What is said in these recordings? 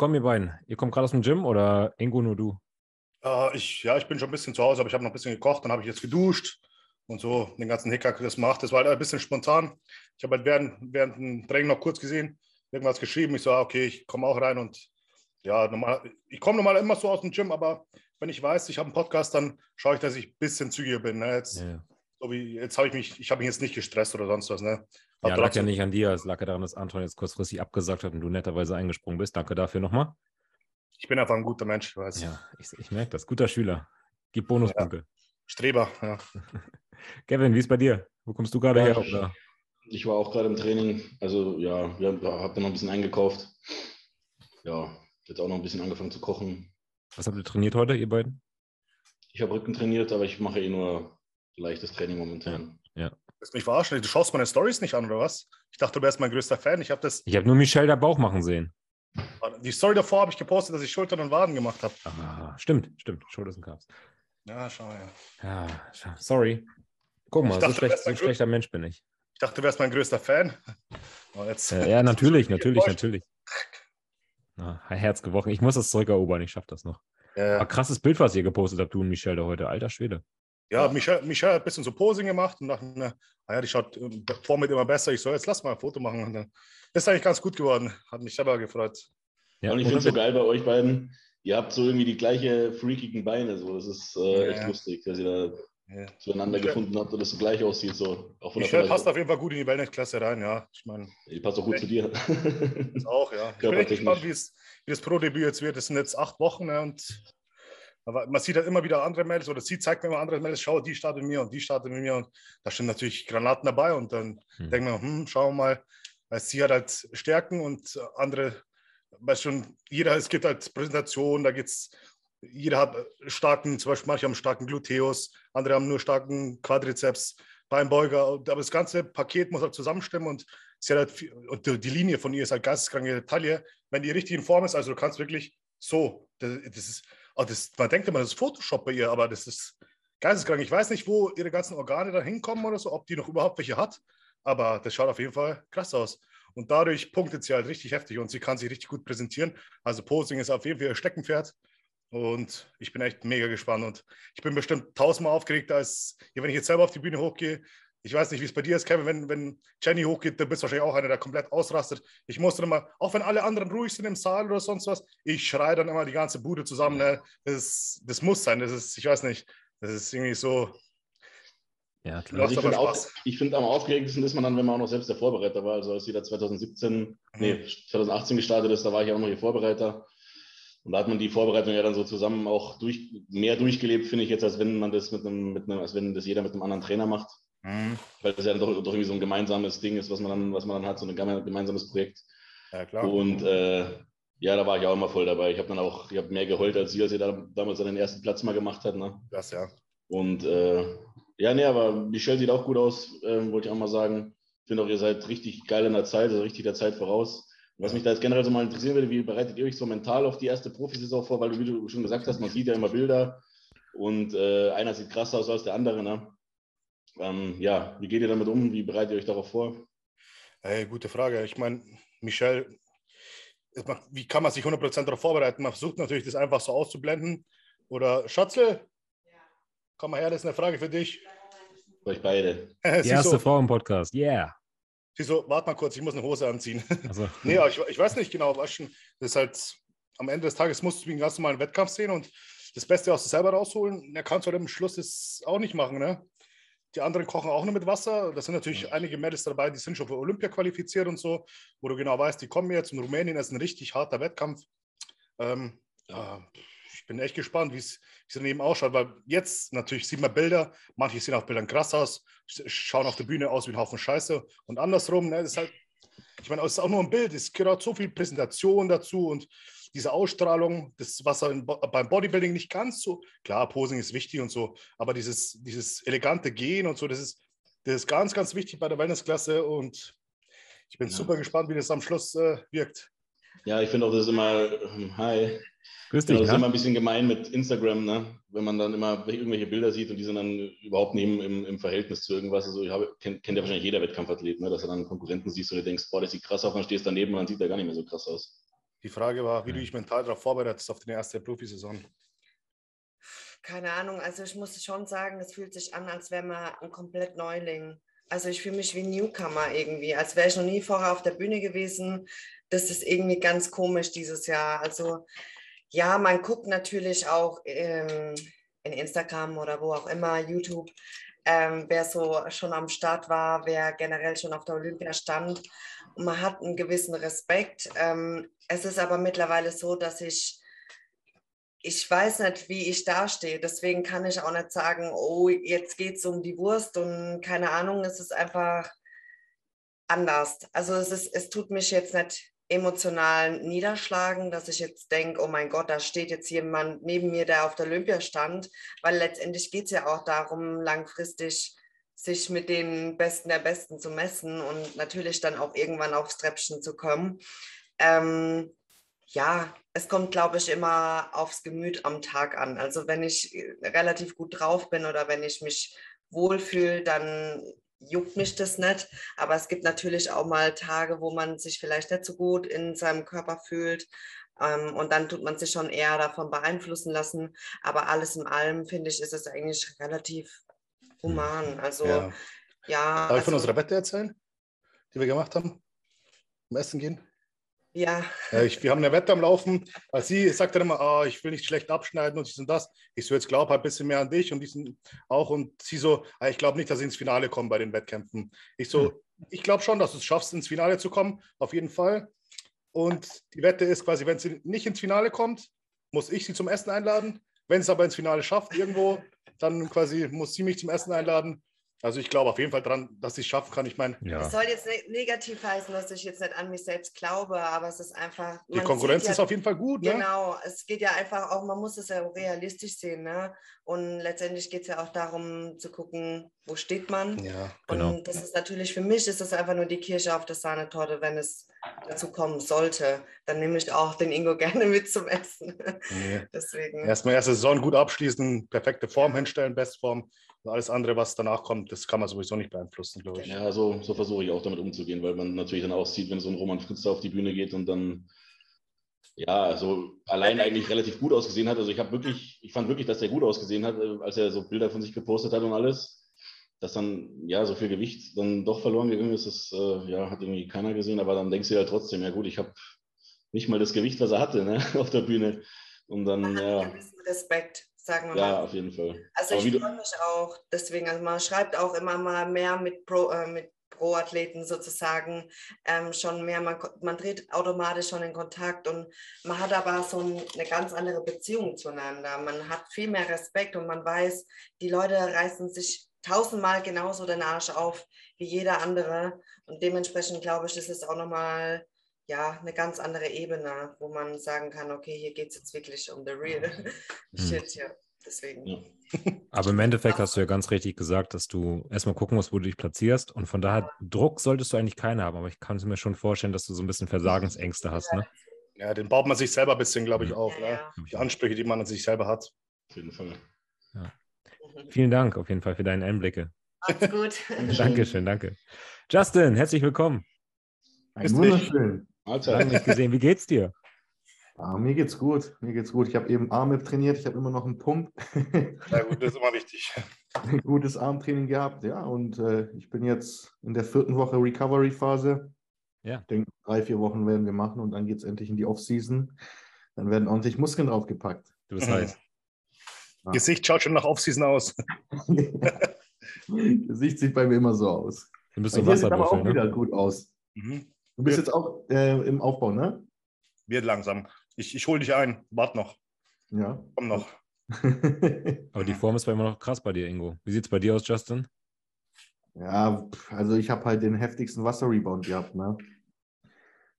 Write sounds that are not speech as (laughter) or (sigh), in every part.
Willkommen ihr beiden. Ihr kommt gerade aus dem Gym oder Ingo nur du? Äh, ich, ja, ich bin schon ein bisschen zu Hause, aber ich habe noch ein bisschen gekocht, dann habe ich jetzt geduscht und so den ganzen Hickhack das macht. Das war halt ein bisschen spontan. Ich habe halt während, während dem Training noch kurz gesehen, irgendwas geschrieben. Ich so, ah, okay, ich komme auch rein und ja, normal, ich komme normal immer so aus dem Gym, aber wenn ich weiß, ich habe einen Podcast, dann schaue ich, dass ich ein bisschen zügiger bin. Ne? Jetzt, ja. so wie, jetzt habe ich mich, ich habe mich jetzt nicht gestresst oder sonst was. Ne? Ja, lag ja nicht an dir, es lag ja daran, dass Anton jetzt kurzfristig abgesagt hat und du netterweise eingesprungen bist. Danke dafür nochmal. Ich bin einfach ein guter Mensch, ich weiß. Ja, ich, ich merke das. Guter Schüler. Gib Bonuspunkte. Ja. Streber, ja. (laughs) Kevin, wie ist bei dir? Wo kommst du gerade ja, her? Oder? Ich war auch gerade im Training. Also ja, wir haben noch ein bisschen eingekauft. Ja, jetzt auch noch ein bisschen angefangen zu kochen. Was habt ihr trainiert heute, ihr beiden? Ich habe Rücken trainiert, aber ich mache eh nur leichtes Training momentan. Willst mich verarschen? Du schaust meine Stories nicht an, oder was? Ich dachte, du wärst mein größter Fan. Ich habe das. Ich habe nur Michelle da Bauch machen sehen. Die Story davor habe ich gepostet, dass ich Schultern und Waden gemacht habe. Ah, stimmt, stimmt. Schultern und Cups. Ja, schau ja. Ja, sorry. Guck mal, dachte, so, schlecht, so schlechter Mensch bin ich. Ich dachte, du wärst mein größter Fan. Oh, jetzt, ja, ja, natürlich, (laughs) natürlich, natürlich. Na, Herz gebrochen. Ich muss das zurückerobern, ich schaffe das noch. Ja, krasses Bild, was ihr gepostet habt, du und Michelle da heute. Alter Schwede. Ja, Michelle, Michelle hat ein bisschen so Posing gemacht und dachte, naja, die schaut äh, vor mir immer besser. Ich so, jetzt lass mal ein Foto machen. Und dann ist eigentlich ganz gut geworden. Hat mich selber gefreut. Ja, und ich finde es so geil bei euch beiden. Ihr habt so irgendwie die gleiche freakigen Beine. So. Das ist äh, ja. echt lustig, dass ihr da ja. zueinander Michelle, gefunden habt und es so gleich aussieht. So. Auch Michelle passt auf jeden Fall gut in die Wellness-Klasse rein, ja. Ich meine, die passt auch gut zu dir. (laughs) Das auch, ja. Ich bin echt gespannt, wie, es, wie das Pro-Debüt jetzt wird. Das sind jetzt acht Wochen ne, und aber man sieht halt immer wieder andere Mails oder sie zeigt mir immer andere Mails, schau, die startet mit mir und die startet mit mir und da sind natürlich Granaten dabei und dann hm. denkt man, hm, schauen wir mal, weil sie hat halt Stärken und andere, weil schon, jeder, es gibt halt Präsentationen, da geht's, jeder hat starken, zum Beispiel manche haben starken Gluteus, andere haben nur starken Quadrizeps, Beinbeuger, aber das ganze Paket muss halt zusammenstimmen und sie hat halt, und die Linie von ihr ist halt geisteskranke Taille, wenn die richtig in Form ist, also du kannst wirklich so, das, das ist, oh, das, man denkt immer, das ist Photoshop bei ihr, aber das ist geisteskrank. Ich weiß nicht, wo ihre ganzen Organe da hinkommen oder so, ob die noch überhaupt welche hat, aber das schaut auf jeden Fall krass aus. Und dadurch punktet sie halt richtig heftig und sie kann sich richtig gut präsentieren. Also Posing ist auf jeden Fall ihr Steckenpferd. Und ich bin echt mega gespannt. Und ich bin bestimmt tausendmal aufgeregt, als wenn ich jetzt selber auf die Bühne hochgehe, ich weiß nicht, wie es bei dir ist, Kevin, wenn, wenn Jenny hochgeht, dann bist du wahrscheinlich auch einer, der komplett ausrastet. Ich muss dann immer, auch wenn alle anderen ruhig sind im Saal oder sonst was, ich schreie dann immer die ganze Bude zusammen. Ne? Das, das muss sein. Das ist, ich weiß nicht, das ist irgendwie so. Ja, klar. Also ich finde auch, ich finde am aufgeregtesten ist man dann, wenn man auch noch selbst der Vorbereiter war. Also als jeder 2017, mhm. nee, 2018 gestartet ist, da war ich auch noch ihr Vorbereiter. Und da hat man die Vorbereitung ja dann so zusammen auch durch, mehr durchgelebt, finde ich jetzt, als wenn man das mit einem, mit einem, als wenn das jeder mit einem anderen Trainer macht. Mhm. Weil das ja doch, doch, irgendwie so ein gemeinsames Ding ist, was man dann, was man dann hat, so ein gemeinsames Projekt. Ja, klar. Und äh, ja, da war ich auch immer voll dabei. Ich habe dann auch, ich habe mehr geheult als sie, als ihr da, damals den ersten Platz mal gemacht hat. Ne? Das ja. Und äh, ja, nee, aber Michelle sieht auch gut aus, äh, wollte ich auch mal sagen. Ich finde auch, ihr seid richtig geil in der Zeit, also richtig der Zeit voraus. Was mich da jetzt generell so mal interessieren würde, wie bereitet ihr euch so mental auf die erste Profisaison vor? Weil du, wie du schon gesagt hast, man sieht ja immer Bilder und äh, einer sieht krasser aus als der andere. Ne? Ähm, ja, wie geht ihr damit um? Wie bereitet ihr euch darauf vor? Hey, gute Frage. Ich meine, Michelle, wie kann man sich 100% darauf vorbereiten? Man versucht natürlich, das einfach so auszublenden. Oder Schatzel, ja. komm mal her, das ist eine Frage für dich. Für euch beide. (laughs) Die erste so, Frau im Podcast, yeah. Wieso, warte mal kurz, ich muss eine Hose anziehen. Also. (laughs) nee, aber ich, ich weiß nicht genau, was schon, das ist halt, am Ende des Tages musst du wie einen ganz normalen Wettkampf sehen und das Beste aus dir selber rausholen. Er kannst du halt am Schluss das auch nicht machen, ne? Die anderen kochen auch nur mit Wasser. Da sind natürlich ja. einige Mädels dabei, die sind schon für Olympia qualifiziert und so, wo du genau weißt, die kommen jetzt. Und Rumänien ist ein richtig harter Wettkampf. Ähm, ja, ich bin echt gespannt, wie es daneben ausschaut, weil jetzt natürlich sieht man Bilder, manche sehen auf Bildern krass aus, schauen auf der Bühne aus wie ein Haufen Scheiße und andersrum, ne, das ist halt, ich meine, es ist auch nur ein Bild, es gehört so viel Präsentation dazu und diese Ausstrahlung, das, was beim Bodybuilding nicht ganz so, klar, Posing ist wichtig und so, aber dieses, dieses elegante Gehen und so, das ist, das ist ganz, ganz wichtig bei der Wellnessklasse und ich bin ja. super gespannt, wie das am Schluss äh, wirkt. Ja, ich finde auch, das ist immer, ähm, hi. Grüß dich, das ist immer ein bisschen gemein mit Instagram, ne? wenn man dann immer irgendwelche Bilder sieht und die sind dann überhaupt nicht im, im Verhältnis zu irgendwas. Also ich habe, kennt, kennt ja wahrscheinlich jeder Wettkampfathlet, ne? dass er dann Konkurrenten siehst und du denkst, boah, das sieht krass aus, dann stehst du daneben und dann sieht er gar nicht mehr so krass aus. Die Frage war, wie du dich mental darauf vorbereitest auf deine erste Profisaison. Keine Ahnung, also ich muss schon sagen, es fühlt sich an, als wäre man ein komplett Neuling. Also ich fühle mich wie Newcomer irgendwie, als wäre ich noch nie vorher auf der Bühne gewesen. Das ist irgendwie ganz komisch dieses Jahr. Also ja, man guckt natürlich auch ähm, in Instagram oder wo auch immer, YouTube, ähm, wer so schon am Start war, wer generell schon auf der Olympia stand. Man hat einen gewissen Respekt. Ähm, es ist aber mittlerweile so, dass ich ich weiß nicht, wie ich dastehe. Deswegen kann ich auch nicht sagen, oh, jetzt geht es um die Wurst und keine Ahnung, es ist einfach anders. Also es, ist, es tut mich jetzt nicht emotional niederschlagen, dass ich jetzt denke, oh mein Gott, da steht jetzt jemand neben mir, der auf der Olympia stand, weil letztendlich geht es ja auch darum, langfristig sich mit den Besten der Besten zu messen und natürlich dann auch irgendwann aufs Treppchen zu kommen. Ähm, ja, es kommt, glaube ich, immer aufs Gemüt am Tag an. Also wenn ich relativ gut drauf bin oder wenn ich mich wohlfühle, dann juckt mich das nicht. Aber es gibt natürlich auch mal Tage, wo man sich vielleicht nicht so gut in seinem Körper fühlt. Ähm, und dann tut man sich schon eher davon beeinflussen lassen. Aber alles in allem, finde ich, ist es eigentlich relativ human. Hm. Also, ja. ja Darf ich von also unserer Wette erzählen, die wir gemacht haben? Am Essen gehen? Ja. ja ich, wir haben eine Wette am Laufen. Also sie sagt dann immer, oh, ich will nicht schlecht abschneiden und dies und das. Ich so, jetzt glaube halt ein bisschen mehr an dich und diesen auch. Und sie so, ah, ich glaube nicht, dass sie ins Finale kommen bei den Wettkämpfen. Ich so, hm. ich glaube schon, dass du es schaffst, ins Finale zu kommen, auf jeden Fall. Und die Wette ist quasi, wenn sie nicht ins Finale kommt, muss ich sie zum Essen einladen. Wenn es aber ins Finale schafft, irgendwo, dann quasi muss sie mich zum Essen einladen. Also ich glaube auf jeden Fall daran, dass ich es schaffen kann. Ich meine, ja. Es soll jetzt ne negativ heißen, dass ich jetzt nicht an mich selbst glaube, aber es ist einfach. Die Konkurrenz ja, ist auf jeden Fall gut, ne? Genau, es geht ja einfach auch, man muss es ja realistisch sehen, ne? Und letztendlich geht es ja auch darum zu gucken, wo steht man. Ja, genau. Und das ist natürlich für mich ist das einfach nur die Kirsche auf der Sahnetorte, wenn es dazu kommen sollte. Dann nehme ich auch den Ingo (laughs) gerne mit zum Essen. Nee. (laughs) Deswegen. Erstmal erste Saison gut abschließen, perfekte Form hinstellen, Bestform alles andere, was danach kommt, das kann man sowieso nicht beeinflussen, glaube ich. Ja, so, so versuche ich auch damit umzugehen, weil man natürlich dann auch sieht, wenn so ein Roman Fritz da auf die Bühne geht und dann ja, so allein eigentlich relativ gut ausgesehen hat. Also ich habe wirklich, ich fand wirklich, dass er gut ausgesehen hat, äh, als er so Bilder von sich gepostet hat und alles. Dass dann ja so viel Gewicht dann doch verloren gegangen ist, das äh, ja, hat irgendwie keiner gesehen, aber dann denkst du ja halt trotzdem, ja gut, ich habe nicht mal das Gewicht, was er hatte ne, (laughs) auf der Bühne. Und dann, ja. Respekt sagen wir mal. Ja, auf jeden Fall. Also Aber ich freue mich auch, deswegen, also man schreibt auch immer mal mehr mit Pro, äh, mit Pro-Athleten sozusagen ähm, schon mehr, man, man tritt automatisch schon in Kontakt und man hat aber so ein, eine ganz andere Beziehung zueinander. Man hat viel mehr Respekt und man weiß, die Leute reißen sich tausendmal genauso den Arsch auf wie jeder andere und dementsprechend glaube ich, ist es auch nochmal ja, eine ganz andere Ebene, wo man sagen kann, okay, hier geht es jetzt wirklich um the real hm. (laughs) shit, ja. Deswegen. Ja. (laughs) Aber im Endeffekt hast du ja ganz richtig gesagt, dass du erstmal gucken musst, wo du dich platzierst. Und von daher, Druck solltest du eigentlich keinen haben. Aber ich kann mir schon vorstellen, dass du so ein bisschen Versagensängste hast. Ne? Ja, den baut man sich selber ein bisschen, glaube ich, auch. Ja, ne? Die Ansprüche, die man an sich selber hat. Auf jeden Fall. Ja. Vielen Dank auf jeden Fall für deine Einblicke. Macht's gut. Dankeschön, danke. Justin, herzlich willkommen. Ein wunderschön. Lange nicht gesehen. Wie geht's dir? Ja, mir geht's gut. Mir geht's gut. Ich habe eben Arme trainiert. Ich habe immer noch einen Pump. Ja, gut, das ist immer wichtig. Ein (laughs) gutes Armtraining gehabt, ja. Und äh, ich bin jetzt in der vierten Woche Recovery-Phase. Ja. Ich denke, drei, vier Wochen werden wir machen und dann geht es endlich in die Off-Season. Dann werden ordentlich Muskeln draufgepackt. Du bist mhm. heiß. (laughs) Ja. Gesicht schaut schon nach Off-Season aus. (laughs) Gesicht sieht bei mir immer so aus. Du bist so Wasser sieht aber auch ne? wieder gut aus. Mhm. Du bist jetzt auch äh, im Aufbau, ne? Wird langsam. Ich, ich hole dich ein. Wart noch. Ja. Komm noch. (laughs) Aber die Form ist bei immer noch krass bei dir, Ingo. Wie sieht es bei dir aus, Justin? Ja, also ich habe halt den heftigsten Wasserrebound gehabt, ne?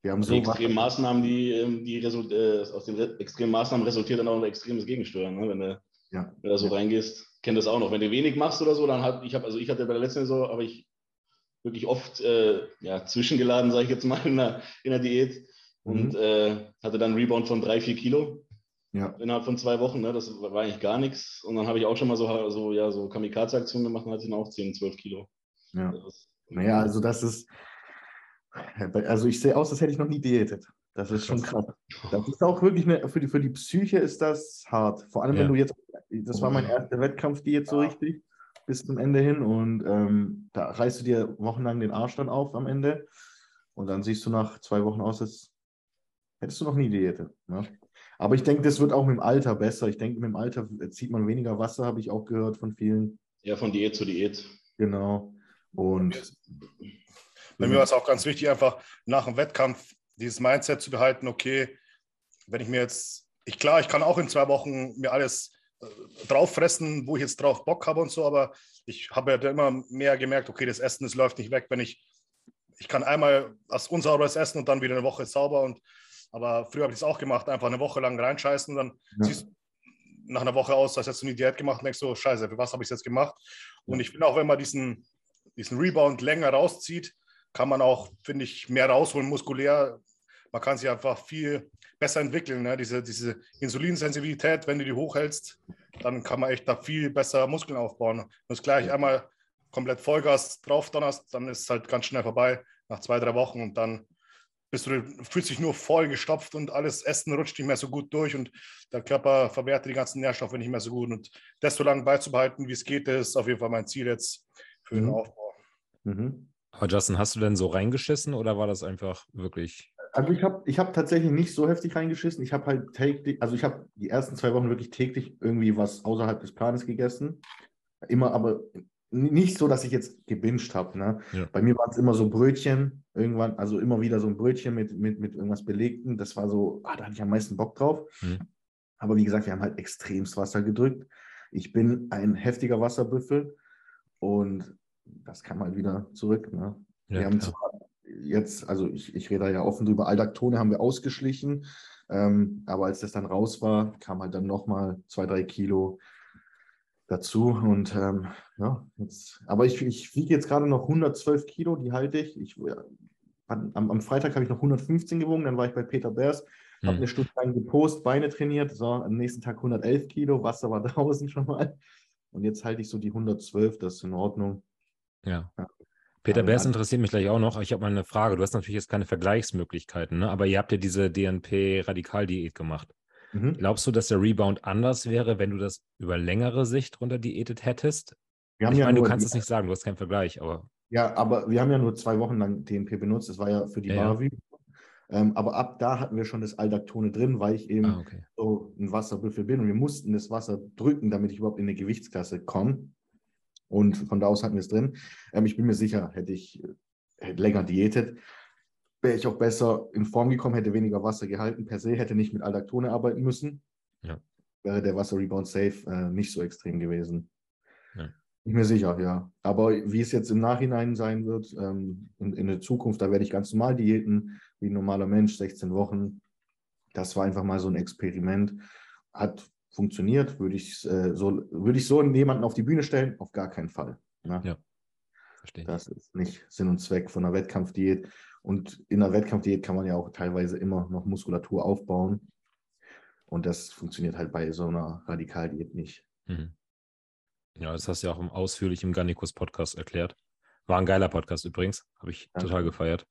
Wir haben so die extremen Maßnahmen, die, ähm, die result, äh, aus den extremen Maßnahmen resultiert dann auch ein extremes Gegensteuern. Ne? Wenn, du, ja. wenn du da so ja. reingehst, kennt das auch noch. Wenn du wenig machst oder so, dann hat ich habe, also ich hatte bei der letzten Saison, aber ich wirklich oft äh, ja, zwischengeladen, sage ich jetzt mal, in der, in der Diät und mhm. äh, hatte dann einen Rebound von drei, vier Kilo. Ja. Innerhalb von zwei Wochen, ne? das war eigentlich gar nichts. Und dann habe ich auch schon mal so, so, ja, so Kamikaze-Aktionen gemacht und hatte dann auch 10, 12 Kilo. Ja. Das, naja, also das ist, also ich sehe aus, als hätte ich noch nie diätet. Das ist schon krass. Das ist auch wirklich eine, für die, für die Psyche ist das hart. Vor allem, ja. wenn du jetzt, das war mein erster Wettkampf, die jetzt so richtig bis zum Ende hin und ähm, da reißt du dir wochenlang den Arsch dann auf am Ende und dann siehst du nach zwei Wochen aus, als hättest du noch nie Diäte. Ne? Aber ich denke, das wird auch mit dem Alter besser. Ich denke, mit dem Alter zieht man weniger Wasser, habe ich auch gehört von vielen. Ja, von Diät zu Diät. Genau. Und bei mir war es auch ganz wichtig, einfach nach dem Wettkampf dieses Mindset zu behalten, okay, wenn ich mir jetzt, ich klar, ich kann auch in zwei Wochen mir alles äh, drauf fressen, wo ich jetzt drauf Bock habe und so, aber ich habe ja immer mehr gemerkt, okay, das Essen, das läuft nicht weg, wenn ich, ich kann einmal was unsauberes essen und dann wieder eine Woche sauber und aber früher habe ich es auch gemacht, einfach eine Woche lang reinscheißen und dann ja. siehst du nach einer Woche aus, als hättest du eine Diät gemacht und denkst so, scheiße, für was habe ich es jetzt gemacht? Und ich finde auch, wenn man diesen, diesen Rebound länger rauszieht, kann man auch, finde ich, mehr rausholen muskulär. Man kann sich einfach viel besser entwickeln. Ne? Diese, diese Insulinsensibilität, wenn du die hochhältst, dann kann man echt da viel besser Muskeln aufbauen. Wenn du es gleich einmal komplett Vollgas drauf donnerst, dann ist es halt ganz schnell vorbei nach zwei, drei Wochen und dann bist du, fühlst dich nur voll gestopft und alles Essen rutscht nicht mehr so gut durch und der Körper verwertet die ganzen Nährstoffe nicht mehr so gut. Und das so lange beizubehalten, wie es geht, ist auf jeden Fall mein Ziel jetzt für den mhm. Aufbau. Mhm. Aber Justin, hast du denn so reingeschissen oder war das einfach wirklich? Also ich habe ich hab tatsächlich nicht so heftig reingeschissen. Ich habe halt täglich, also ich habe die ersten zwei Wochen wirklich täglich irgendwie was außerhalb des Planes gegessen. Immer aber nicht so, dass ich jetzt gebinged habe. Ne? Ja. Bei mir waren es immer so Brötchen, irgendwann, also immer wieder so ein Brötchen mit, mit, mit irgendwas Belegten. Das war so, ah, da hatte ich am meisten Bock drauf. Mhm. Aber wie gesagt, wir haben halt extremst Wasser gedrückt. Ich bin ein heftiger Wasserbüffel und das kam halt wieder zurück. Ne? Ja, wir haben zwar jetzt, also ich, ich rede da ja offen drüber, Aldaktone haben wir ausgeschlichen, ähm, aber als das dann raus war, kam halt dann nochmal zwei, drei Kilo dazu. Und ähm, ja, jetzt, aber ich, ich wiege jetzt gerade noch 112 Kilo, die halte ich. ich am, am, Freitag habe ich noch 115 gewogen, dann war ich bei Peter Bers, hm. habe eine Stunde lang gepost, Beine trainiert, so am nächsten Tag 111 Kilo, Wasser war (laughs) draußen schon mal. Und jetzt halte ich so die 112, das ist in Ordnung. Ja. ja. Peter Bers interessiert mich gleich auch noch. Ich habe mal eine Frage. Du hast natürlich jetzt keine Vergleichsmöglichkeiten, ne? aber ihr habt ja diese DNP-Radikaldiät gemacht. Mhm. Glaubst du, dass der Rebound anders wäre, wenn du das über längere Sicht runter diätet hättest? ich ja meine, du kannst es nicht sagen, du hast keinen Vergleich, aber. Ja, aber wir haben ja nur zwei Wochen lang DNP benutzt. Das war ja für die ja, Baravi. Ähm, aber ab da hatten wir schon das Aldaktone drin, weil ich eben ah, okay. so ein Wasserbüffel bin und wir mussten das Wasser drücken, damit ich überhaupt in eine Gewichtsklasse komme. Und von da aus hatten wir es drin. Ähm, ich bin mir sicher, hätte ich hätte länger diätet, wäre ich auch besser in Form gekommen, hätte weniger Wasser gehalten per se, hätte nicht mit Aldaktone arbeiten müssen. Ja. Wäre der Wasser-Rebound safe äh, nicht so extrem gewesen. Ja. Bin mir sicher, ja. Aber wie es jetzt im Nachhinein sein wird, ähm, in, in, der Zukunft, da werde ich ganz normal diäten, wie ein normaler Mensch, 16 Wochen. Das war einfach mal so ein Experiment. Hat funktioniert. Würde ich, äh, so, würde ich so jemanden auf die Bühne stellen? Auf gar keinen Fall. Ne? Ja. Verstehe. Das ist nicht Sinn und Zweck von einer Wettkampfdiät. Und in einer Wettkampfdiät kann man ja auch teilweise immer noch Muskulatur aufbauen. Und das funktioniert halt bei so einer Radikaldiät nicht. Mhm. Ja, das hast du ja auch ausführlich im Garnikus-Podcast erklärt. War ein geiler Podcast übrigens. Habe ich Danke. total gefeiert.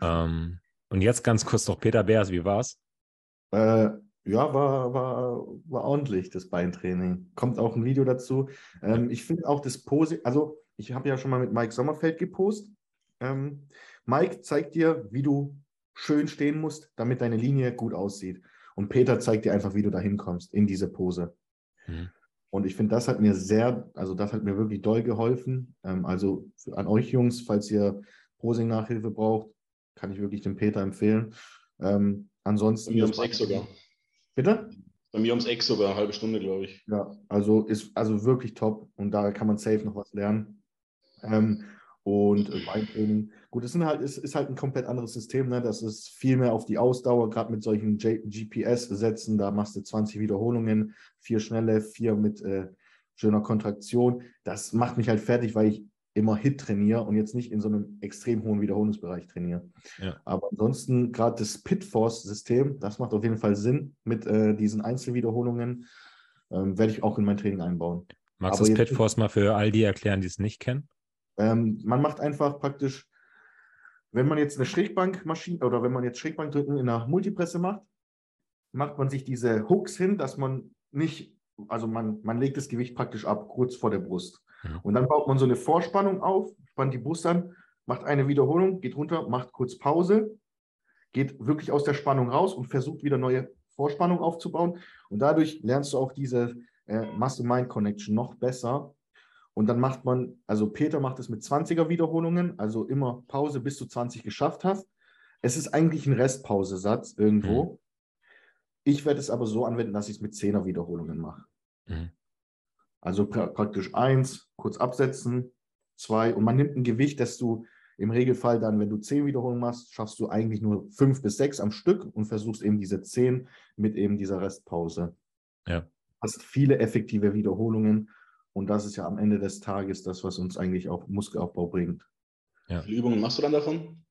Ähm, und jetzt ganz kurz noch Peter Beers, wie war's? Äh, ja, war, war, war ordentlich, das Beintraining. Kommt auch ein Video dazu. Ähm, ich finde auch das Pose, also ich habe ja schon mal mit Mike Sommerfeld gepostet. Ähm, Mike zeigt dir, wie du schön stehen musst, damit deine Linie gut aussieht. Und Peter zeigt dir einfach, wie du da hinkommst in diese Pose. Mhm. Und ich finde, das hat mir sehr, also das hat mir wirklich doll geholfen. Ähm, also an euch Jungs, falls ihr Posing-Nachhilfe braucht, kann ich wirklich den Peter empfehlen. Ähm, ansonsten. Mir ums Eck sogar. Bitte? Bei mir ums Eck sogar eine halbe Stunde, glaube ich. Ja, also ist also wirklich top und da kann man safe noch was lernen. Ähm, und äh, Beintraining. Gut, es halt, ist, ist halt ein komplett anderes System. Ne? Das ist viel mehr auf die Ausdauer, gerade mit solchen GPS-Sätzen. Da machst du 20 Wiederholungen, vier schnelle, vier mit äh, schöner Kontraktion. Das macht mich halt fertig, weil ich immer Hit trainiere und jetzt nicht in so einem extrem hohen Wiederholungsbereich trainiere. Ja. Aber ansonsten gerade das Pitforce-System, das macht auf jeden Fall Sinn mit äh, diesen Einzelwiederholungen. Ähm, werde ich auch in mein Training einbauen. Magst du das Pitforce mal für all die erklären, die es nicht kennen? Ähm, man macht einfach praktisch wenn man jetzt eine Schrägbankmaschine oder wenn man jetzt Schrägbankdrücken in einer Multipresse macht, macht man sich diese Hooks hin, dass man nicht, also man, man legt das Gewicht praktisch ab, kurz vor der Brust. Mhm. Und dann baut man so eine Vorspannung auf, spannt die Brust an, macht eine Wiederholung, geht runter, macht kurz Pause, geht wirklich aus der Spannung raus und versucht wieder neue Vorspannung aufzubauen. Und dadurch lernst du auch diese äh, Muscle-Mind-Connection noch besser. Und dann macht man, also Peter macht es mit 20er Wiederholungen, also immer Pause, bis du 20 geschafft hast. Es ist eigentlich ein Restpausesatz irgendwo. Mhm. Ich werde es aber so anwenden, dass ich es mit 10er Wiederholungen mache. Mhm. Also pra praktisch eins, kurz absetzen, zwei und man nimmt ein Gewicht, das du im Regelfall dann, wenn du zehn Wiederholungen machst, schaffst du eigentlich nur fünf bis sechs am Stück und versuchst eben diese zehn mit eben dieser Restpause. Ja. Hast viele effektive Wiederholungen und das ist ja am Ende des Tages das, was uns eigentlich auch Muskelaufbau bringt. Ja. Wie viele Übungen machst du dann davon?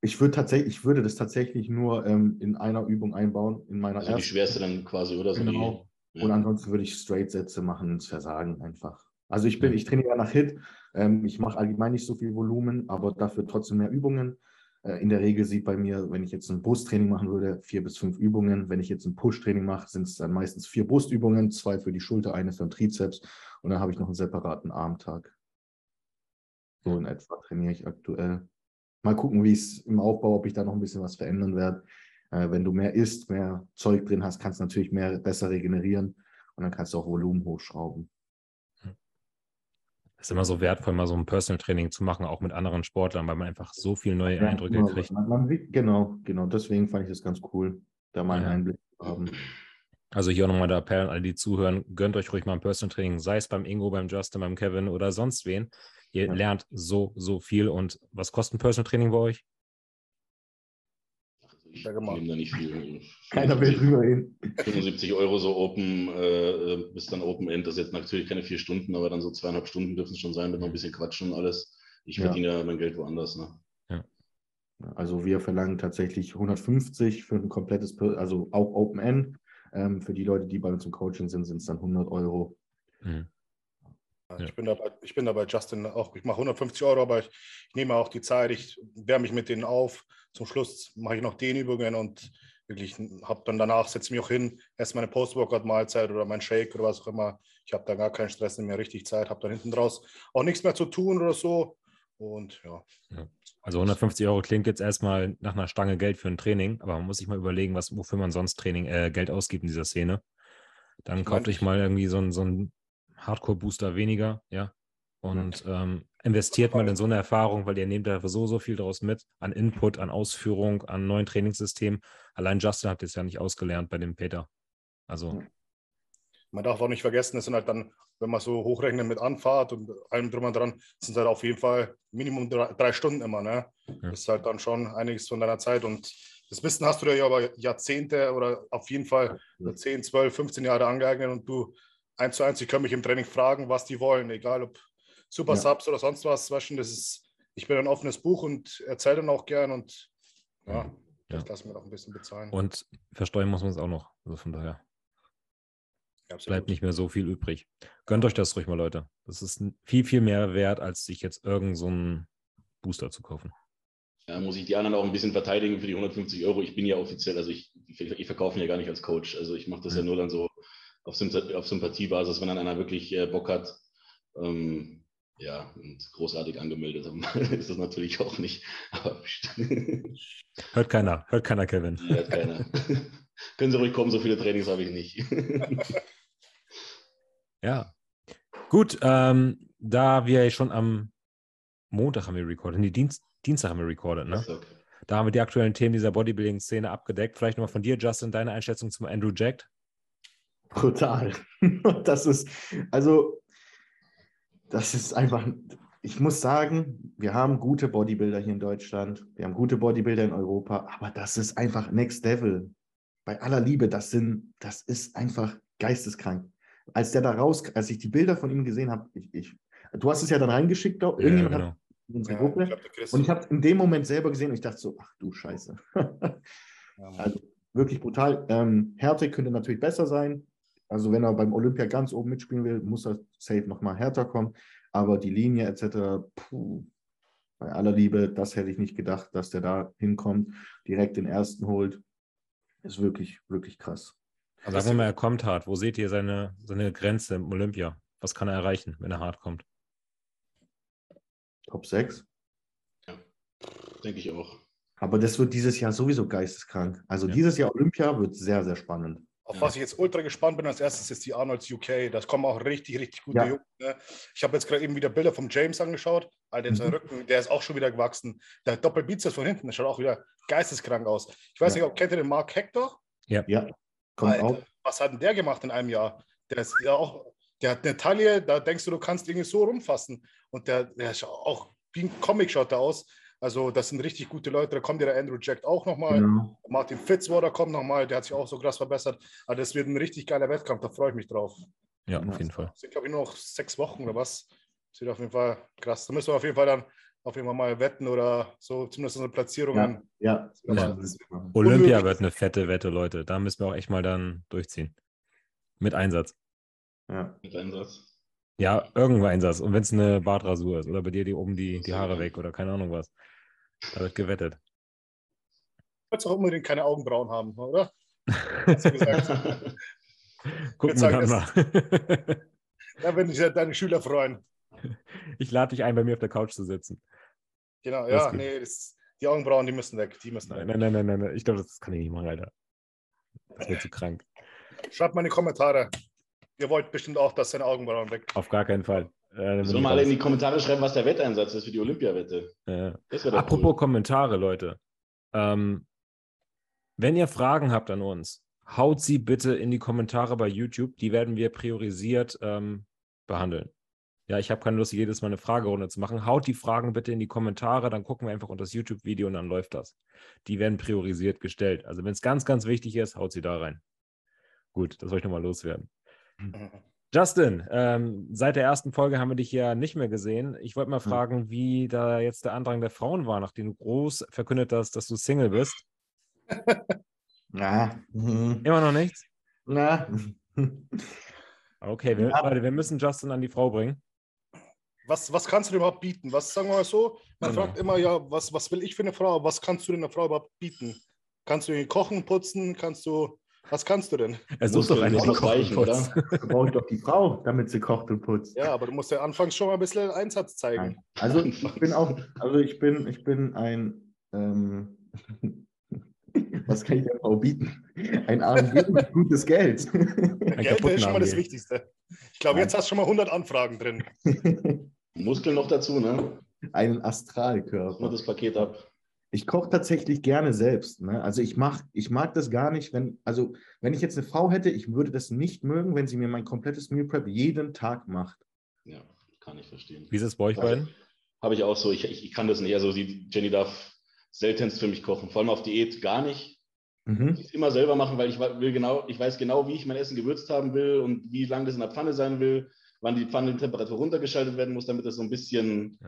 Ich würde tatsächlich, ich würde das tatsächlich nur ähm, in einer Übung einbauen, in meiner also ersten. die schwerste dann quasi, oder? So genau. Ja. Und ansonsten würde ich Straight-Sätze machen ins Versagen einfach. Also ich bin, ich trainiere nach Hit. Ähm, ich mache allgemein nicht so viel Volumen, aber dafür trotzdem mehr Übungen. Äh, in der Regel sieht bei mir, wenn ich jetzt ein Brusttraining machen würde, vier bis fünf Übungen. Wenn ich jetzt ein Push-Training mache, sind es dann meistens vier Brustübungen, zwei für die Schulter, eine für den Trizeps und dann habe ich noch einen separaten Armtag. So in etwa trainiere ich aktuell. Mal gucken, wie es im Aufbau, ob ich da noch ein bisschen was verändern werde. Äh, wenn du mehr isst, mehr Zeug drin hast, kannst du natürlich mehr besser regenerieren und dann kannst du auch Volumen hochschrauben ist immer so wertvoll, mal so ein Personal Training zu machen, auch mit anderen Sportlern, weil man einfach so viele neue ja, Eindrücke genau, kriegt. Man, man, genau, genau. Deswegen fand ich das ganz cool, da mal einen ja. Einblick zu haben. Also hier auch nochmal der Appell an alle, die zuhören, gönnt euch ruhig mal ein Personal Training, sei es beim Ingo, beim Justin, beim Kevin oder sonst wen. Ihr ja. lernt so, so viel. Und was kostet ein Personal Training bei euch? Ich ja, nehme da nicht viel. Keiner will drüber hin. 75 Euro so Open, äh, bis dann Open End. Das ist jetzt natürlich keine vier Stunden, aber dann so zweieinhalb Stunden dürfen es schon sein, mit noch ein bisschen Quatschen und alles. Ich ja. verdiene ja mein Geld woanders. Ne? Ja. Also wir verlangen tatsächlich 150 für ein komplettes, also auch Open End. Ähm, für die Leute, die bei uns im Coaching sind, sind es dann 100 Euro. Mhm. Ja. Ich, bin dabei, ich bin dabei, Justin, auch, ich mache 150 Euro, aber ich, ich, nehme auch die Zeit, ich wärme mich mit denen auf. Zum Schluss mache ich noch Dehnübungen und wirklich habe dann danach, setze mich auch hin, esse meine Post-Workout-Mahlzeit oder mein Shake oder was auch immer. Ich habe da gar keinen Stress mehr, richtig Zeit, habe dann hinten draus auch nichts mehr zu tun oder so. Und ja. ja. Also 150 Euro klingt jetzt erstmal nach einer Stange Geld für ein Training, aber man muss sich mal überlegen, was, wofür man sonst Training, äh, Geld ausgibt in dieser Szene. Dann kauft euch mal irgendwie so ein, so Hardcore-Booster weniger, ja. Und ähm, investiert man in so eine Erfahrung, weil ihr nehmt da so, so viel daraus mit, an Input, an Ausführung, an neuen Trainingssystemen. Allein Justin hat das ja nicht ausgelernt bei dem Peter. Also. Man darf auch nicht vergessen, es sind halt dann, wenn man so hochrechnet mit Anfahrt und allem drum und dran, sind halt auf jeden Fall Minimum drei, drei Stunden immer. Ne? Ja. Das ist halt dann schon einiges von deiner Zeit und das Wissen hast du dir ja aber Jahrzehnte oder auf jeden Fall 10, 12, 15 Jahre angeeignet und du eins zu eins, ich kann mich im Training fragen, was die wollen, egal ob Super ja. Subs oder sonst was. Das ist, ich bin ein offenes Buch und erzähle dann auch gern und ja, das ja. lassen wir auch ein bisschen bezahlen. Und versteuern muss man es auch noch. Also von daher. Ja, bleibt nicht mehr so viel übrig. Gönnt euch das ruhig mal, Leute. Das ist viel, viel mehr wert, als sich jetzt irgendeinen so Booster zu kaufen. Ja, muss ich die anderen auch ein bisschen verteidigen für die 150 Euro. Ich bin ja offiziell, also ich, ich, verkaufe ihn ja gar nicht als Coach. Also ich mache das ja nur dann so auf Sympathiebasis, wenn dann einer wirklich äh, Bock hat. Ähm, ja, und großartig angemeldet haben, (laughs) ist das natürlich auch nicht. (laughs) hört keiner, hört keiner, Kevin. hört keiner. (laughs) Können Sie ruhig kommen, so viele Trainings habe ich nicht. ja. Gut, ähm, da wir schon am Montag haben wir recorded, nee, Dienst, Dienstag haben wir recorded, ne? Okay. Da haben wir die aktuellen Themen dieser Bodybuilding-Szene abgedeckt. Vielleicht nochmal von dir, Justin, deine Einschätzung zum Andrew Jack. Brutal. Das ist, also, das ist einfach, ich muss sagen, wir haben gute Bodybuilder hier in Deutschland, wir haben gute Bodybuilder in Europa, aber das ist einfach Next Level. Bei aller Liebe, das sind, das ist einfach geisteskrank. Als der da raus, als ich die Bilder von ihm gesehen habe, ich, ich, du hast es ja dann reingeschickt, irgendjemand ja, genau. hat in unsere ja, Gruppe. Ich und ich habe in dem Moment selber gesehen und ich dachte so, ach du Scheiße. (laughs) also wirklich brutal. Ähm, Härte könnte natürlich besser sein. Also wenn er beim Olympia ganz oben mitspielen will, muss er safe nochmal härter kommen. Aber die Linie etc., puh, bei aller Liebe, das hätte ich nicht gedacht, dass der da hinkommt, direkt den ersten holt. Ist wirklich, wirklich krass. Also sagen wir mal, er kommt hart. Wo seht ihr seine, seine Grenze im Olympia? Was kann er erreichen, wenn er hart kommt? Top 6? Ja, denke ich auch. Aber das wird dieses Jahr sowieso geisteskrank. Also ja. dieses Jahr Olympia wird sehr, sehr spannend. Auf was ich jetzt ultra gespannt bin, als erstes ist die Arnolds UK. Das kommen auch richtig, richtig gute ja. Jungs. Ne? Ich habe jetzt gerade eben wieder Bilder vom James angeschaut. Alter, mhm. Rücken, der ist auch schon wieder gewachsen. Der Doppelbizeps von hinten, der schaut auch wieder geisteskrank aus. Ich weiß ja. nicht, ob kennt ihr den Mark Hector? Ja. ja. Kommt Alter, auch. Was hat denn der gemacht in einem Jahr? Der ist ja auch, der hat eine Taille, da denkst du, du kannst irgendwie so rumfassen. Und der, der ist auch wie ein Comic schaut der aus. Also das sind richtig gute Leute. Da kommt ja der Andrew Jack auch nochmal. Genau. Martin Fitzwater kommt nochmal. Der hat sich auch so krass verbessert. Also das wird ein richtig geiler Wettkampf. Da freue ich mich drauf. Ja, auf jeden Fall. Es sind, glaube ich, nur noch sechs Wochen oder was. Das wird auf jeden Fall krass. Da müssen wir auf jeden Fall dann auf jeden Fall mal wetten oder so, zumindest eine Platzierung. Ja, ja. ja. Olympia wird eine fette Wette, Leute. Da müssen wir auch echt mal dann durchziehen. Mit Einsatz. Ja. Mit Einsatz. Ja, irgendein Einsatz. Und wenn es eine Bartrasur ist oder bei dir die oben die, die Haare weg oder keine Ahnung was. Da wird gewettet. Du willst auch unbedingt keine Augenbrauen haben, oder? Hast du gesagt? (laughs) Gucken wir dann mal. da würden sich deine Schüler freuen. Ich lade dich ein, bei mir auf der Couch zu sitzen. Genau, ja, nee, das, die Augenbrauen, die müssen weg. Die müssen nein, weg. nein, nein, nein, nein, Ich glaube, das kann ich nicht machen, Alter. Das wäre zu krank. Schreibt mal in die Kommentare. Ihr wollt bestimmt auch, dass seine Augenbrauen weg. Auf gar keinen Fall. Äh, Sollen wir alle in die Kommentare schreiben, was der Wetteinsatz ist für die Olympiawette? Ja. Apropos cool. Kommentare, Leute. Ähm, wenn ihr Fragen habt an uns, haut sie bitte in die Kommentare bei YouTube. Die werden wir priorisiert ähm, behandeln. Ja, ich habe keine Lust, jedes Mal eine Fragerunde zu machen. Haut die Fragen bitte in die Kommentare, dann gucken wir einfach unter das YouTube-Video und dann läuft das. Die werden priorisiert gestellt. Also wenn es ganz, ganz wichtig ist, haut sie da rein. Gut, das soll ich nochmal loswerden. (laughs) Justin, ähm, seit der ersten Folge haben wir dich ja nicht mehr gesehen. Ich wollte mal fragen, wie da jetzt der Andrang der Frauen war, nachdem du groß verkündet hast, dass du Single bist. (laughs) Na. Mhm. Immer noch nichts? Na. (laughs) Okay, wir, ja. wir müssen Justin an die Frau bringen was, was kannst du denn überhaupt bieten? Was sagen wir mal so? Man genau. fragt immer, ja, was, was will ich für eine Frau? Was kannst du denn einer Frau überhaupt bieten? Kannst du kochen, putzen? Kannst du, was kannst du denn? Er sucht doch eigentlich noch reichen, oder? Du brauchst doch die Frau, damit sie kocht und putzt. Ja, aber du musst ja anfangs schon mal ein bisschen Einsatz zeigen. Nein. Also ich bin auch, also ich bin, ich bin ein, ähm, (laughs) was kann ich der Frau bieten? Ein AMG mit gutes Geld. (laughs) Geld ist schon mal das Wichtigste. Ich glaube, jetzt hast du schon mal 100 Anfragen drin. (laughs) Muskeln noch dazu, ne? Einen Astralkörper. Nur das Paket ab. Ich koche tatsächlich gerne selbst. Ne? Also ich, mach, ich mag das gar nicht, wenn, also wenn ich jetzt eine Frau hätte, ich würde das nicht mögen, wenn sie mir mein komplettes Meal Prep jeden Tag macht. Ja, kann ich verstehen. Wie ist es bei euch beiden? Habe ich auch so. Ich, ich, ich, kann das nicht. Also die Jenny darf seltenst für mich kochen. Vor allem auf Diät gar nicht. Mhm. Ich immer selber machen, weil ich will genau, ich weiß genau, wie ich mein Essen gewürzt haben will und wie lange das in der Pfanne sein will wann die Pfannentemperatur runtergeschaltet werden muss, damit es so ein bisschen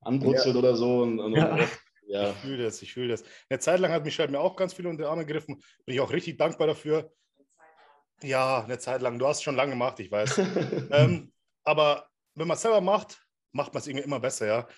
anbrutzelt ja. oder so. Und, und ja. Ja. Ich fühle das, ich fühle das. Eine Zeit lang hat Michelle halt mir auch ganz viel unter den Arme gegriffen. Bin ich auch richtig dankbar dafür. Ja, eine Zeit lang. Du hast es schon lange gemacht, ich weiß. (laughs) ähm, aber wenn man es selber macht, macht man es irgendwie immer besser, ja.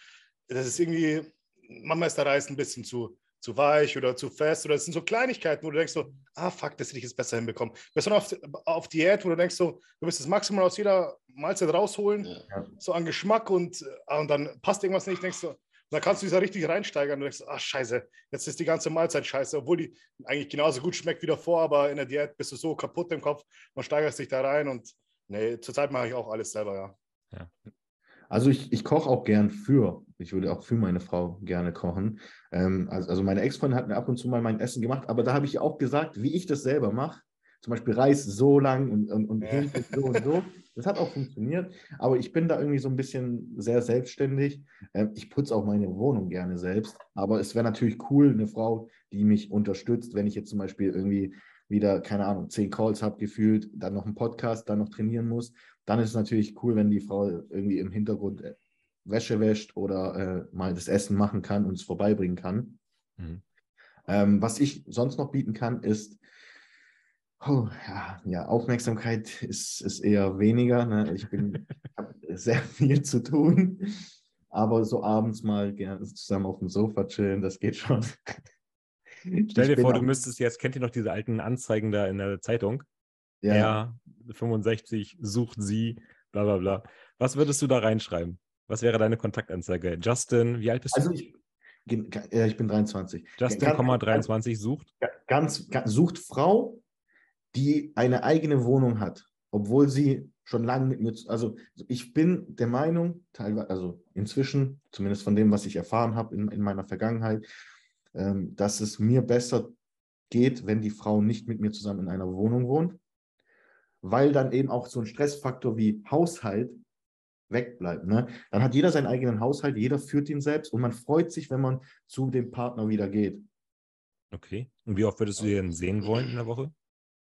Das ist irgendwie, manchmal ist der Reis ein bisschen zu, zu weich oder zu fest oder es sind so Kleinigkeiten, wo du denkst so, ah fuck, das hätte ich jetzt besser hinbekommen. Besonders auf, auf Diät, wo du denkst so, du wirst das Maximal aus jeder Mahlzeit rausholen, ja. so an Geschmack und, ah, und dann passt irgendwas nicht, denkst du, dann kannst du dich da richtig reinsteigern und denkst, ach scheiße, jetzt ist die ganze Mahlzeit scheiße, obwohl die eigentlich genauso gut schmeckt wie davor, aber in der Diät bist du so kaputt im Kopf und steigerst dich da rein und nee, zurzeit mache ich auch alles selber, ja. ja. Also ich, ich koche auch gern für. Ich würde auch für meine Frau gerne kochen. Ähm, also, also meine Ex-Freundin hat mir ab und zu mal mein Essen gemacht, aber da habe ich auch gesagt, wie ich das selber mache. Zum Beispiel Reis so lang und, und, und ja. so und so. Das hat auch funktioniert, aber ich bin da irgendwie so ein bisschen sehr selbstständig. Ähm, ich putze auch meine Wohnung gerne selbst, aber es wäre natürlich cool, eine Frau, die mich unterstützt, wenn ich jetzt zum Beispiel irgendwie wieder, keine Ahnung, zehn Calls habe gefühlt, dann noch einen Podcast, dann noch trainieren muss dann ist es natürlich cool, wenn die Frau irgendwie im Hintergrund äh, Wäsche wäscht oder äh, mal das Essen machen kann und es vorbeibringen kann. Mhm. Ähm, was ich sonst noch bieten kann, ist, oh, ja, ja, Aufmerksamkeit ist, ist eher weniger. Ne? Ich (laughs) habe sehr viel zu tun. Aber so abends mal gerne zusammen auf dem Sofa chillen, das geht schon. Stell dir vor, du müsstest jetzt, kennt ihr noch diese alten Anzeigen da in der Zeitung? Ja. Er 65 sucht sie, bla bla bla. Was würdest du da reinschreiben? Was wäre deine Kontaktanzeige? Justin, wie alt bist also du? Ich, ja, ich bin 23. Justin, ganz, 23 sucht? Ganz, ganz, sucht Frau, die eine eigene Wohnung hat, obwohl sie schon lange mit mir, also ich bin der Meinung, teilweise, also inzwischen, zumindest von dem, was ich erfahren habe in, in meiner Vergangenheit, ähm, dass es mir besser geht, wenn die Frau nicht mit mir zusammen in einer Wohnung wohnt, weil dann eben auch so ein Stressfaktor wie Haushalt wegbleibt. Ne? Dann hat jeder seinen eigenen Haushalt, jeder führt ihn selbst und man freut sich, wenn man zu dem Partner wieder geht. Okay. Und wie oft würdest du den sehen wollen in der Woche?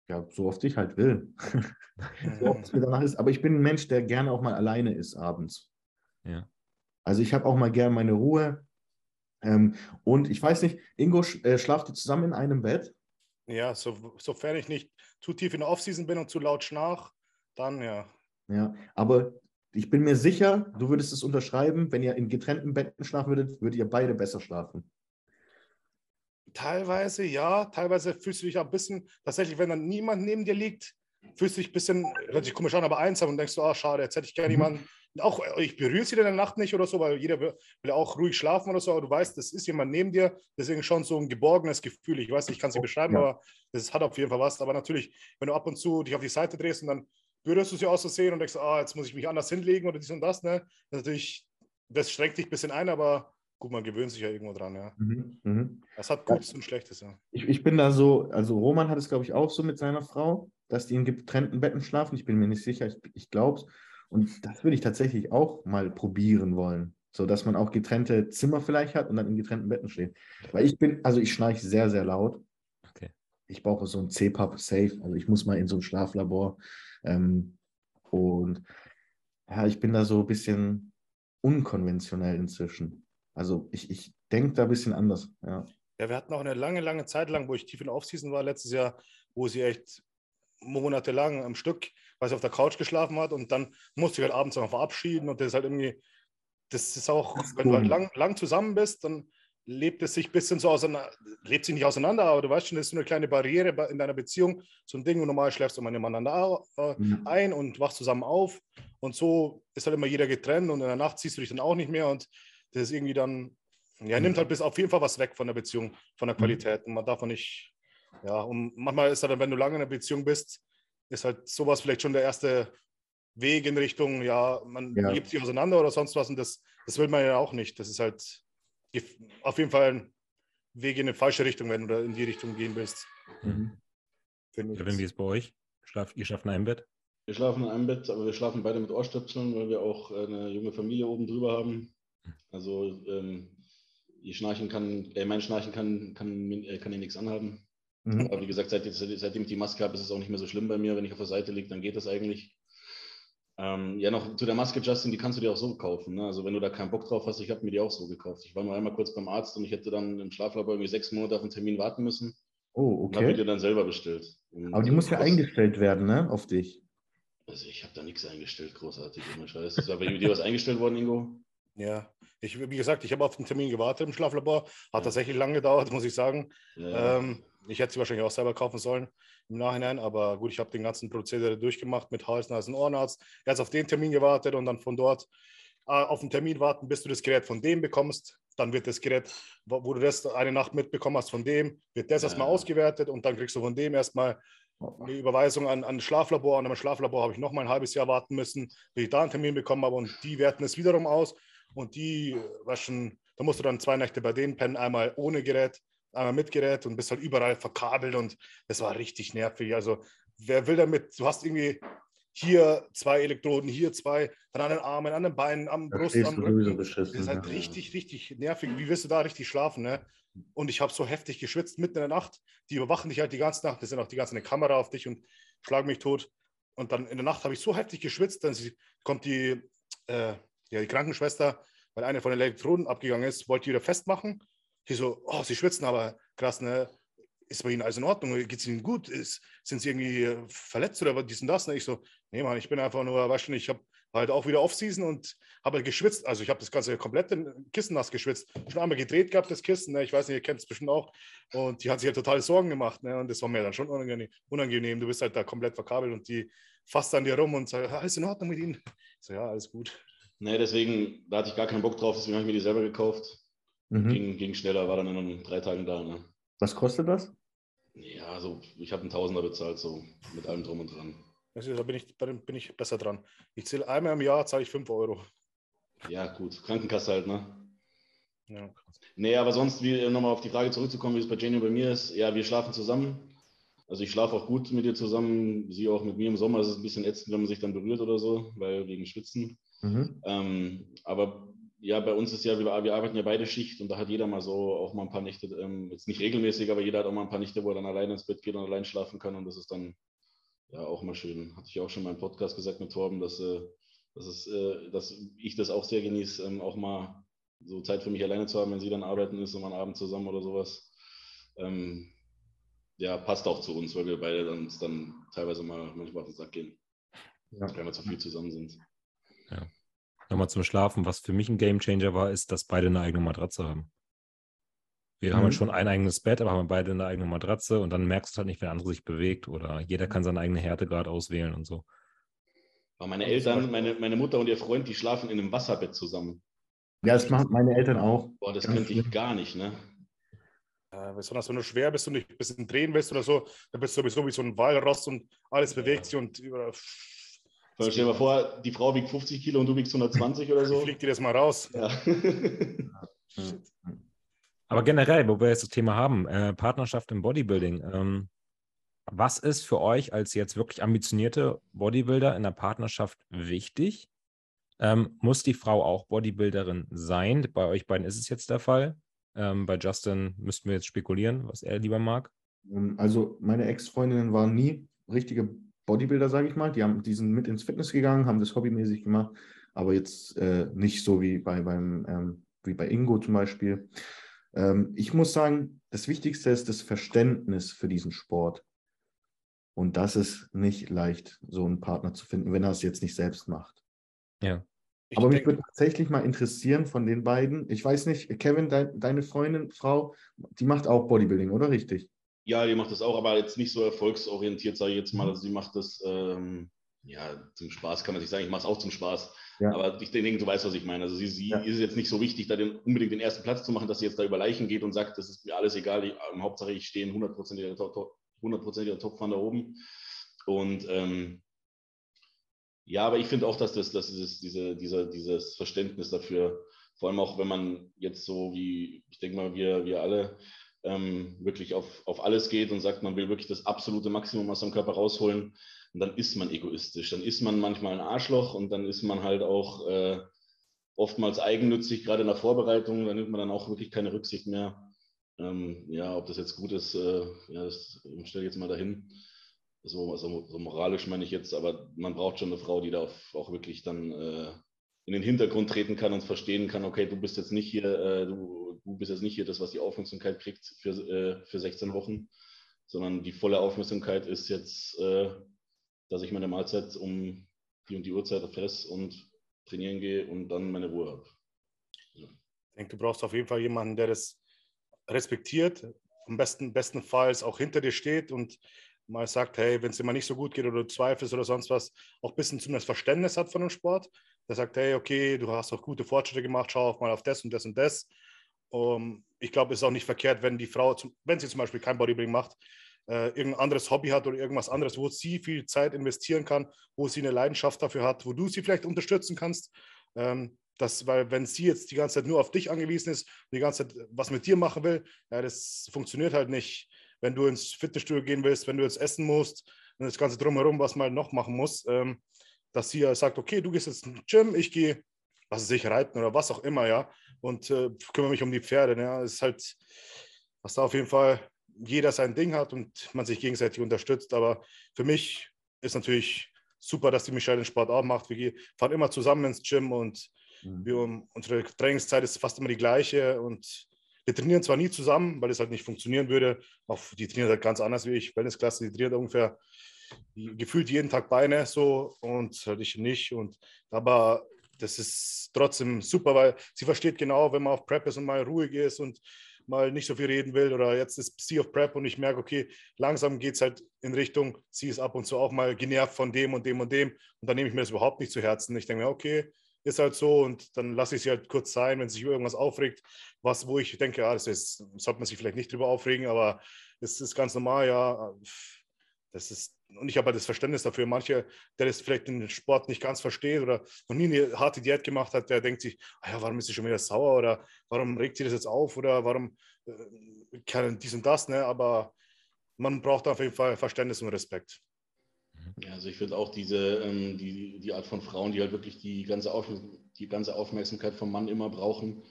Ja, so oft ich halt will. (laughs) so oft es mir danach ist. Aber ich bin ein Mensch, der gerne auch mal alleine ist abends. Ja. Also ich habe auch mal gerne meine Ruhe. Ähm, und ich weiß nicht, Ingo, äh, schlaft ihr zusammen in einem Bett? Ja, so, sofern ich nicht zu tief in der Offseason bin und zu laut schnarch, dann ja. Ja, aber ich bin mir sicher, du würdest es unterschreiben, wenn ihr in getrennten Betten schlafen würdet, würdet ihr beide besser schlafen. Teilweise ja, teilweise fühlst du dich auch ein bisschen, tatsächlich, wenn dann niemand neben dir liegt, fühlst du dich ein bisschen, hört sich komisch an, aber einsam und denkst du, ah, schade, jetzt hätte ich gerne mhm. jemanden, auch ich berühre sie in der Nacht nicht oder so, weil jeder will, will auch ruhig schlafen oder so, aber du weißt, das ist jemand neben dir, deswegen schon so ein geborgenes Gefühl. Ich weiß nicht, ich kann es nicht beschreiben, ja. aber das hat auf jeden Fall was. Aber natürlich, wenn du ab und zu dich auf die Seite drehst und dann berührst du sie aus Versehen und denkst, ah, jetzt muss ich mich anders hinlegen oder dies und das, ne? Das natürlich, das schränkt dich ein bisschen ein, aber gut, man gewöhnt sich ja irgendwo dran, ja. Mhm, mh. Das hat Gutes ja. und Schlechtes, ja. Ich, ich bin da so, also Roman hat es, glaube ich, auch so mit seiner Frau, dass die in getrennten Betten schlafen. Ich bin mir nicht sicher, ich, ich glaube es. Und das würde ich tatsächlich auch mal probieren wollen. So dass man auch getrennte Zimmer vielleicht hat und dann in getrennten Betten schläft. Weil ich bin, also ich schnarche sehr, sehr laut. Okay. Ich brauche so ein CPAP safe. Also ich muss mal in so ein Schlaflabor. Ähm, und ja, ich bin da so ein bisschen unkonventionell inzwischen. Also ich, ich denke da ein bisschen anders. Ja. ja, wir hatten auch eine lange, lange Zeit lang, wo ich tief in Offseason war letztes Jahr, wo sie echt monatelang am Stück, weil sie auf der Couch geschlafen hat und dann musste ich halt abends noch verabschieden und das ist halt irgendwie, das ist auch, das ist wenn du halt lang, lang zusammen bist, dann lebt es sich ein bisschen so auseinander, lebt sich nicht auseinander, aber du weißt schon, das ist so eine kleine Barriere in deiner Beziehung, so ein Ding, und normal schläfst du immer nebeneinander äh, mhm. ein und wachst zusammen auf und so ist halt immer jeder getrennt und in der Nacht siehst du dich dann auch nicht mehr und das ist irgendwie dann, ja, nimmt halt bis auf jeden Fall was weg von der Beziehung, von der mhm. Qualität und man darf nicht, ja, und manchmal ist halt, wenn du lange in einer Beziehung bist, ist halt sowas vielleicht schon der erste Weg in Richtung, ja, man ja. lebt sich auseinander oder sonst was und das, das will man ja auch nicht, das ist halt auf jeden Fall ein Weg in eine falsche Richtung, wenn du da in die Richtung gehen willst. Mhm. Kevin, wie ist es bei euch? Schlaf, ihr schlaft in einem Bett? Wir schlafen in einem Bett, aber wir schlafen beide mit Ohrstöpseln, weil wir auch eine junge Familie oben drüber haben. Also ähm, ihr Schnarchen kann, äh, mein Schnarchen kann, kann, äh, kann ihr nichts anhaben. Mhm. Aber wie gesagt, seit, seitdem ich die Maske habe, ist es auch nicht mehr so schlimm bei mir. Wenn ich auf der Seite liege, dann geht das eigentlich. Ähm, ja, noch zu der Maske, Justin, die kannst du dir auch so kaufen. Ne? Also wenn du da keinen Bock drauf hast, ich habe mir die auch so gekauft. Ich war nur einmal kurz beim Arzt und ich hätte dann im Schlaflabor irgendwie sechs Monate auf einen Termin warten müssen. Oh, okay. Habe mir dann selber bestellt. Und Aber die muss ja eingestellt werden, ne? Auf dich. Also ich habe da nichts eingestellt, großartig. Ist aber bei dir was eingestellt worden, Ingo? Ja, ich, wie gesagt, ich habe auf den Termin gewartet im Schlaflabor. Hat ja. tatsächlich lange gedauert, (laughs) muss ich sagen. Ja. Ähm, ich hätte sie wahrscheinlich auch selber kaufen sollen im Nachhinein, aber gut, ich habe den ganzen Prozedere durchgemacht mit Hals, Nasen, Ohrenarzt. Erst auf den Termin gewartet und dann von dort äh, auf den Termin warten, bis du das Gerät von dem bekommst. Dann wird das Gerät, wo, wo du das eine Nacht mitbekommen hast von dem, wird das ja. erstmal ausgewertet und dann kriegst du von dem erstmal eine Überweisung an, an Schlaflabor. Und am Schlaflabor habe ich noch mal ein halbes Jahr warten müssen, bis ich da einen Termin bekommen habe. Und die werten es wiederum aus. Und die, was schon, da musst du dann zwei Nächte bei denen pennen, einmal ohne Gerät, einmal mit Gerät und bist halt überall verkabelt und das war richtig nervig. Also wer will damit, du hast irgendwie hier zwei Elektroden, hier zwei, dann an den Armen, an den Beinen, am Brust, am Rücken. Das ist halt ja. richtig, richtig nervig. Wie wirst du da richtig schlafen? Ne? Und ich habe so heftig geschwitzt mitten in der Nacht. Die überwachen dich halt die ganze Nacht. Das sind auch die ganze Kamera auf dich und schlagen mich tot. Und dann in der Nacht habe ich so heftig geschwitzt, dann kommt die, äh, ja, die Krankenschwester, weil eine von den Elektroden abgegangen ist, wollte die wieder festmachen. Die so, oh, sie schwitzen aber krass, ne? ist bei Ihnen alles in Ordnung? Geht es Ihnen gut? Ist, sind Sie irgendwie verletzt oder dies und das? Und ich so, nee, Mann, ich bin einfach nur, weißt du, ich habe halt auch wieder Offseason und habe halt geschwitzt. Also ich habe das ganze komplette Kissen nass geschwitzt. Schon einmal gedreht gehabt, das Kissen. Ne? Ich weiß nicht, ihr kennt es bestimmt auch. Und die hat sich halt total Sorgen gemacht. Ne? Und das war mir dann schon unangenehm. Du bist halt da komplett verkabelt und die fasst an dir rum und sagt, alles in Ordnung mit Ihnen. Ich so, ja, alles gut. Nee, deswegen, da hatte ich gar keinen Bock drauf, deswegen habe ich mir die selber gekauft. Mhm. Ging, ging schneller, war dann in drei Tagen da. Ne? Was kostet das? Ja, so, ich habe einen Tausender bezahlt, so mit allem drum und dran. Also, da bin ich, bin ich besser dran. Ich zähle einmal im Jahr, zahle ich 5 Euro. Ja, gut. Krankenkasse halt, ne? Ja. Nee, aber sonst, wie nochmal auf die Frage zurückzukommen, wie es bei Jenny und bei mir ist, ja, wir schlafen zusammen. Also ich schlafe auch gut mit dir zusammen, sie auch mit mir im Sommer. Das ist ein bisschen ätzend, wenn man sich dann berührt oder so, weil wegen Schwitzen. Mhm. Ähm, aber ja, bei uns ist ja, wir, wir, arbeiten ja beide Schicht und da hat jeder mal so auch mal ein paar Nächte, ähm, jetzt nicht regelmäßig, aber jeder hat auch mal ein paar Nächte, wo er dann alleine ins Bett geht und allein schlafen kann und das ist dann ja auch mal schön. Hatte ich auch schon mal im Podcast gesagt mit Torben, dass, äh, dass, es, äh, dass ich das auch sehr genieße, ähm, auch mal so Zeit für mich alleine zu haben, wenn sie dann arbeiten ist und man Abend zusammen oder sowas. Ähm, ja, passt auch zu uns, weil wir beide dann, uns dann teilweise mal manchmal auf den Sack gehen. Ja. Wenn wir zu viel zusammen sind. Ja. Nochmal zum Schlafen. Was für mich ein Gamechanger war, ist, dass beide eine eigene Matratze haben. Wir mhm. haben halt schon ein eigenes Bett, aber haben beide eine eigene Matratze und dann merkst du halt nicht, wenn der andere sich bewegt oder jeder kann seine eigene Härtegrad auswählen und so. Aber meine Eltern, meine, meine Mutter und ihr Freund, die schlafen in einem Wasserbett zusammen. Ja, das machen meine Eltern auch. Boah, das könnte ich gar nicht, ne? Äh, besonders wenn du schwer bist und dich ein bisschen drehen willst oder so, dann bist du sowieso wie so ein Walross und alles bewegt sich und über. Stell dir mal vor, die Frau wiegt 50 Kilo und du wiegst 120 oder so. Fliegt dir das mal raus. (laughs) Ja. Aber generell, wo wir jetzt das Thema haben, äh, Partnerschaft im Bodybuilding. Ähm, was ist für euch als jetzt wirklich ambitionierte Bodybuilder in der Partnerschaft wichtig? Ähm, muss die Frau auch Bodybuilderin sein? Bei euch beiden ist es jetzt der Fall. Ähm, bei Justin müssten wir jetzt spekulieren, was er lieber mag. Ähm, also meine Ex-Freundinnen waren nie richtige Bodybuilder, sage ich mal. Die, haben, die sind mit ins Fitness gegangen, haben das hobbymäßig gemacht, aber jetzt äh, nicht so wie bei, beim, ähm, wie bei Ingo zum Beispiel. Ähm, ich muss sagen, das Wichtigste ist das Verständnis für diesen Sport. Und das ist nicht leicht, so einen Partner zu finden, wenn er es jetzt nicht selbst macht. Ja. Ich Aber mich würde tatsächlich mal interessieren von den beiden. Ich weiß nicht, Kevin, dein, deine Freundin, Frau, die macht auch Bodybuilding, oder richtig? Ja, die macht das auch, aber jetzt nicht so erfolgsorientiert, sage ich jetzt mal. Mhm. Also sie macht das, ähm, ja, zum Spaß kann man sich sagen. Ich mache es auch zum Spaß. Ja. Aber ich denke, du weißt, was ich meine. Also sie, sie ja. ist jetzt nicht so wichtig, da den, unbedingt den ersten Platz zu machen, dass sie jetzt da über Leichen geht und sagt, das ist mir alles egal. Ich, ähm, Hauptsache, ich stehe in 100%iger Top, 100 Top von da oben. Und ähm, ja, aber ich finde auch, dass das, das ist diese, dieser, dieses Verständnis dafür, vor allem auch wenn man jetzt so wie, ich denke mal, wir, wir alle ähm, wirklich auf, auf alles geht und sagt, man will wirklich das absolute Maximum aus seinem Körper rausholen, und dann ist man egoistisch. Dann ist man manchmal ein Arschloch und dann ist man halt auch äh, oftmals eigennützig, gerade in der Vorbereitung. Da nimmt man dann auch wirklich keine Rücksicht mehr. Ähm, ja, ob das jetzt gut ist, äh, ja, das stelle ich jetzt mal dahin. So, also, so moralisch meine ich jetzt, aber man braucht schon eine Frau, die da auch wirklich dann äh, in den Hintergrund treten kann und verstehen kann, okay, du bist jetzt nicht hier, äh, du, du bist jetzt nicht hier das, was die Aufmerksamkeit kriegt für, äh, für 16 Wochen, sondern die volle Aufmerksamkeit ist jetzt äh, dass ich meine Mahlzeit um die und die Uhrzeit fresse und trainieren gehe und dann meine Ruhe habe. Ja. Ich denke, du brauchst auf jeden Fall jemanden, der das respektiert, am besten, bestenfalls auch hinter dir steht und mal sagt, hey, wenn es dir mal nicht so gut geht oder du zweifelst oder sonst was, auch ein bisschen zumindest Verständnis hat von dem Sport. Der sagt, hey, okay, du hast auch gute Fortschritte gemacht, schau auch mal auf das und das und das. Um, ich glaube, es ist auch nicht verkehrt, wenn die Frau, wenn sie zum Beispiel kein Bodybuilding macht, äh, irgendein anderes Hobby hat oder irgendwas anderes, wo sie viel Zeit investieren kann, wo sie eine Leidenschaft dafür hat, wo du sie vielleicht unterstützen kannst. Ähm, das, weil wenn sie jetzt die ganze Zeit nur auf dich angewiesen ist und die ganze Zeit was mit dir machen will, ja, das funktioniert halt nicht. Wenn du ins Fitnessstudio gehen willst, wenn du jetzt essen musst und das Ganze drumherum, was man halt noch machen muss, ähm, dass sie ja sagt, okay, du gehst jetzt ins Gym, ich gehe, was weiß ich, reiten oder was auch immer, ja, und äh, kümmere mich um die Pferde. Ja, das ist halt, was da auf jeden Fall jeder sein Ding hat und man sich gegenseitig unterstützt. Aber für mich ist natürlich super, dass die Michelle den Sport auch macht. Wir fahren immer zusammen ins Gym und mhm. wir, unsere Trainingszeit ist fast immer die gleiche und wir trainieren zwar nie zusammen, weil es halt nicht funktionieren würde. Auch die trainiert halt ganz anders wie ich. Wellnessklasse, die trainiert ungefähr gefühlt jeden Tag Beine so und halt ich nicht. Und aber das ist trotzdem super, weil sie versteht genau, wenn man auf Prep ist und mal ruhig ist und mal nicht so viel reden will oder jetzt ist sie auf Prep und ich merke, okay, langsam geht es halt in Richtung, sie ist ab und zu auch mal genervt von dem und dem und dem und dann nehme ich mir das überhaupt nicht zu Herzen. Ich denke mir, okay, ist halt so und dann lasse ich sie halt kurz sein, wenn sich irgendwas aufregt, was, wo ich denke, ja, das ist, sollte man sich vielleicht nicht drüber aufregen, aber es ist ganz normal, ja, das ist, und ich habe halt das Verständnis dafür. Manche, der das vielleicht den Sport nicht ganz versteht oder noch nie eine harte Diät gemacht hat, der denkt sich, ah ja, warum ist sie schon wieder sauer oder warum regt sie das jetzt auf oder warum äh, kann dies und das, ne? Aber man braucht auf jeden Fall Verständnis und Respekt. Ja, also ich finde auch diese, ähm, die, die Art von Frauen, die halt wirklich die ganze, Auf, die ganze Aufmerksamkeit vom Mann immer brauchen.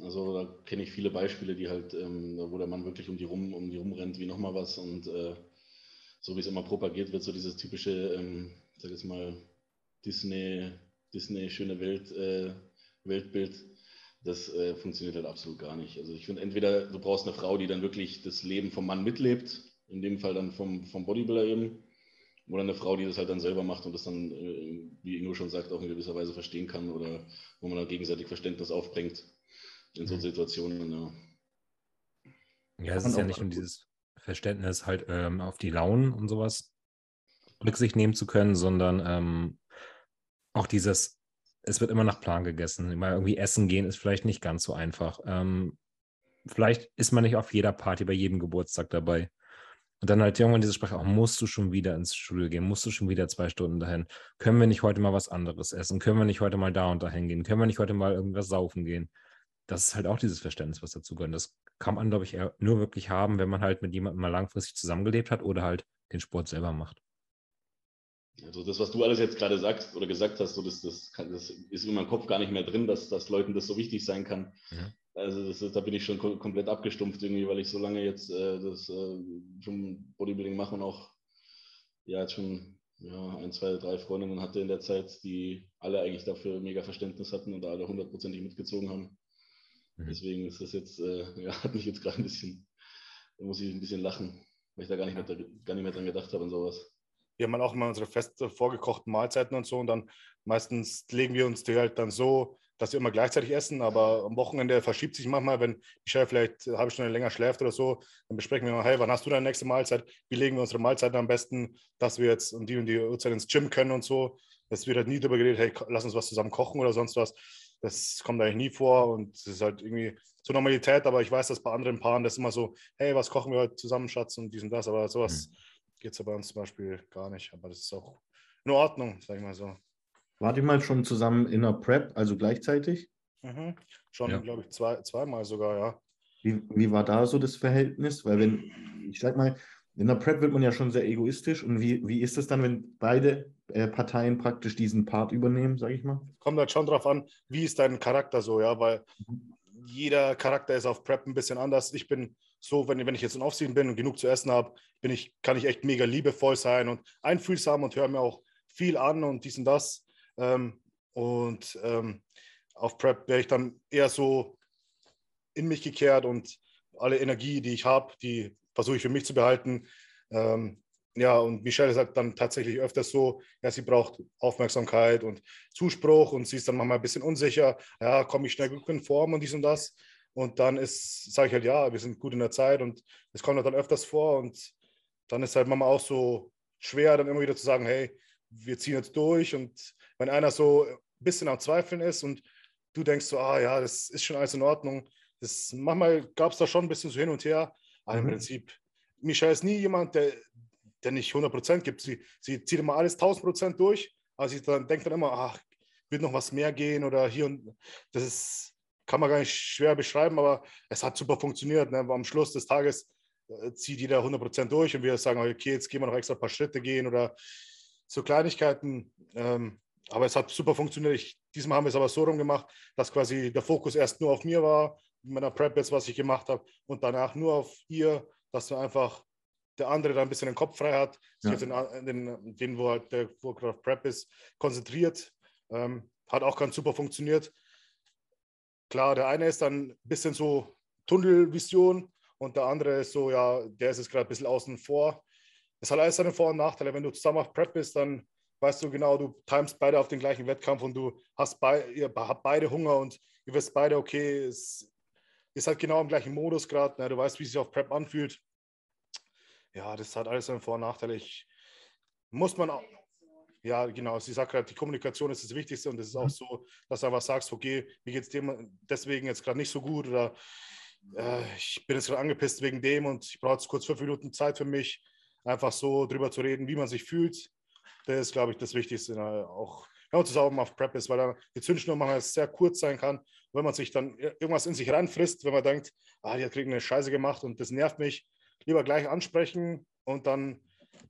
Also da kenne ich viele Beispiele, die halt, ähm, wo der Mann wirklich um die rum, um die rumrennt wie nochmal was und äh, so wie es immer propagiert wird, so dieses typische, ähm, sag jetzt mal, Disney, Disney schöne Welt, äh, Weltbild, das äh, funktioniert halt absolut gar nicht. Also ich finde, entweder du brauchst eine Frau, die dann wirklich das Leben vom Mann mitlebt, in dem Fall dann vom, vom Bodybuilder eben, oder eine Frau, die das halt dann selber macht und das dann, äh, wie Ingo schon sagt, auch in gewisser Weise verstehen kann oder wo man dann gegenseitig Verständnis aufbringt in so mhm. Situationen. Ja, ja es ist ja nicht nur dieses Verständnis halt ähm, auf die Launen und sowas Rücksicht nehmen zu können, sondern ähm, auch dieses, es wird immer nach Plan gegessen. Mal irgendwie essen gehen ist vielleicht nicht ganz so einfach. Ähm, vielleicht ist man nicht auf jeder Party bei jedem Geburtstag dabei. Und dann halt irgendwann diese Sprache, auch musst du schon wieder ins Studio gehen, musst du schon wieder zwei Stunden dahin. Können wir nicht heute mal was anderes essen? Können wir nicht heute mal da und dahin gehen? Können wir nicht heute mal irgendwas saufen gehen? Das ist halt auch dieses Verständnis, was dazu gehört. Das kann man, glaube ich, nur wirklich haben, wenn man halt mit jemandem mal langfristig zusammengelebt hat oder halt den Sport selber macht. Also das, was du alles jetzt gerade sagst oder gesagt hast, so das, das, kann, das ist in meinem Kopf gar nicht mehr drin, dass, dass Leuten das so wichtig sein kann. Mhm. Also das, da bin ich schon komplett abgestumpft irgendwie, weil ich so lange jetzt äh, das äh, schon Bodybuilding mache und auch ja jetzt schon ja, ein, zwei, drei Freundinnen hatte in der Zeit, die alle eigentlich dafür mega Verständnis hatten und alle hundertprozentig mitgezogen haben. Mhm. Deswegen ist das jetzt, äh, (laughs) ja, hat mich jetzt gerade ein bisschen, da muss ich ein bisschen lachen, weil ich da gar nicht mehr, gar nicht mehr dran gedacht habe und sowas. Wir haben auch immer unsere fest vorgekochten Mahlzeiten und so und dann meistens legen wir uns die halt dann so, dass wir immer gleichzeitig essen, aber am Wochenende verschiebt sich manchmal, wenn Michelle vielleicht eine halbe Stunde länger schläft oder so, dann besprechen wir mal, hey, wann hast du deine nächste Mahlzeit? Wie legen wir unsere Mahlzeiten am besten, dass wir jetzt um die und die Uhrzeit ins Gym können und so. Es wird halt nie darüber geredet, hey, lass uns was zusammen kochen oder sonst was. Das kommt eigentlich nie vor und es ist halt irgendwie zur Normalität, aber ich weiß, dass bei anderen Paaren das immer so, hey, was kochen wir heute zusammen, Schatz, und dies und das, aber sowas mhm. geht es ja bei uns zum Beispiel gar nicht, aber das ist auch in Ordnung, sag ich mal so. Wart ihr mal schon zusammen in der Prep, also gleichzeitig? Mhm. Schon, ja. glaube ich, zwei, zweimal sogar, ja. Wie, wie war da so das Verhältnis? Weil wenn, ich sag mal, in der Prep wird man ja schon sehr egoistisch. Und wie, wie ist es dann, wenn beide äh, Parteien praktisch diesen Part übernehmen, sage ich mal? Kommt halt schon drauf an, wie ist dein Charakter so, ja, weil mhm. jeder Charakter ist auf Prep ein bisschen anders. Ich bin so, wenn, wenn ich jetzt in Aufsehen bin und genug zu essen habe, bin ich, kann ich echt mega liebevoll sein und einfühlsam und höre mir auch viel an und dies und das. Ähm, und ähm, auf Prep wäre ich dann eher so in mich gekehrt und alle Energie, die ich habe, die versuche ich für mich zu behalten. Ähm, ja, und Michelle sagt dann tatsächlich öfters so, ja, sie braucht Aufmerksamkeit und Zuspruch und sie ist dann manchmal ein bisschen unsicher, ja, komme ich schnell gut in Form und dies und das. Und dann ist, sage ich halt, ja, wir sind gut in der Zeit und es kommt halt dann öfters vor und dann ist halt manchmal auch so schwer, dann immer wieder zu sagen, hey, wir ziehen jetzt durch und wenn einer so ein bisschen am Zweifeln ist und du denkst so, ah ja, das ist schon alles in Ordnung, das, manchmal gab es da schon ein bisschen so hin und her, aber mhm. im Prinzip, Michelle ist nie jemand, der, der nicht 100% gibt. Sie, sie zieht immer alles 1000% durch, aber sie dann, denkt dann immer, ach, wird noch was mehr gehen oder hier und das ist, kann man gar nicht schwer beschreiben, aber es hat super funktioniert. Ne? Am Schluss des Tages äh, zieht jeder 100% durch und wir sagen, okay, jetzt gehen wir noch extra ein paar Schritte gehen oder so Kleinigkeiten. Ähm, aber es hat super funktioniert. Ich, diesmal haben wir es aber so rum gemacht, dass quasi der Fokus erst nur auf mir war, mit meiner Prep jetzt, was ich gemacht habe, und danach nur auf ihr, dass wir einfach der andere da ein bisschen den Kopf frei hat, sich ja. jetzt in, den, den, wo halt der Warcraft Prep ist, konzentriert. Ähm, hat auch ganz super funktioniert. Klar, der eine ist dann ein bisschen so Tunnelvision und der andere ist so, ja, der ist jetzt gerade ein bisschen außen vor. Das hat alles seine Vor- und Nachteile. Wenn du zusammen auf Prep bist, dann weißt du genau, du timest beide auf den gleichen Wettkampf und du hast bei, ihr habt beide Hunger und ihr wisst beide, okay, es ist halt genau im gleichen Modus gerade. Ne? Du weißt, wie es sich auf Prep anfühlt. Ja, das hat alles seine Vor- und Nachteile. Ich, muss man auch. Ja, genau. Sie sagt gerade, die Kommunikation ist das Wichtigste und es ist auch mhm. so, dass du einfach sagst, okay, mir geht es dem deswegen jetzt gerade nicht so gut oder äh, ich bin jetzt gerade angepisst wegen dem und ich brauche jetzt kurz fünf Minuten Zeit für mich, einfach so drüber zu reden, wie man sich fühlt. Das ist, glaube ich, das Wichtigste. Auch wenn man zusammen auf Prep ist, weil dann die Zündschnur manchmal sehr kurz sein kann. Wenn man sich dann irgendwas in sich reinfrisst, wenn man denkt, ah, die hat eine Scheiße gemacht und das nervt mich, lieber gleich ansprechen und dann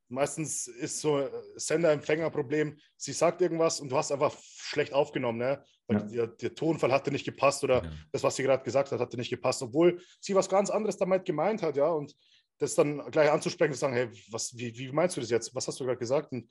meistens ist so Sender-Empfänger-Problem, sie sagt irgendwas und du hast einfach schlecht aufgenommen, ne? Weil ja. der, der, Tonfall hatte nicht gepasst oder ja. das, was sie gerade gesagt hat, hatte nicht gepasst, obwohl sie was ganz anderes damit gemeint hat, ja. Und das dann gleich anzusprechen und zu sagen, hey, was, wie, wie meinst du das jetzt? Was hast du gerade gesagt? Und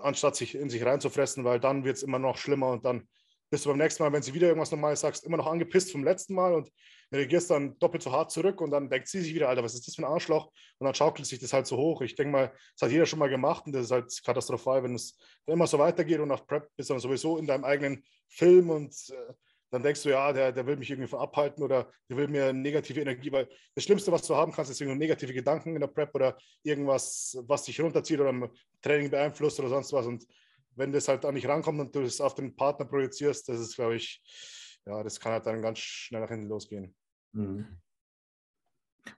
anstatt sich in sich reinzufressen, weil dann wird es immer noch schlimmer und dann bist du beim nächsten Mal, wenn sie wieder irgendwas Normales sagst, immer noch angepisst vom letzten Mal und reagierst dann doppelt so hart zurück und dann denkt sie sich wieder, Alter, was ist das für ein Arschloch? Und dann schaukelt sich das halt so hoch. Ich denke mal, das hat jeder schon mal gemacht und das ist halt katastrophal, wenn es immer so weitergeht und nach Prep bist du dann sowieso in deinem eigenen Film und äh, dann denkst du, ja, der, der will mich irgendwie abhalten oder der will mir negative Energie, weil das Schlimmste, was du haben kannst, ist irgendwie negative Gedanken in der Prep oder irgendwas, was dich runterzieht oder im Training beeinflusst oder sonst was. Und wenn das halt da nicht rankommt und du es auf den Partner projizierst, das ist, glaube ich, ja, das kann halt dann ganz schnell nach hinten losgehen. Mhm.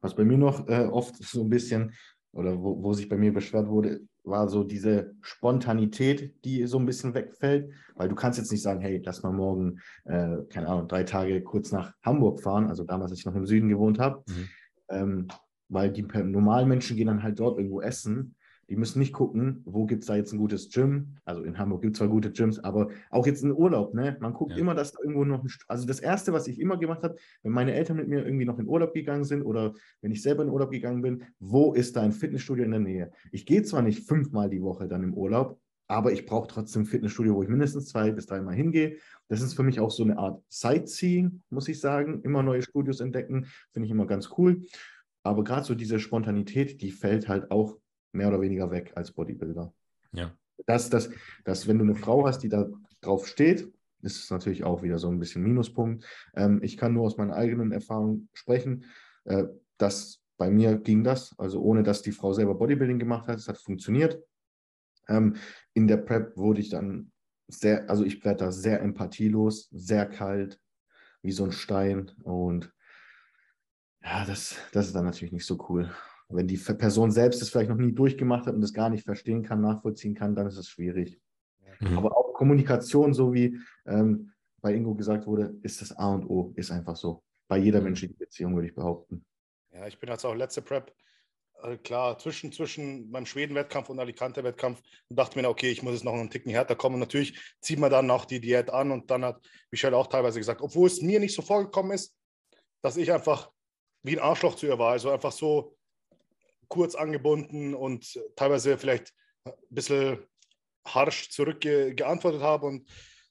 Was bei mir noch äh, oft so ein bisschen, oder wo, wo sich bei mir beschwert wurde, war so diese Spontanität, die so ein bisschen wegfällt, weil du kannst jetzt nicht sagen, hey, lass mal morgen, äh, keine Ahnung, drei Tage kurz nach Hamburg fahren, also damals, als ich noch im Süden gewohnt habe, mhm. ähm, weil die normalen Menschen gehen dann halt dort irgendwo essen die müssen nicht gucken, wo gibt es da jetzt ein gutes Gym. Also in Hamburg gibt es zwar gute Gyms, aber auch jetzt in Urlaub, ne? Man guckt ja. immer, dass da irgendwo noch ein. Also das Erste, was ich immer gemacht habe, wenn meine Eltern mit mir irgendwie noch in Urlaub gegangen sind oder wenn ich selber in Urlaub gegangen bin, wo ist da ein Fitnessstudio in der Nähe? Ich gehe zwar nicht fünfmal die Woche dann im Urlaub, aber ich brauche trotzdem ein Fitnessstudio, wo ich mindestens zwei bis dreimal hingehe. Das ist für mich auch so eine Art Sightseeing, muss ich sagen. Immer neue Studios entdecken, finde ich immer ganz cool. Aber gerade so diese Spontanität, die fällt halt auch mehr oder weniger weg als Bodybuilder. Ja. Das, das, das, wenn du eine Frau hast, die da drauf steht, ist es natürlich auch wieder so ein bisschen Minuspunkt. Ähm, ich kann nur aus meiner eigenen Erfahrung sprechen, äh, dass bei mir ging das, also ohne dass die Frau selber Bodybuilding gemacht hat, es hat funktioniert. Ähm, in der Prep wurde ich dann sehr, also ich werde da sehr empathielos, sehr kalt, wie so ein Stein und ja, das, das ist dann natürlich nicht so cool. Wenn die Person selbst es vielleicht noch nie durchgemacht hat und es gar nicht verstehen kann, nachvollziehen kann, dann ist es schwierig. Mhm. Aber auch Kommunikation, so wie ähm, bei Ingo gesagt wurde, ist das A und O, ist einfach so. Bei jeder mhm. menschlichen Beziehung würde ich behaupten. Ja, ich bin jetzt auch letzte Prep, äh, klar, zwischen, zwischen meinem Schweden-Wettkampf und Alicante-Wettkampf und dachte mir, okay, ich muss jetzt noch einen Ticken härter kommen. Und natürlich zieht man dann auch die Diät an und dann hat Michelle auch teilweise gesagt, obwohl es mir nicht so vorgekommen ist, dass ich einfach wie ein Arschloch zu ihr war. Also einfach so, kurz angebunden und teilweise vielleicht ein bisschen harsch zurückgeantwortet habe. Und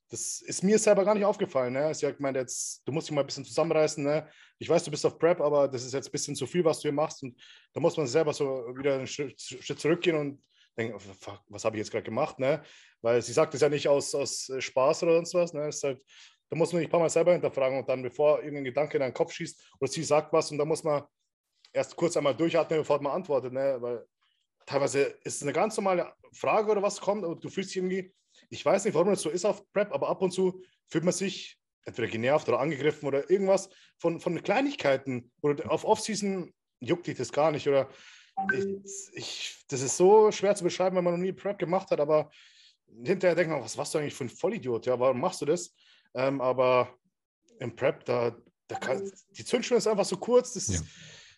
das ist mir selber gar nicht aufgefallen. Ne? Sie hat gemeint, jetzt, du musst dich mal ein bisschen zusammenreißen. Ne? Ich weiß, du bist auf Prep, aber das ist jetzt ein bisschen zu viel, was du hier machst. Und da muss man selber so wieder einen Schritt, Schritt zurückgehen und denken, oh, was habe ich jetzt gerade gemacht? Ne? Weil sie sagt es ja nicht aus, aus Spaß oder sonst was. Ne? ist halt, da muss man sich ein paar Mal selber hinterfragen und dann, bevor irgendein Gedanke in deinen Kopf schießt oder sie sagt was und da muss man erst kurz einmal durchatmen, bevor man antwortet, ne? weil teilweise ist es eine ganz normale Frage oder was kommt und du fühlst dich irgendwie, ich weiß nicht, warum das so ist auf Prep, aber ab und zu fühlt man sich entweder genervt oder angegriffen oder irgendwas von, von Kleinigkeiten oder auf Offseason juckt dich das gar nicht oder ich, ich, das ist so schwer zu beschreiben, wenn man noch nie Prep gemacht hat, aber hinterher denkt man, was warst du eigentlich für ein Vollidiot? Ja, warum machst du das? Ähm, aber im Prep, da, da kann, die Zündschnur ist einfach so kurz, das ja. ist,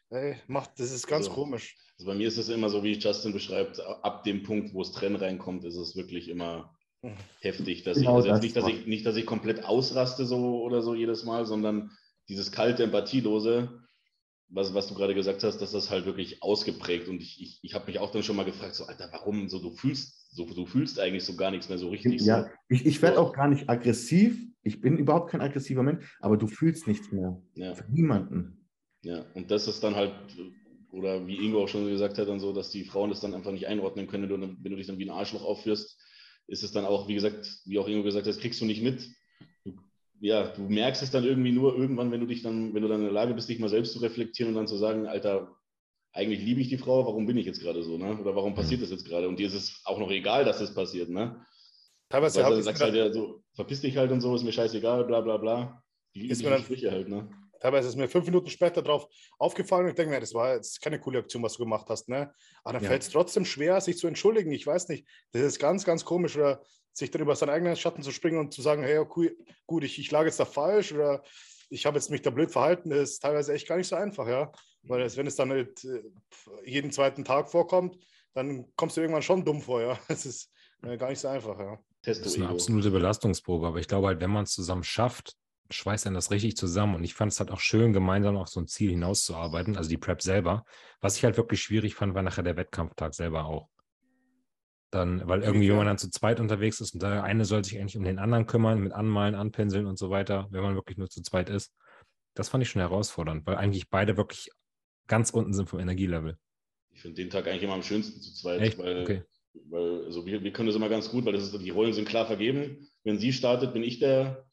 Ey, macht, das ist ganz also, komisch. Also bei mir ist es immer so, wie Justin beschreibt, ab dem Punkt, wo es Trennen reinkommt, ist es wirklich immer heftig. Dass genau ich, also das nicht, dass ich, nicht, dass ich komplett ausraste so oder so jedes Mal, sondern dieses kalte, empathielose, was, was du gerade gesagt hast, dass das halt wirklich ausgeprägt und ich, ich, ich habe mich auch dann schon mal gefragt, so Alter, warum so du fühlst, so du fühlst eigentlich so gar nichts mehr so richtig. Ja, so. ich, ich werde auch gar nicht aggressiv. Ich bin überhaupt kein aggressiver Mensch, aber du fühlst nichts mehr. Ja. Für niemanden. Ja, und das ist dann halt, oder wie Ingo auch schon gesagt hat, dann so, dass die Frauen das dann einfach nicht einordnen können, wenn du, wenn du dich dann wie ein Arschloch aufführst, ist es dann auch, wie gesagt, wie auch Ingo gesagt hat, das kriegst du nicht mit. Du ja, du merkst es dann irgendwie nur irgendwann, wenn du dich dann, wenn du dann in der Lage bist, dich mal selbst zu reflektieren und dann zu sagen, Alter, eigentlich liebe ich die Frau, warum bin ich jetzt gerade so, ne? Oder warum passiert das jetzt gerade? Und dir ist es auch noch egal, dass das passiert, ne? Teilweise Weil, dann sagst halt ja so, verpiss dich halt und so, ist mir scheißegal, bla bla bla. Die ist mir dann, Sprüche halt, ne? Teilweise ist mir fünf Minuten später drauf aufgefallen und ich denke mir, das war jetzt keine coole Aktion, was du gemacht hast, ne? Aber dann ja. fällt es trotzdem schwer, sich zu entschuldigen. Ich weiß nicht, das ist ganz, ganz komisch. Oder sich dann über seinen eigenen Schatten zu springen und zu sagen, hey, okay, gut, ich, ich lag jetzt da falsch oder ich habe jetzt mich da blöd verhalten, ist teilweise echt gar nicht so einfach, ja. Weil es, wenn es dann halt äh, jeden zweiten Tag vorkommt, dann kommst du irgendwann schon dumm vor, ja. (laughs) Das ist äh, gar nicht so einfach, ja. Das ist eine absolute Belastungsprobe, aber ich glaube halt, wenn man es zusammen schafft, schweißt dann das richtig zusammen. Und ich fand es halt auch schön, gemeinsam auf so ein Ziel hinauszuarbeiten, also die Prep selber. Was ich halt wirklich schwierig fand, war nachher der Wettkampftag selber auch. Dann, weil irgendwie, wenn man dann zu zweit unterwegs ist und der eine soll sich eigentlich um den anderen kümmern, mit Anmalen, Anpinseln und so weiter, wenn man wirklich nur zu zweit ist. Das fand ich schon herausfordernd, weil eigentlich beide wirklich ganz unten sind vom Energielevel. Ich finde den Tag eigentlich immer am schönsten zu zweit, Echt? weil, okay. weil also wir, wir können das immer ganz gut, weil das ist, die Rollen sind klar vergeben. Wenn sie startet, bin ich der,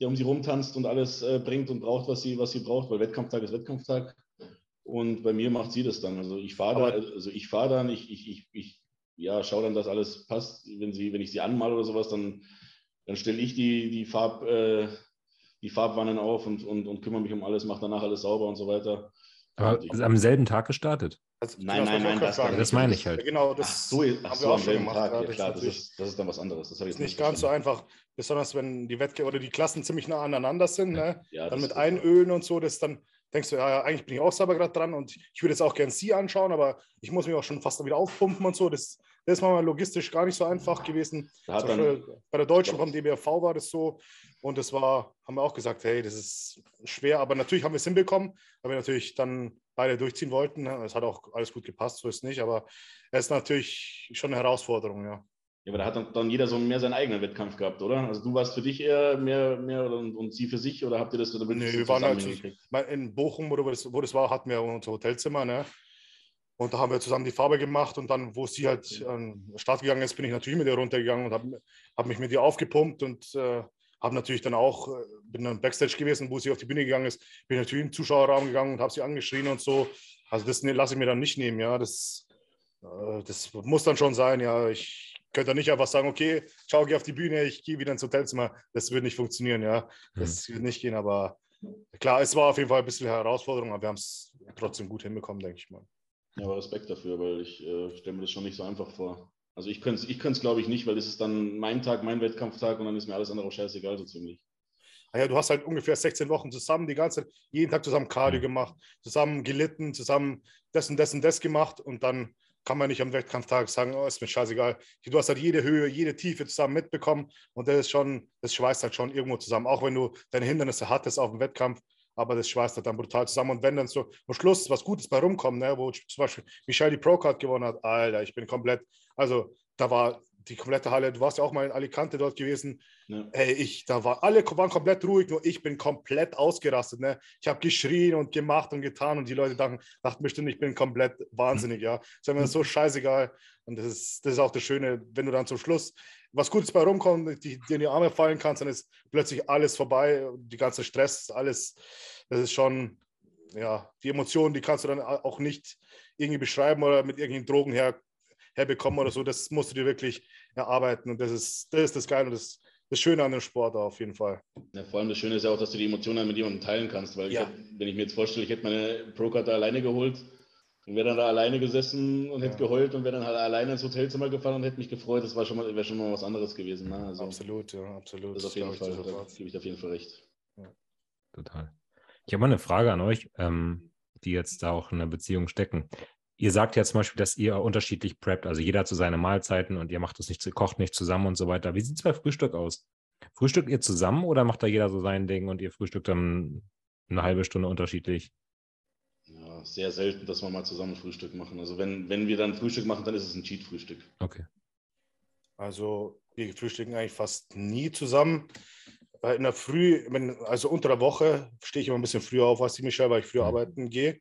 der um sie rumtanzt und alles äh, bringt und braucht, was sie, was sie braucht, weil Wettkampftag ist Wettkampftag. Und bei mir macht sie das dann. Also ich fahre da, also ich fahre dann, ich, ich, ich, ich ja, schau dann, dass alles passt. Wenn, sie, wenn ich sie anmale oder sowas, dann, dann stelle ich die, die, Farb, äh, die Farbwannen auf und, und, und kümmere mich um alles, mache danach alles sauber und so weiter. Aber ist am selben Tag gestartet? Also, nein, nein, nein, das, das, meine ich halt. Genau, das ach so, ach so am selben Tag, ja, klar, das ist, das ist dann was anderes. Das ist nicht ganz so einfach, besonders wenn die Wettkämpfe oder die Klassen ziemlich nah aneinander sind, ne? ja, dann mit Einölen und so, das dann denkst du, ja, eigentlich bin ich auch selber gerade dran und ich würde jetzt auch gerne sie anschauen, aber ich muss mich auch schon fast wieder aufpumpen und so. Das, das ist mal logistisch gar nicht so einfach gewesen. Bei der Deutschen vom DBRV war das so und das war, haben wir auch gesagt, hey, das ist schwer, aber natürlich haben wir es hinbekommen, weil wir natürlich dann beide durchziehen wollten. Es hat auch alles gut gepasst, so ist es nicht, aber es ist natürlich schon eine Herausforderung, ja. Ja, aber da hat dann, dann jeder so mehr seinen eigenen Wettkampf gehabt, oder? Also du warst für dich eher mehr, mehr und, und sie für sich oder habt ihr das Nee, wir waren halt in Bochum, wo das, wo das war, hatten wir unser Hotelzimmer, ne? Und da haben wir zusammen die Farbe gemacht und dann, wo sie halt an den Start gegangen ist, bin ich natürlich mit ihr runtergegangen und habe hab mich mit ihr aufgepumpt und äh, habe natürlich dann auch, äh, bin dann Backstage gewesen, wo sie auf die Bühne gegangen ist, bin natürlich in den Zuschauerraum gegangen und habe sie angeschrien und so. Also das ne, lasse ich mir dann nicht nehmen, ja. Das, äh, das muss dann schon sein, ja. Ich könnte nicht einfach sagen, okay, ciao, geh auf die Bühne, ich gehe wieder ins Hotelzimmer. Das würde nicht funktionieren, ja. Das mhm. würde nicht gehen, aber klar, es war auf jeden Fall ein bisschen Herausforderung, aber wir haben es trotzdem gut hinbekommen, denke ich mal. Ja, aber Respekt dafür, weil ich äh, stelle mir das schon nicht so einfach vor. Also ich könnte es, ich glaube ich, nicht, weil das ist dann mein Tag, mein Wettkampftag und dann ist mir alles andere auch scheißegal, so ziemlich. Ah ja, du hast halt ungefähr 16 Wochen zusammen, die ganze Zeit, jeden Tag zusammen Cardio gemacht, zusammen gelitten, zusammen das und das und das gemacht und dann kann man nicht am Wettkampftag sagen, oh, ist mir scheißegal. Du hast halt jede Höhe, jede Tiefe zusammen mitbekommen und das ist schon, das schweißt halt schon irgendwo zusammen. Auch wenn du deine Hindernisse hattest auf dem Wettkampf, aber das schweißt halt dann brutal zusammen. Und wenn dann so am Schluss was Gutes bei rumkommt, ne, wo zum Beispiel Michelle die Pro-Card gewonnen hat, Alter, ich bin komplett, also da war die komplette Halle, du warst ja auch mal in Alicante dort gewesen. Ja. Ey, ich, da war alle waren komplett ruhig, nur ich bin komplett ausgerastet. Ne? Ich habe geschrien und gemacht und getan und die Leute dachten, dachten bestimmt, ich bin komplett wahnsinnig, ja. Das ist mir so scheißegal. Und das ist, das ist auch das Schöne, wenn du dann zum Schluss was Gutes bei rumkommt, die, dir in die Arme fallen kannst, dann ist plötzlich alles vorbei, die ganze Stress, alles, das ist schon, ja, die Emotionen, die kannst du dann auch nicht irgendwie beschreiben oder mit irgendwelchen Drogen her herbekommen oder so. Das musst du dir wirklich erarbeiten. Und das ist das, ist das Geile und das, das Schöne an dem Sport auf jeden Fall. Ja, vor allem das Schöne ist ja auch, dass du die Emotionen mit jemandem teilen kannst. Weil ja. ich, wenn ich mir jetzt vorstelle, ich hätte meine Pro-Card da alleine geholt und wäre dann da alleine gesessen und hätte geheult und wäre dann halt alleine ins Hotelzimmer gefahren und hätte mich gefreut. Das war schon mal, wäre schon mal was anderes gewesen. Ne? Also, absolut, ja, absolut. Das, auf jeden Fall, da gebe ich auf jeden Fall recht. Ja. Total. Ich habe mal eine Frage an euch, ähm, die jetzt da auch in einer Beziehung stecken. Ihr sagt ja zum Beispiel, dass ihr unterschiedlich preppt, also jeder zu seinen Mahlzeiten und ihr macht es nicht, kocht nicht zusammen und so weiter. Wie sieht es bei Frühstück aus? Frühstückt ihr zusammen oder macht da jeder so sein Ding und ihr frühstückt dann eine halbe Stunde unterschiedlich? Sehr selten, dass wir mal zusammen Frühstück machen. Also wenn, wenn wir dann Frühstück machen, dann ist es ein Cheat-Frühstück. Okay. Also wir frühstücken eigentlich fast nie zusammen. In der Früh, also unter der Woche, stehe ich immer ein bisschen früher auf als die Michelle, weil ich früher mhm. arbeiten gehe.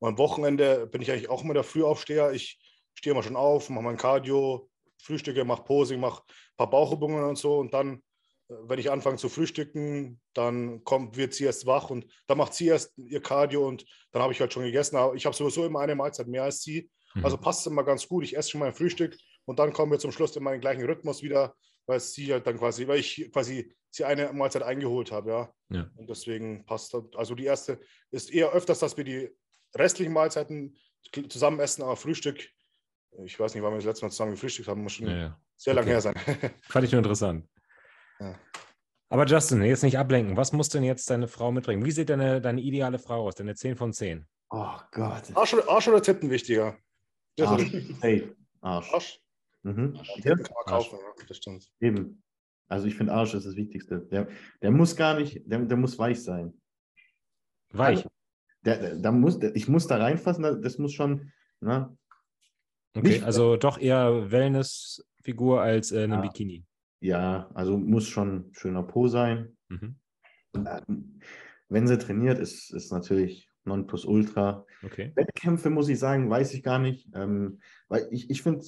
Und am Wochenende bin ich eigentlich auch immer der Frühaufsteher. Ich stehe immer schon auf, mache mein Cardio, frühstücke, mache Posing, mache ein paar Bauchübungen und so. Und dann, wenn ich anfange zu frühstücken, dann kommt, wird sie erst wach und dann macht sie erst ihr Cardio und dann habe ich halt schon gegessen. Aber ich habe sowieso immer eine Mahlzeit mehr als sie. Mhm. Also passt es immer ganz gut. Ich esse schon mein Frühstück und dann kommen wir zum Schluss in meinen gleichen Rhythmus wieder, weil sie halt dann quasi, weil ich quasi sie eine Mahlzeit eingeholt habe, ja. ja. Und deswegen passt das. Also die erste ist eher öfters, dass wir die restlichen Mahlzeiten zusammen essen, aber Frühstück, ich weiß nicht, wann wir das letzte Mal zusammen gefrühstückt haben, muss schon ja, ja. sehr lange her sein. (laughs) Fand ich nur interessant. Ja. Aber Justin, jetzt nicht ablenken. Was muss denn jetzt deine Frau mitbringen? Wie sieht deine, deine ideale Frau aus? Deine 10 von 10? Oh Gott. Arsch, Arsch oder Titten wichtiger? Arsch. Hey, Arsch. Arsch. Mhm. Arsch. Ja. Kann man kaufen, ja, das stimmt. Eben. Also ich finde Arsch ist das Wichtigste. Der, der muss gar nicht, der, der muss weich sein. Weich? Also, der, der, der muss, der, ich muss da reinfassen, das muss schon, ne? Okay, nicht, also doch eher Wellness-Figur als äh, eine ja, Bikini. Ja, also muss schon schöner Po sein. Mhm. Ähm, wenn sie trainiert, ist, ist natürlich Nonplusultra. Okay. Wettkämpfe, muss ich sagen, weiß ich gar nicht. Ähm, weil ich, ich finde,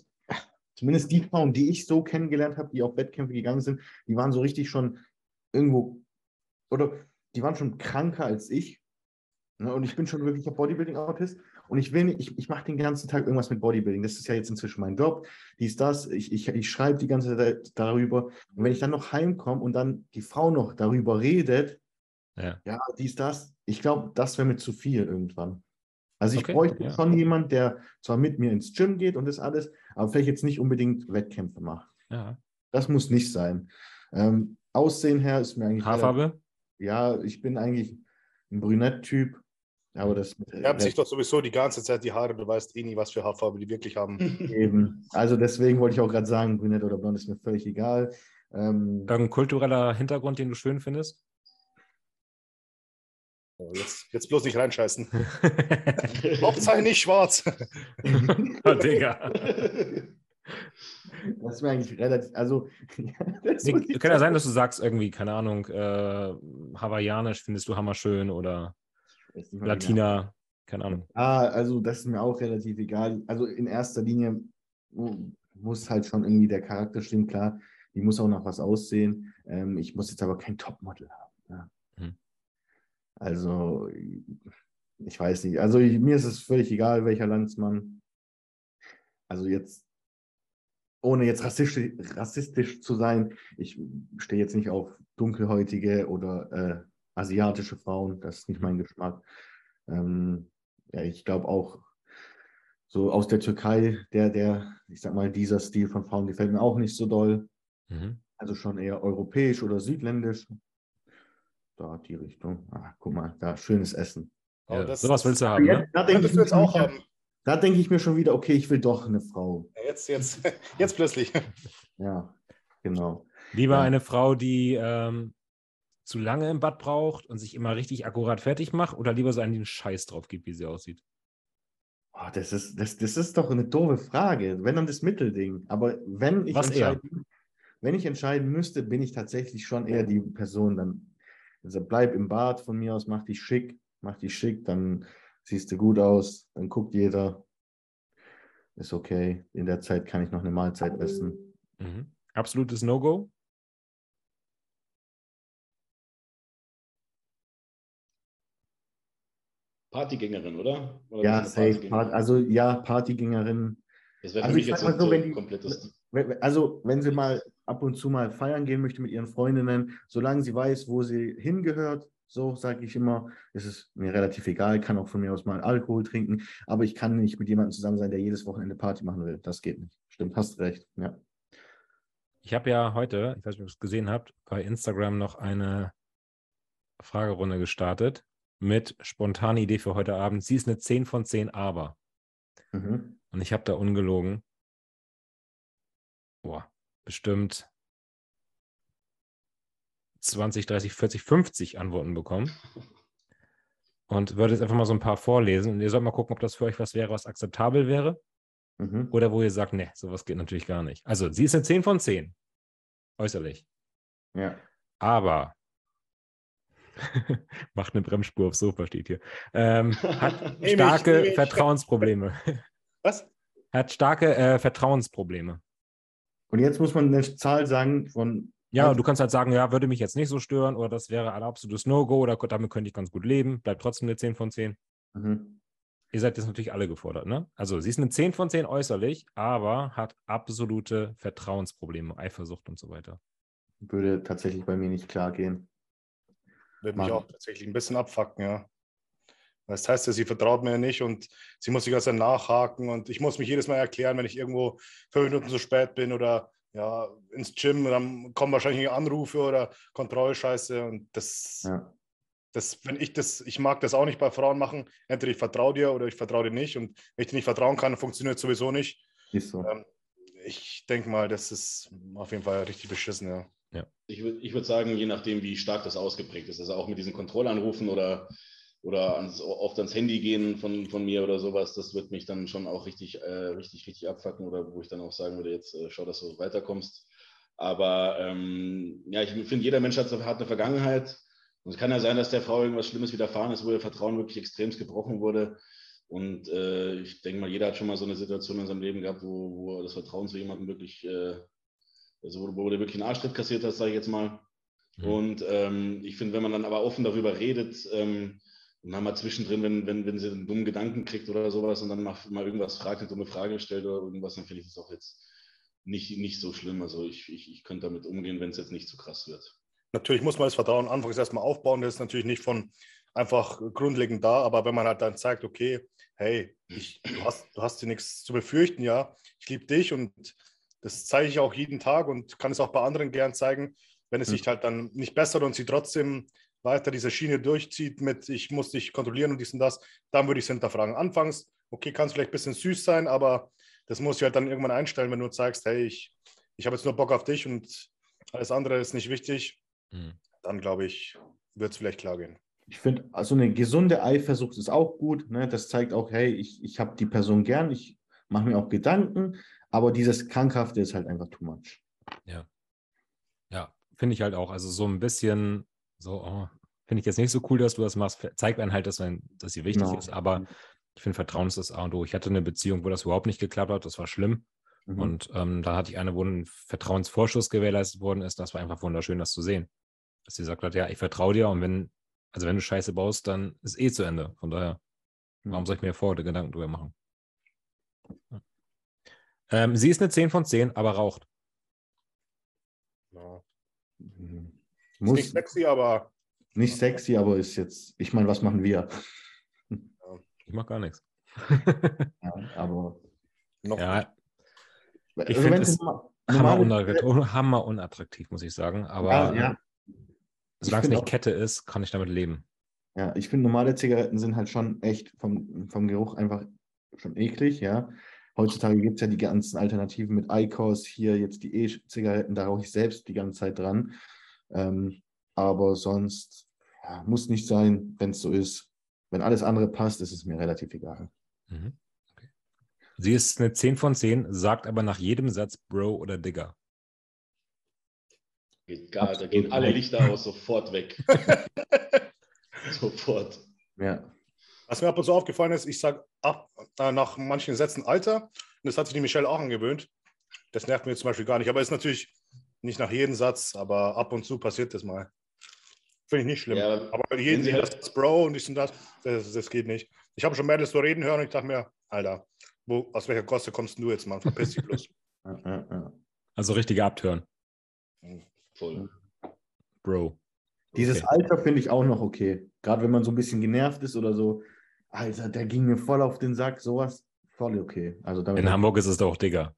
zumindest die Frauen, die ich so kennengelernt habe, die auf Wettkämpfe gegangen sind, die waren so richtig schon irgendwo, oder die waren schon kranker als ich. Ne? Und ich bin schon wirklich ein Bodybuilding-Autist. Und ich will nicht, ich, ich mache den ganzen Tag irgendwas mit Bodybuilding. Das ist ja jetzt inzwischen mein Job. Dies, das. Ich, ich, ich schreibe die ganze Zeit darüber. Und wenn ich dann noch heimkomme und dann die Frau noch darüber redet, ja, ja dies, das, ich glaube, das wäre mir zu viel irgendwann. Also ich okay, bräuchte ja. schon jemanden, der zwar mit mir ins Gym geht und das alles, aber vielleicht jetzt nicht unbedingt Wettkämpfe macht. Ja. Das muss nicht sein. Ähm, Aussehen her ist mir eigentlich. Haarfarbe? Ja, ich bin eigentlich ein Brünett-Typ. Aber das färbt sich doch sowieso die ganze Zeit die Haare, du weißt eh nie, was für Haarfarbe die wirklich haben. (laughs) Eben. Also deswegen wollte ich auch gerade sagen, brünett oder blond ist mir völlig egal. Ähm, Irgendein kultureller Hintergrund, den du schön findest? Oh, jetzt, jetzt bloß nicht reinscheißen. (laughs) Hauptsache nicht schwarz. (laughs) oh, Digga. Das ist mir eigentlich relativ, also. nee, kann ja sein, dass du sagst, irgendwie, keine Ahnung, äh, hawaiianisch findest du hammerschön oder Latina, genau. keine Ahnung. Ah, also das ist mir auch relativ egal. Also in erster Linie muss halt schon irgendwie der Charakter stimmen, klar. Die muss auch noch was aussehen. Ähm, ich muss jetzt aber kein Topmodel haben. Ja. Hm. Also, ich weiß nicht. Also ich, mir ist es völlig egal, welcher Landsmann. Also jetzt ohne jetzt rassistisch, rassistisch zu sein, ich stehe jetzt nicht auf dunkelhäutige oder äh, asiatische Frauen, das ist nicht mein Geschmack. Ähm, ja, ich glaube auch so aus der Türkei, der, der, ich sag mal, dieser Stil von Frauen gefällt mir auch nicht so doll. Mhm. Also schon eher europäisch oder südländisch. Da die Richtung. Ah, guck mal, da schönes Essen. Ja, das, sowas willst du haben. Ne? Da, denke ich, auch haben. Da denke ich mir schon wieder, okay, ich will doch eine Frau. Ja, jetzt, jetzt, (laughs) jetzt plötzlich. Ja, genau. Lieber ja. eine Frau, die ähm, zu lange im Bad braucht und sich immer richtig akkurat fertig macht oder lieber so einen Scheiß drauf gibt, wie sie aussieht? Oh, das, ist, das, das ist doch eine doofe Frage. Wenn dann das Mittelding. Aber wenn ich, Was entscheiden, wenn ich entscheiden müsste, bin ich tatsächlich schon eher die Person, dann also bleib im Bad von mir aus, mach dich schick, mach dich schick, dann siehst du gut aus, dann guckt jeder, ist okay. In der Zeit kann ich noch eine Mahlzeit essen. Mhm. Absolutes No-Go? Partygängerin, oder? oder ja, safe. Part, also ja, Partygängerin. Das wäre für also mich jetzt so, so, wenn die, Also, wenn sie mal ab und zu mal feiern gehen möchte mit ihren Freundinnen, solange sie weiß, wo sie hingehört, so sage ich immer, ist es mir relativ egal, kann auch von mir aus mal Alkohol trinken, aber ich kann nicht mit jemandem zusammen sein, der jedes Wochenende Party machen will. Das geht nicht. Stimmt, hast recht. Ja. Ich habe ja heute, ich weiß nicht, ob ihr es gesehen habt, bei Instagram noch eine Fragerunde gestartet mit spontane Idee für heute Abend. Sie ist eine 10 von 10 aber. Mhm. Und ich habe da ungelogen, boah, bestimmt 20, 30, 40, 50 Antworten bekommen. und würde jetzt einfach mal so ein paar vorlesen. Und ihr sollt mal gucken, ob das für euch was wäre, was akzeptabel wäre. Mhm. Oder wo ihr sagt, ne, sowas geht natürlich gar nicht. Also, sie ist eine 10 von 10. Äußerlich. Ja. Aber (laughs) macht eine Bremsspur aufs Sofa, steht hier. Ähm, hat (laughs) starke Vertrauensprobleme. Was? Hat starke äh, Vertrauensprobleme. Und jetzt muss man eine Zahl sagen von. Ja, du kannst halt sagen, ja, würde mich jetzt nicht so stören oder das wäre ein absolutes No-Go oder damit könnte ich ganz gut leben. Bleibt trotzdem eine 10 von 10. Mhm. Ihr seid jetzt natürlich alle gefordert, ne? Also, sie ist eine 10 von 10 äußerlich, aber hat absolute Vertrauensprobleme, Eifersucht und so weiter. Würde tatsächlich bei mir nicht klar gehen. Würde mich auch tatsächlich ein bisschen abfacken, ja. Das heißt ja, sie vertraut mir nicht und sie muss die ganze Zeit nachhaken und ich muss mich jedes Mal erklären, wenn ich irgendwo fünf Minuten zu spät bin oder ja, ins Gym, dann kommen wahrscheinlich Anrufe oder Kontrollscheiße und das, ja. das, wenn ich das, ich mag das auch nicht bei Frauen machen, entweder ich vertraue dir oder ich vertraue dir nicht und wenn ich dir nicht vertrauen kann, funktioniert sowieso nicht. Ist so. Ähm, ich denke mal, das ist auf jeden Fall richtig beschissen, ja. Ja. Ich würde ich würd sagen, je nachdem, wie stark das ausgeprägt ist, also auch mit diesen Kontrollanrufen oder oder ans, oft ans Handy gehen von, von mir oder sowas, das wird mich dann schon auch richtig, äh, richtig, richtig abfacken oder wo ich dann auch sagen würde, jetzt äh, schau, dass du weiterkommst. Aber ähm, ja, ich finde, jeder Mensch hat, hat, eine Vergangenheit. Und es kann ja sein, dass der Frau irgendwas Schlimmes widerfahren ist, wo ihr Vertrauen wirklich extremst gebrochen wurde. Und äh, ich denke mal, jeder hat schon mal so eine Situation in seinem Leben gehabt, wo, wo das Vertrauen zu jemandem wirklich, äh, also wo, wo du wirklich einen Arschtritt kassiert hast, sage ich jetzt mal. Mhm. Und ähm, ich finde, wenn man dann aber offen darüber redet, ähm, und dann mal zwischendrin, wenn, wenn, wenn sie einen dummen Gedanken kriegt oder sowas und dann mal, mal irgendwas fragt, eine dumme Frage stellt oder irgendwas, dann finde ich das auch jetzt nicht, nicht so schlimm. Also ich, ich, ich könnte damit umgehen, wenn es jetzt nicht zu krass wird. Natürlich muss man das Vertrauen anfangs erstmal aufbauen. Das ist natürlich nicht von einfach grundlegend da, aber wenn man halt dann zeigt, okay, hey, ich, du, hast, du hast dir nichts zu befürchten, ja, ich liebe dich und das zeige ich auch jeden Tag und kann es auch bei anderen gern zeigen, wenn es hm. sich halt dann nicht bessert und sie trotzdem weiter diese Schiene durchzieht mit, ich muss dich kontrollieren und dies und das, dann würde ich es hinterfragen. Anfangs, okay, kann es vielleicht ein bisschen süß sein, aber das muss ich halt dann irgendwann einstellen, wenn du zeigst, hey, ich, ich habe jetzt nur Bock auf dich und alles andere ist nicht wichtig, mhm. dann glaube ich, wird es vielleicht klar gehen. Ich finde, also eine gesunde Eifersucht ist auch gut. Ne? Das zeigt auch, hey, ich, ich habe die Person gern, ich mache mir auch Gedanken, aber dieses Krankhafte ist halt einfach too much. Ja. Ja, finde ich halt auch. Also so ein bisschen so, oh, finde ich jetzt nicht so cool, dass du das machst. Zeigt einem halt, dass, man, dass sie wichtig genau. ist. Aber ich finde, Vertrauen ist das A und O. Ich hatte eine Beziehung, wo das überhaupt nicht geklappt hat. Das war schlimm. Mhm. Und ähm, da hatte ich eine, wo ein Vertrauensvorschuss gewährleistet worden ist. Das war einfach wunderschön, das zu sehen. Dass sie gesagt hat, ja, ich vertraue dir und wenn, also wenn du Scheiße baust, dann ist eh zu Ende. Von daher, warum mhm. soll ich mir vorher Gedanken drüber machen? Ja. Ähm, sie ist eine 10 von 10, aber raucht. Ja. Mhm. Muss, nicht sexy, aber. Nicht sexy, aber ist jetzt, ich meine, was machen wir? Ich mache gar nichts. (laughs) ja, aber. Noch ja, ich also finde es hammer, unattraktiv, hammer unattraktiv, muss ich sagen. Aber ja, ja. solange es nicht auch, Kette ist, kann ich damit leben. Ja, ich finde, normale Zigaretten sind halt schon echt vom, vom Geruch einfach schon eklig, ja. Heutzutage gibt es ja die ganzen Alternativen mit ICOS, hier jetzt die E-Zigaretten, da rauche ich selbst die ganze Zeit dran. Ähm, aber sonst ja, muss nicht sein, wenn es so ist. Wenn alles andere passt, ist es mir relativ egal. Mhm. Okay. Sie ist eine 10 von 10, sagt aber nach jedem Satz Bro oder Digger. Geht gar, da gehen alle Lichter aus sofort weg. (laughs) sofort. Ja. Was mir ab und zu aufgefallen ist, ich sage äh, nach manchen Sätzen Alter, und das hat sich die Michelle auch angewöhnt. Das nervt mir zum Beispiel gar nicht, aber ist natürlich nicht nach jedem Satz, aber ab und zu passiert das mal. Finde ich nicht schlimm. Ja, aber jeden Sie halt das Bro und dies und das, das, das geht nicht. Ich habe schon Mädels so reden hören und ich dachte mir, Alter, wo, aus welcher Koste kommst du jetzt, Mann? Verpiss dich bloß. (laughs) also richtige Abtören. Voll. Bro. Dieses okay. Alter finde ich auch noch okay. Gerade wenn man so ein bisschen genervt ist oder so. Alter, der ging mir voll auf den Sack, sowas voll okay. Also In Hamburg ist es doch Digger.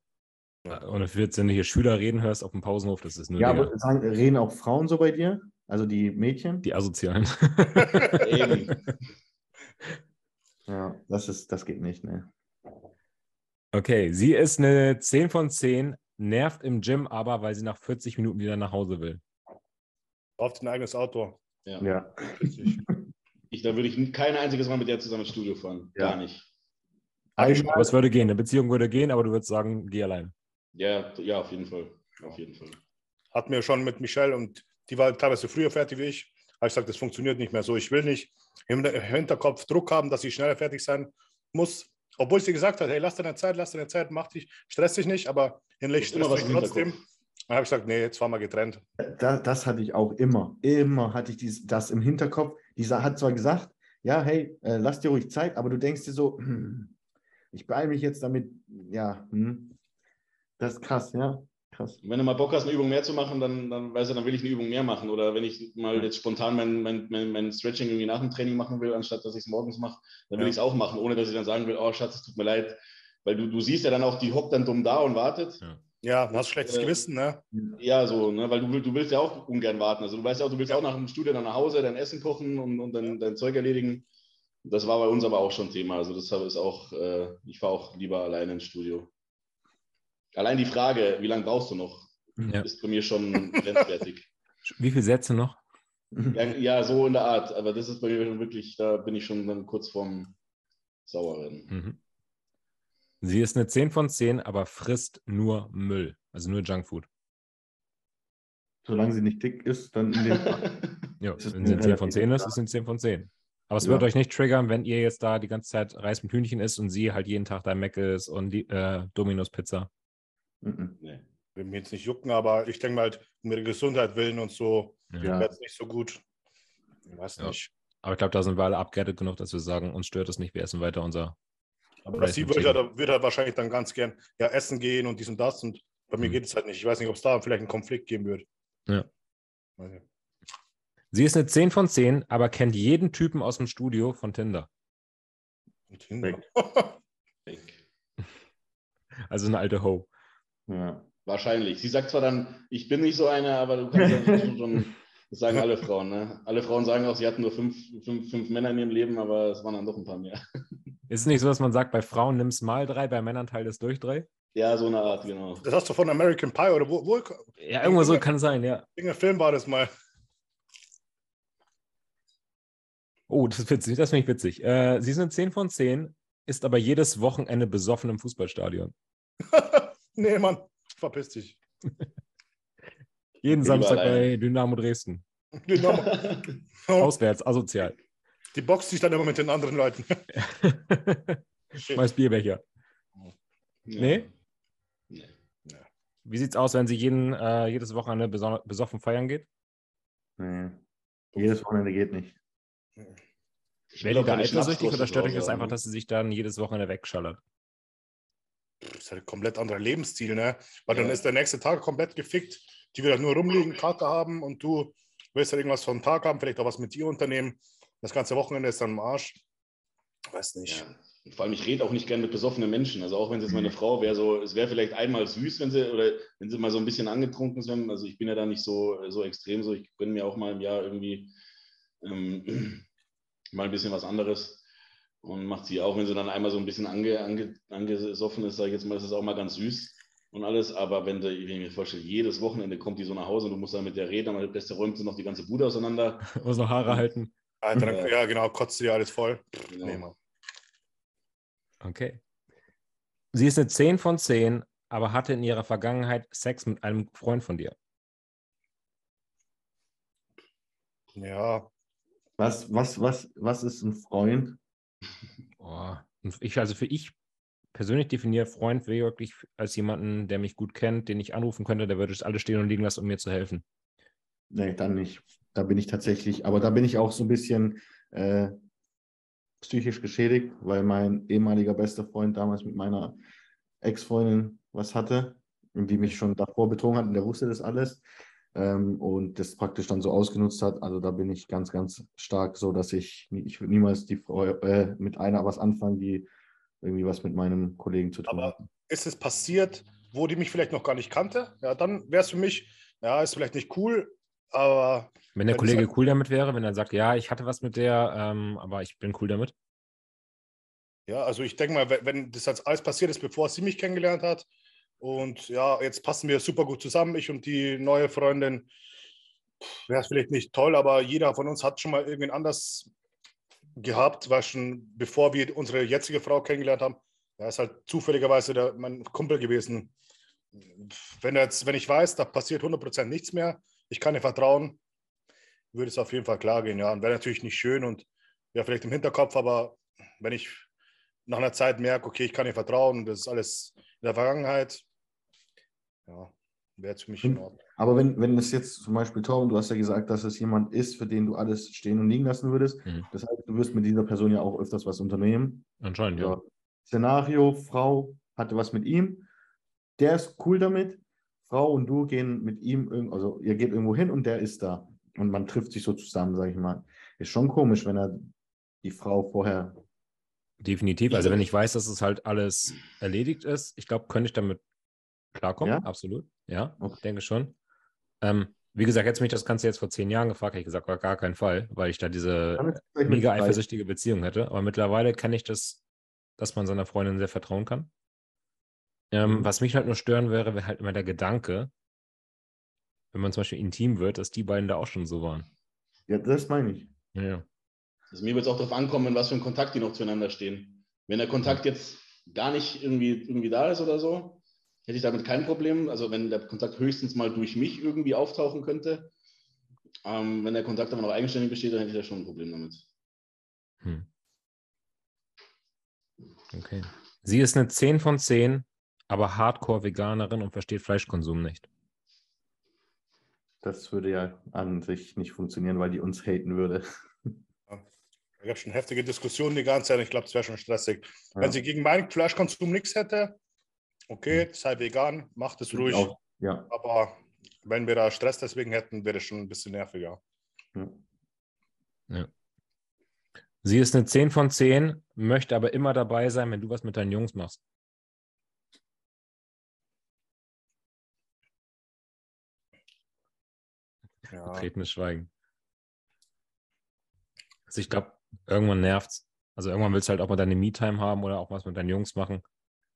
Und wenn du hier Schüler reden hörst auf dem Pausenhof, das ist nur. Ja, aber sagen, reden auch Frauen so bei dir? Also die Mädchen? Die Asozialen. (laughs) (laughs) ja, das ist, das geht nicht, ne? Okay, sie ist eine 10 von 10, nervt im Gym aber, weil sie nach 40 Minuten wieder nach Hause will. Braucht ein eigenes Auto. Ja. ja. Ich, da würde ich kein einziges Mal mit der zusammen ins Studio fahren. Ja. Gar nicht. Einmal, aber es würde gehen, eine Beziehung würde gehen, aber du würdest sagen, geh allein. Ja, ja, auf jeden Fall. Auf jeden Fall. Hatten wir schon mit Michelle und die war teilweise früher fertig wie ich. Habe ich gesagt, das funktioniert nicht mehr so. Ich will nicht im Hinterkopf Druck haben, dass ich schneller fertig sein muss. Obwohl sie gesagt hat, hey, lass deine Zeit, lass deine Zeit, mach dich, stress dich nicht, aber innerlich stresst dich trotzdem. Dann habe ich gesagt, nee, jetzt fahren wir getrennt. Das, das hatte ich auch immer. Immer hatte ich dies, das im Hinterkopf. Dieser hat zwar gesagt, ja, hey, äh, lass dir ruhig Zeit, aber du denkst dir so, hm, ich beeile mich jetzt damit, ja, hm, das ist krass, ja. Krass. Wenn du mal Bock hast, eine Übung mehr zu machen, dann, dann weißt du, dann will ich eine Übung mehr machen. Oder wenn ich mal jetzt spontan mein, mein, mein, mein Stretching irgendwie nach dem Training machen will, anstatt dass ich es morgens mache, dann will ja. ich es auch machen, ohne dass ich dann sagen will, oh Schatz, es tut mir leid. Weil du, du siehst ja dann auch, die hockt dann dumm da und wartet. Ja. Ja, hast schlechtes äh, Gewissen, ne? Ja, so, ne? weil du, du willst ja auch ungern warten. Also du weißt ja auch, du willst ja. auch nach dem Studio dann nach Hause dein Essen kochen und, und dein, dein Zeug erledigen. Das war bei uns aber auch schon Thema. Also das ist auch, äh, ich fahre auch lieber alleine ins Studio. Allein die Frage, wie lange brauchst du noch, ja. ist bei mir schon grenzwertig. (laughs) Wie viele Sätze noch? Ja, ja, so in der Art. Aber das ist bei mir wirklich, da bin ich schon dann kurz vorm Sauerrennen. Mhm. Sie ist eine 10 von 10, aber frisst nur Müll, also nur Junkfood. Solange sie nicht dick ist, dann in dem (laughs) ja, wenn sie eine 10 von 10 ist, ist sie eine 10 von 10. Aber es ja. wird euch nicht triggern, wenn ihr jetzt da die ganze Zeit Reis mit Hühnchen isst und sie halt jeden Tag da Mac ist und die äh, Domino's Pizza. Mhm. Nee. Will mir jetzt nicht jucken, aber ich denke mal, halt, um ihre Gesundheit willen und so, ja. wäre es nicht so gut. Ich weiß ja. nicht. Aber ich glaube, da sind wir alle abgehärtet genug, dass wir sagen, uns stört es nicht, wir essen weiter unser aber sie würde halt, wird halt wahrscheinlich dann ganz gern ja, essen gehen und dies und das. Und bei mir mhm. geht es halt nicht. Ich weiß nicht, ob es da vielleicht einen Konflikt geben wird. Ja. Okay. Sie ist eine 10 von 10, aber kennt jeden Typen aus dem Studio von Tinder. Tinder. (laughs) also eine alte Ho. Ja. Wahrscheinlich. Sie sagt zwar dann, ich bin nicht so eine, aber du kannst ja schon, das sagen alle Frauen. Ne? Alle Frauen sagen auch, sie hatten nur fünf, fünf, fünf Männer in ihrem Leben, aber es waren dann doch ein paar mehr. (laughs) Ist es nicht so, dass man sagt, bei Frauen nimm es mal drei, bei Männern teil es durch drei? Ja, so eine Art, genau. Das hast du von American Pie oder wo? wo ja, irgendwo so kann sein, ja. Irgendein Film war das mal. Oh, das ist witzig, das finde ich witzig. Äh, sie sind 10 von 10, ist aber jedes Wochenende besoffen im Fußballstadion. (laughs) nee, Mann, verpiss dich. (laughs) Jeden Samstag bei Dynamo Dresden. (laughs) Dynamo. (laughs) Auswärts, asozial. Die boxt sich dann immer mit den anderen Leuten. (laughs) Schmeiß Bierbecher. Ja. Nee? Nee. Wie sieht's aus, wenn sie jeden, äh, jedes Wochenende besoffen feiern geht? Nee. Jedes Wochenende geht nicht. Wäre die da eifersüchtig oder stört euch das einfach, dass sie sich dann jedes Wochenende wegschallert? Das ist halt ein komplett anderer Lebensstil, ne? Weil ja. dann ist der nächste Tag komplett gefickt. Die will halt nur rumliegen, Karte haben und du willst halt irgendwas vom Tag haben, vielleicht auch was mit dir unternehmen. Das ganze Wochenende ist dann im Arsch. Weiß nicht. Ja. Vor allem, ich rede auch nicht gerne mit besoffenen Menschen. Also auch wenn es jetzt meine mhm. Frau wäre, so, es wäre vielleicht einmal süß, wenn sie, oder wenn sie mal so ein bisschen angetrunken sind. Also ich bin ja da nicht so, so extrem so. Ich gönne mir auch mal im Jahr irgendwie ähm, (clears throat) mal ein bisschen was anderes. Und macht sie auch, wenn sie dann einmal so ein bisschen ange, ange, angesoffen ist, sage ich jetzt mal, ist das auch mal ganz süß und alles. Aber wenn, du, wenn ich mir vorstelle, jedes Wochenende kommt die so nach Hause und du musst dann mit der reden, aber der räumt sie noch die ganze Bude auseinander. (laughs) Muss noch Haare halten. Alter, dann, ja, genau, kotzt dir alles voll. Genau. Nee, Okay. Sie ist eine 10 von 10, aber hatte in ihrer Vergangenheit Sex mit einem Freund von dir. Ja. Was, was, was, was ist ein Freund? Oh, ich, also für ich persönlich definiere Freund wirklich als jemanden, der mich gut kennt, den ich anrufen könnte, der würde alles stehen und liegen lassen, um mir zu helfen. Nee, dann nicht. Da bin ich tatsächlich, aber da bin ich auch so ein bisschen äh, psychisch geschädigt, weil mein ehemaliger bester Freund damals mit meiner Ex-Freundin was hatte und die mich schon davor betrogen hat und der wusste das alles ähm, und das praktisch dann so ausgenutzt hat. Also da bin ich ganz, ganz stark so, dass ich, ich würde niemals die Frau, äh, mit einer was anfangen, die irgendwie was mit meinem Kollegen zu tun Aber hat. Ist es passiert, wo die mich vielleicht noch gar nicht kannte? Ja, dann wäre es für mich, ja, ist vielleicht nicht cool, aber. Wenn der Kollege halt cool damit wäre, wenn er sagt, ja, ich hatte was mit der, ähm, aber ich bin cool damit. Ja, also ich denke mal, wenn das jetzt alles passiert ist, bevor sie mich kennengelernt hat, und ja, jetzt passen wir super gut zusammen, ich und die neue Freundin, wäre es vielleicht nicht toll, aber jeder von uns hat schon mal irgendwen anders gehabt, war schon bevor wir unsere jetzige Frau kennengelernt haben. Er ist halt zufälligerweise der, mein Kumpel gewesen. Wenn, jetzt, wenn ich weiß, da passiert 100% nichts mehr, ich kann ihm vertrauen, würde es auf jeden Fall klar gehen. Ja, und wäre natürlich nicht schön und ja, vielleicht im Hinterkopf, aber wenn ich nach einer Zeit merke, okay, ich kann ihm vertrauen, das ist alles in der Vergangenheit, ja, wäre es für mich in Ordnung. Aber wenn, wenn es jetzt zum Beispiel, Tom, du hast ja gesagt, dass es jemand ist, für den du alles stehen und liegen lassen würdest. Mhm. Das heißt, du wirst mit dieser Person ja auch öfters was unternehmen. Anscheinend, ja. Szenario, Frau hatte was mit ihm, der ist cool damit. Frau und du gehen mit ihm, also ihr geht irgendwo hin und der ist da. Und man trifft sich so zusammen, sage ich mal. Ist schon komisch, wenn er die Frau vorher. Definitiv. Also wenn ich weiß, dass es halt alles erledigt ist, ich glaube, könnte ich damit klarkommen. Ja? Absolut. Ja, okay. denke schon. Ähm, wie gesagt, jetzt mich das Ganze jetzt vor zehn Jahren gefragt, hätte ich gesagt, gar, gar keinen Fall, weil ich da diese mega eifersüchtige Beziehung hätte. Aber mittlerweile kenne ich das, dass man seiner Freundin sehr vertrauen kann. Ähm, mhm. Was mich halt nur stören wäre, wäre halt immer der Gedanke, wenn man zum Beispiel intim wird, dass die beiden da auch schon so waren. Ja, das meine ich. Ja. Also mir wird es auch darauf ankommen, in was für ein Kontakt die noch zueinander stehen. Wenn der Kontakt jetzt gar nicht irgendwie, irgendwie da ist oder so, hätte ich damit kein Problem. Also wenn der Kontakt höchstens mal durch mich irgendwie auftauchen könnte. Ähm, wenn der Kontakt aber noch eigenständig besteht, dann hätte ich da schon ein Problem damit. Hm. Okay. Sie ist eine 10 von 10, aber Hardcore-Veganerin und versteht Fleischkonsum nicht. Das würde ja an sich nicht funktionieren, weil die uns haten würde. Ich habe schon heftige Diskussionen die ganze Zeit. Ich glaube, es wäre schon stressig. Ja. Wenn sie gegen meinen Fleischkonsum nichts hätte, okay, sei vegan, macht es ruhig. Auch, ja. Aber wenn wir da Stress deswegen hätten, wäre es schon ein bisschen nerviger. Ja. ja. Sie ist eine 10 von 10, möchte aber immer dabei sein, wenn du was mit deinen Jungs machst. Ja. Betretenes Schweigen. Also ich glaube, irgendwann nervt es. Also irgendwann willst du halt auch mal deine Me-Time haben oder auch was mit deinen Jungs machen.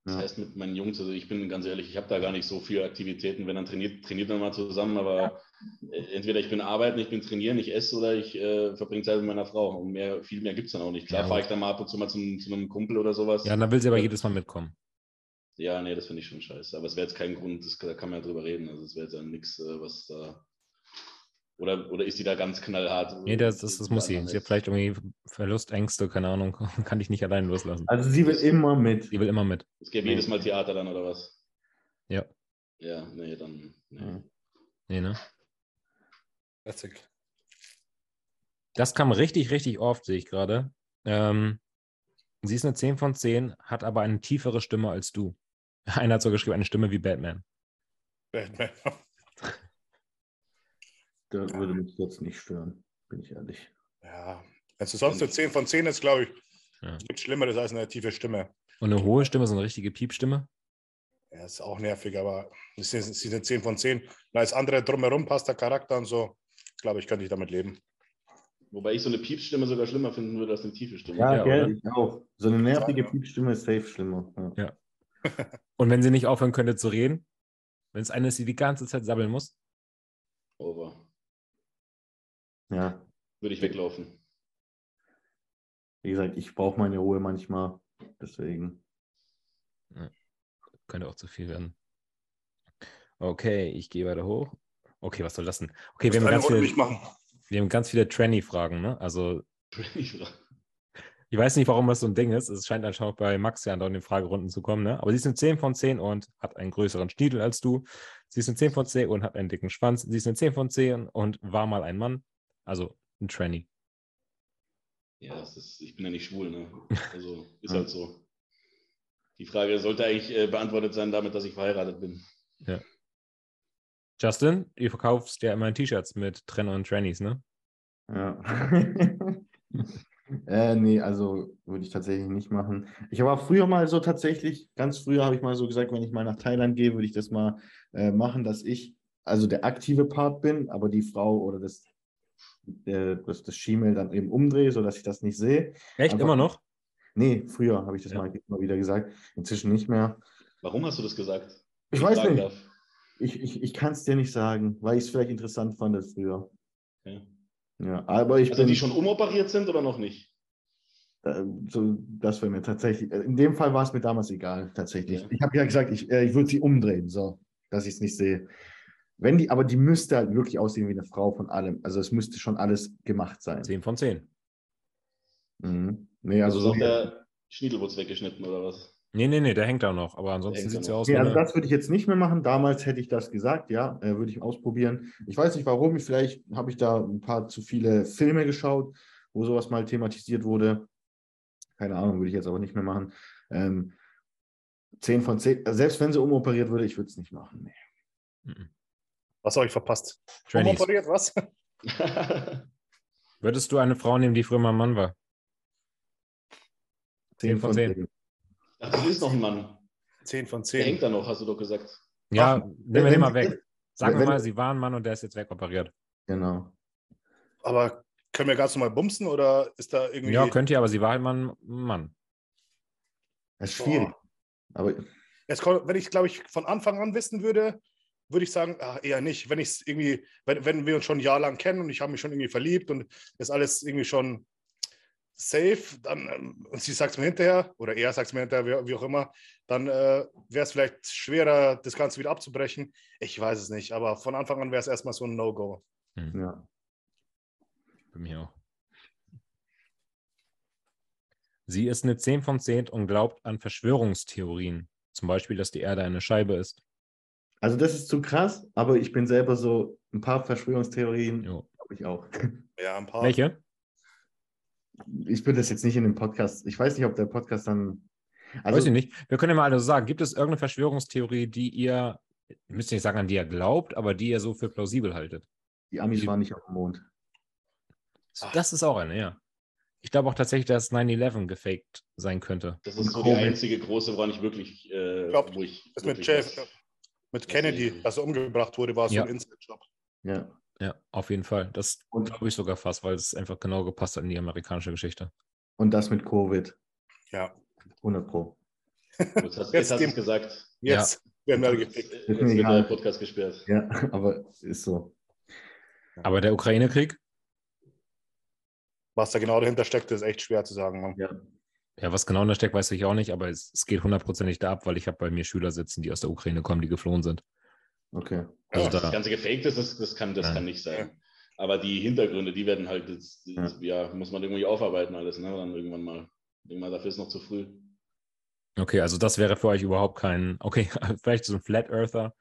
Das heißt mit meinen Jungs, also ich bin ganz ehrlich, ich habe da gar nicht so viele Aktivitäten. Wenn dann trainiert, trainiert man mal zusammen, aber äh, entweder ich bin arbeiten, ich bin trainieren, ich esse oder ich äh, verbringe Zeit mit meiner Frau. Und mehr, viel mehr gibt es dann auch nicht. Klar ja, fahre ich dann mal ab und zu mal zum, zu einem Kumpel oder sowas. Ja, dann will sie aber jedes Mal mitkommen. Ja, nee, das finde ich schon scheiße. Aber es wäre jetzt kein Grund, das, da kann man ja drüber reden. Also es wäre jetzt nichts, äh, was da oder, oder ist sie da ganz knallhart? Nee, das, das, das muss sie. Sie hat vielleicht irgendwie Verlustängste, keine Ahnung, (laughs) kann ich nicht allein loslassen. Also sie will immer mit. Sie will immer mit. Es gibt jedes Mal Theater dann, oder was? Ja. Ja, nee, dann. Nee, nee ne? Das kam richtig, richtig oft, sehe ich gerade. Ähm, sie ist eine 10 von 10, hat aber eine tiefere Stimme als du. (laughs) Einer hat so geschrieben, eine Stimme wie Batman. Batman. Der würde mich jetzt nicht stören, bin ich ehrlich. Ja, also sonst eine 10 von 10 ist, glaube ich, ja. gibt Schlimmeres als eine tiefe Stimme. Und eine hohe Stimme, so eine richtige Piepstimme? Ja, ist auch nervig, aber sie ist eine 10 von 10. Da ist andere drumherum, passt der Charakter und so. Ich glaube, ich könnte ich damit leben. Wobei ich so eine Piepstimme sogar schlimmer finden würde als eine tiefe Stimme. Ja, ja gell, ich auch. So eine nervige Piepstimme ist safe schlimmer. Ja. ja. (laughs) und wenn sie nicht aufhören könnte zu reden, wenn es eine ist, die die ganze Zeit sabbeln muss? Over. Ja. Würde ich weglaufen. Wie gesagt, ich brauche meine Ruhe manchmal. Deswegen. Ja. Könnte auch zu viel werden. Okay, ich gehe weiter hoch. Okay, was soll das denn? Okay, wir haben, ganz viele, wir haben ganz viele Tranny-Fragen, ne? Also. Ich weiß nicht, warum das so ein Ding ist. Es scheint anscheinend bei Max ja in den Fragerunden zu kommen, ne? Aber sie ist eine 10 von 10 und hat einen größeren Schniedel als du. Sie ist eine 10 von 10 und hat einen dicken Schwanz. Sie ist eine 10 von 10 und war mal ein Mann. Also ein Tranny. Ja, ist, ich bin ja nicht schwul, ne? (laughs) Also ist halt so. Die Frage sollte eigentlich äh, beantwortet sein damit, dass ich verheiratet bin. Ja. Justin, du verkaufst ja immer T-Shirts mit Trenner und Trannies, ne? Ja. (laughs) äh, nee, also würde ich tatsächlich nicht machen. Ich habe auch früher mal so tatsächlich, ganz früher habe ich mal so gesagt, wenn ich mal nach Thailand gehe, würde ich das mal äh, machen, dass ich also der aktive Part bin, aber die Frau oder das äh, das, das Schiemel dann eben umdrehe, sodass ich das nicht sehe. Echt, Einfach, immer noch? Nee, früher habe ich das ja. mal immer wieder gesagt. Inzwischen nicht mehr. Warum hast du das gesagt? Ich, ich weiß nicht. Darf. Ich, ich, ich kann es dir nicht sagen, weil ich es vielleicht interessant fand früher. Ja. ja aber ich also bin, die schon umoperiert sind oder noch nicht? Äh, so, das wäre mir tatsächlich, äh, in dem Fall war es mir damals egal, tatsächlich. Ja. Ich habe ja gesagt, ich, äh, ich würde sie umdrehen, so, dass ich es nicht sehe. Wenn die, aber die müsste halt wirklich aussehen wie eine Frau von allem. Also es müsste schon alles gemacht sein. 10 von 10. Mhm. Nee, also, also so der Schniedelwurz weggeschnitten oder was? Nee, nee, nee, der hängt da noch. Aber ansonsten sieht es ja aus. Nee, also das würde ich jetzt nicht mehr machen. Damals hätte ich das gesagt, ja, äh, würde ich ausprobieren. Ich weiß nicht warum. Vielleicht habe ich da ein paar zu viele Filme geschaut, wo sowas mal thematisiert wurde. Keine Ahnung, würde ich jetzt aber nicht mehr machen. Ähm, 10 von 10. Selbst wenn sie umoperiert würde, ich würde es nicht machen. Nee. Mhm. Was habe ich verpasst? Umoperiert, was? (laughs) Würdest du eine Frau nehmen, die früher mal ein Mann war? 10 von 10. Ach, das ist noch ein Mann. 10 von 10. Der hängt da noch, hast du doch gesagt. Ja, Ach, nehmen wir den mal weg. Sagen wir mal, sie waren ein Mann und der ist jetzt wegoperiert. Genau. Aber können wir ganz normal bumsen oder ist da irgendwie. Ja, könnt ihr, aber sie war halt mal ein Mann. Das ist schwierig. Boah. Aber Jetzt, wenn ich, glaube ich, von Anfang an wissen würde, würde ich sagen, ach, eher nicht. Wenn ich es irgendwie, wenn, wenn wir uns schon ein Jahr lang kennen und ich habe mich schon irgendwie verliebt und ist alles irgendwie schon safe, dann, ähm, und sie sagt es mir hinterher, oder er sagt es mir hinterher, wie, wie, auch immer, dann äh, wäre es vielleicht schwerer, das Ganze wieder abzubrechen. Ich weiß es nicht, aber von Anfang an wäre es erstmal so ein No-Go. Hm. Ja. Bei mir auch. Sie ist eine 10 von 10 und glaubt an Verschwörungstheorien. Zum Beispiel, dass die Erde eine Scheibe ist. Also das ist zu krass, aber ich bin selber so ein paar Verschwörungstheorien, glaube ich auch. (laughs) Ja, ein paar. Welche? ich würde das jetzt nicht in dem Podcast, ich weiß nicht, ob der Podcast dann. Also, weiß ich nicht. Wir können ja mal also sagen, gibt es irgendeine Verschwörungstheorie, die ihr, ich müsste nicht sagen, an die ihr glaubt, aber die ihr so für plausibel haltet? Die Amis die, waren nicht auf dem Mond. Das ist auch eine, ja. Ich glaube auch tatsächlich, dass 9-11 gefaked sein könnte. Das ist so die einzige große, woran ich wirklich. Äh, ich glaube, das mit, Jeff, mit Kennedy, dass er umgebracht wurde, war so ja. ein Inside-Job. Ja. Ja, auf jeden Fall. Das glaube ich sogar fast, weil es einfach genau gepasst hat in die amerikanische Geschichte. Und das mit Covid. Ja. 100 Pro. Jetzt hast, jetzt hast du es gesagt. Jetzt ja. werden wir gepickt. Jetzt wird der Podcast gesperrt. Ja, aber ist so. Aber der Ukraine-Krieg? Was da genau dahinter steckt, ist echt schwer zu sagen. Ja. Ja, was genau da steckt, weiß ich auch nicht, aber es, es geht hundertprozentig da ab, weil ich habe bei mir Schüler sitzen, die aus der Ukraine kommen, die geflohen sind. Okay. Also da, das Ganze gefaked ist, das, das, kann, das ja. kann nicht sein. Aber die Hintergründe, die werden halt, jetzt, ja. ja. muss man irgendwie aufarbeiten alles, ne? Dann irgendwann mal. Irgendwann dafür ist noch zu früh. Okay, also das wäre für euch überhaupt kein, okay, (laughs) vielleicht so ein Flat Earther.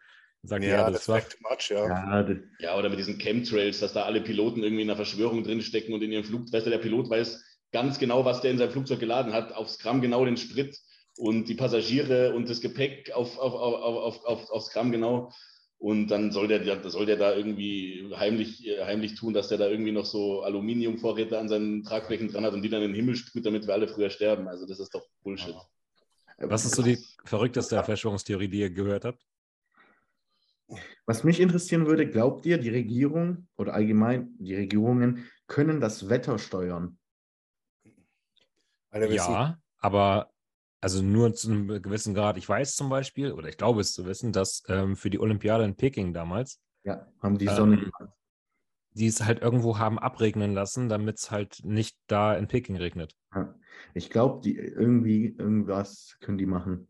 Sagen, ja, ja, das, das ist much, ja. Ja, ja, oder mit diesen Chemtrails, dass da alle Piloten irgendwie in einer Verschwörung drinstecken und in ihrem Flug, weißt du, der Pilot weiß ganz genau, was der in seinem Flugzeug geladen hat, aufs Gramm genau den Sprit und die Passagiere und das Gepäck auf, auf, auf, auf, auf, aufs Gramm genau. Und dann soll der, soll der da irgendwie heimlich, heimlich tun, dass der da irgendwie noch so Aluminiumvorräte an seinen Tragflächen dran hat und die dann in den Himmel sprüht, damit wir alle früher sterben. Also das ist doch Bullshit. Was ist so die verrückteste Verschwörungstheorie, die ihr gehört habt? Was mich interessieren würde, glaubt ihr, die Regierung oder allgemein die Regierungen können das Wetter steuern? Ja, aber also nur zu einem gewissen Grad. Ich weiß zum Beispiel, oder ich glaube es zu wissen, dass ähm, für die Olympiade in Peking damals. Ja, haben die Sonne ähm, Die es halt irgendwo haben abregnen lassen, damit es halt nicht da in Peking regnet. Ja. Ich glaube, die irgendwie irgendwas können die machen.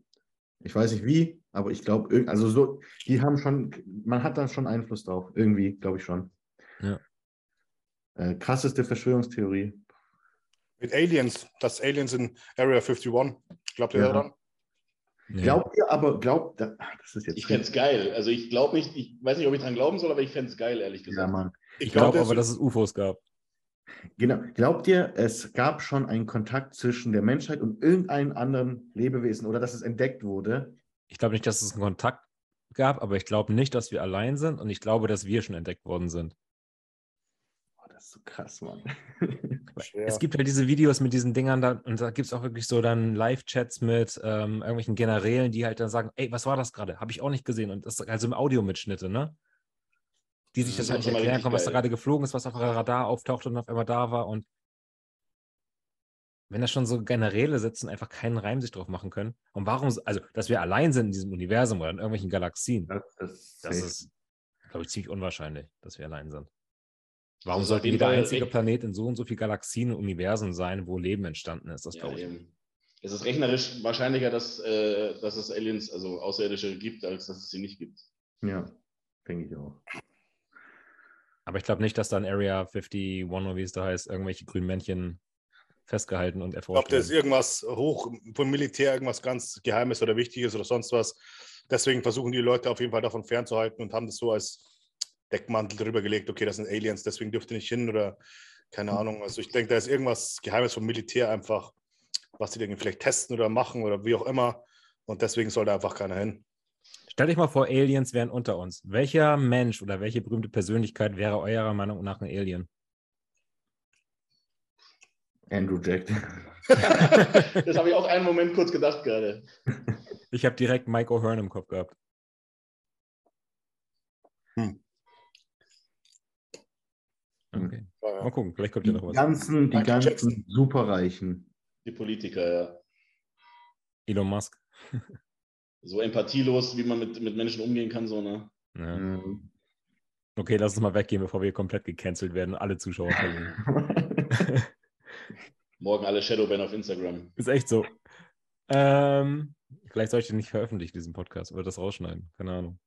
Ich weiß nicht wie, aber ich glaube, also so, die haben schon, man hat da schon Einfluss drauf. Irgendwie, glaube ich schon. Ja. Äh, krasseste Verschwörungstheorie. Mit Aliens, das Aliens in Area 51. Glaubt ihr ja. daran? Nee. Glaubt ihr aber, glaubt, das ist jetzt. Ich fände es geil. Also ich glaube nicht, ich weiß nicht, ob ich dran glauben soll, aber ich fände es geil, ehrlich gesagt. Ja, Mann. Ich, ich glaube glaub, aber, dass es UFOs gab. Genau. Glaubt ihr, es gab schon einen Kontakt zwischen der Menschheit und irgendeinem anderen Lebewesen oder dass es entdeckt wurde? Ich glaube nicht, dass es einen Kontakt gab, aber ich glaube nicht, dass wir allein sind und ich glaube, dass wir schon entdeckt worden sind so krass, Mann. (laughs) es gibt halt diese Videos mit diesen Dingern da und da gibt es auch wirklich so dann Live-Chats mit ähm, irgendwelchen Generälen, die halt dann sagen, ey, was war das gerade? Habe ich auch nicht gesehen. Und das ist also im Audiomitschnitte, ne? Die sich das, das halt nicht erklären können, was da gerade geflogen ist, was auf der Radar auftaucht und auf einmal da war. Und wenn da schon so Generäle sitzen, einfach keinen Reim sich drauf machen können. Und warum, also, dass wir allein sind in diesem Universum oder in irgendwelchen Galaxien, das, das, das ist, glaube ich, ziemlich unwahrscheinlich, dass wir allein sind. Warum also sollte jeder einzige Planet in so und so vielen Galaxien und Universen sein, wo Leben entstanden ist? Das ja, glaube ich. Eben. Es ist rechnerisch wahrscheinlicher, dass, äh, dass es Aliens, also Außerirdische gibt, als dass es sie nicht gibt. Ja, denke ich auch. Aber ich glaube nicht, dass dann Area 51 oder wie es da heißt, irgendwelche grünen Männchen festgehalten und erforscht. Ich glaube, da ist irgendwas hoch vom Militär, irgendwas ganz Geheimes oder Wichtiges oder sonst was. Deswegen versuchen die Leute auf jeden Fall davon fernzuhalten und haben das so als Deckmantel drüber gelegt, okay, das sind Aliens, deswegen dürft ihr nicht hin oder keine hm. Ahnung. Also ich denke, da ist irgendwas Geheimes vom Militär einfach, was sie irgendwie vielleicht testen oder machen oder wie auch immer. Und deswegen soll da einfach keiner hin. Stell dich mal vor, Aliens wären unter uns. Welcher Mensch oder welche berühmte Persönlichkeit wäre eurer Meinung nach ein Alien? Andrew Jack. (laughs) das habe ich auch einen Moment kurz gedacht gerade. Ich habe direkt Mike O'Hearn im Kopf gehabt. Hm. Okay. Mal gucken, vielleicht kommt ja noch was. Ganzen, die Michael ganzen Jackson. Superreichen. Die Politiker, ja. Elon Musk. so empathielos, wie man mit, mit Menschen umgehen kann, so, ne? Ja. Mhm. Okay, lass uns mal weggehen, bevor wir komplett gecancelt werden und alle Zuschauer verlieren. (laughs) Morgen alle Shadowban auf Instagram. Ist echt so. Ähm, vielleicht soll ich den nicht veröffentlichen, diesen Podcast, oder das rausschneiden. Keine Ahnung.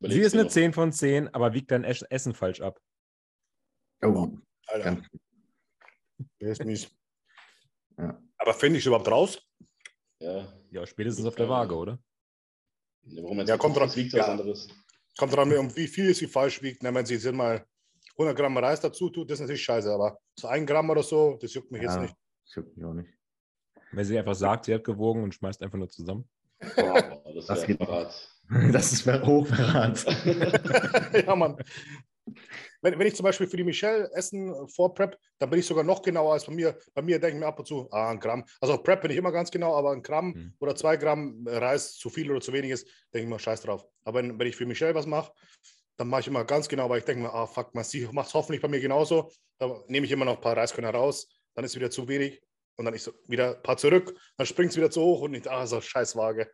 Überlegst Sie ist eine noch. 10 von 10, aber wiegt dein Essen falsch ab. Oh, Alter. Der ist mies. Ja. Aber finde ich überhaupt raus? Ja. Ja, spätestens auf der Waage, oder? Ja, warum jetzt ja, kommt dran, wiegt ja, was anderes. Kommt dran, um wie viel sie falsch wiegt. wenn sie sind mal 100 Gramm Reis dazu tut, das ist natürlich scheiße. Aber so ein Gramm oder so, das juckt mich ja, jetzt nicht. Das juckt mich auch nicht. Wenn sie einfach sagt, sie hat gewogen und schmeißt einfach nur zusammen. Boah, das, (laughs) das geht Verrat. (laughs) Das ist Hochverrat. (laughs) ja, Mann. Wenn, wenn ich zum Beispiel für die Michelle Essen vorprep, dann bin ich sogar noch genauer als bei mir. Bei mir denke ich mir ab und zu, ah, ein Gramm. Also Prep bin ich immer ganz genau, aber ein Gramm mhm. oder zwei Gramm Reis zu viel oder zu wenig ist, denke ich mir, scheiß drauf. Aber wenn, wenn ich für Michelle was mache, dann mache ich immer ganz genau, weil ich denke mir, ah, fuck, sie macht es hoffentlich bei mir genauso. Da nehme ich immer noch ein paar Reiskörner raus, dann ist wieder zu wenig und dann ist wieder ein paar zurück, dann springt es wieder zu hoch und ich, ah, so scheiß Waage.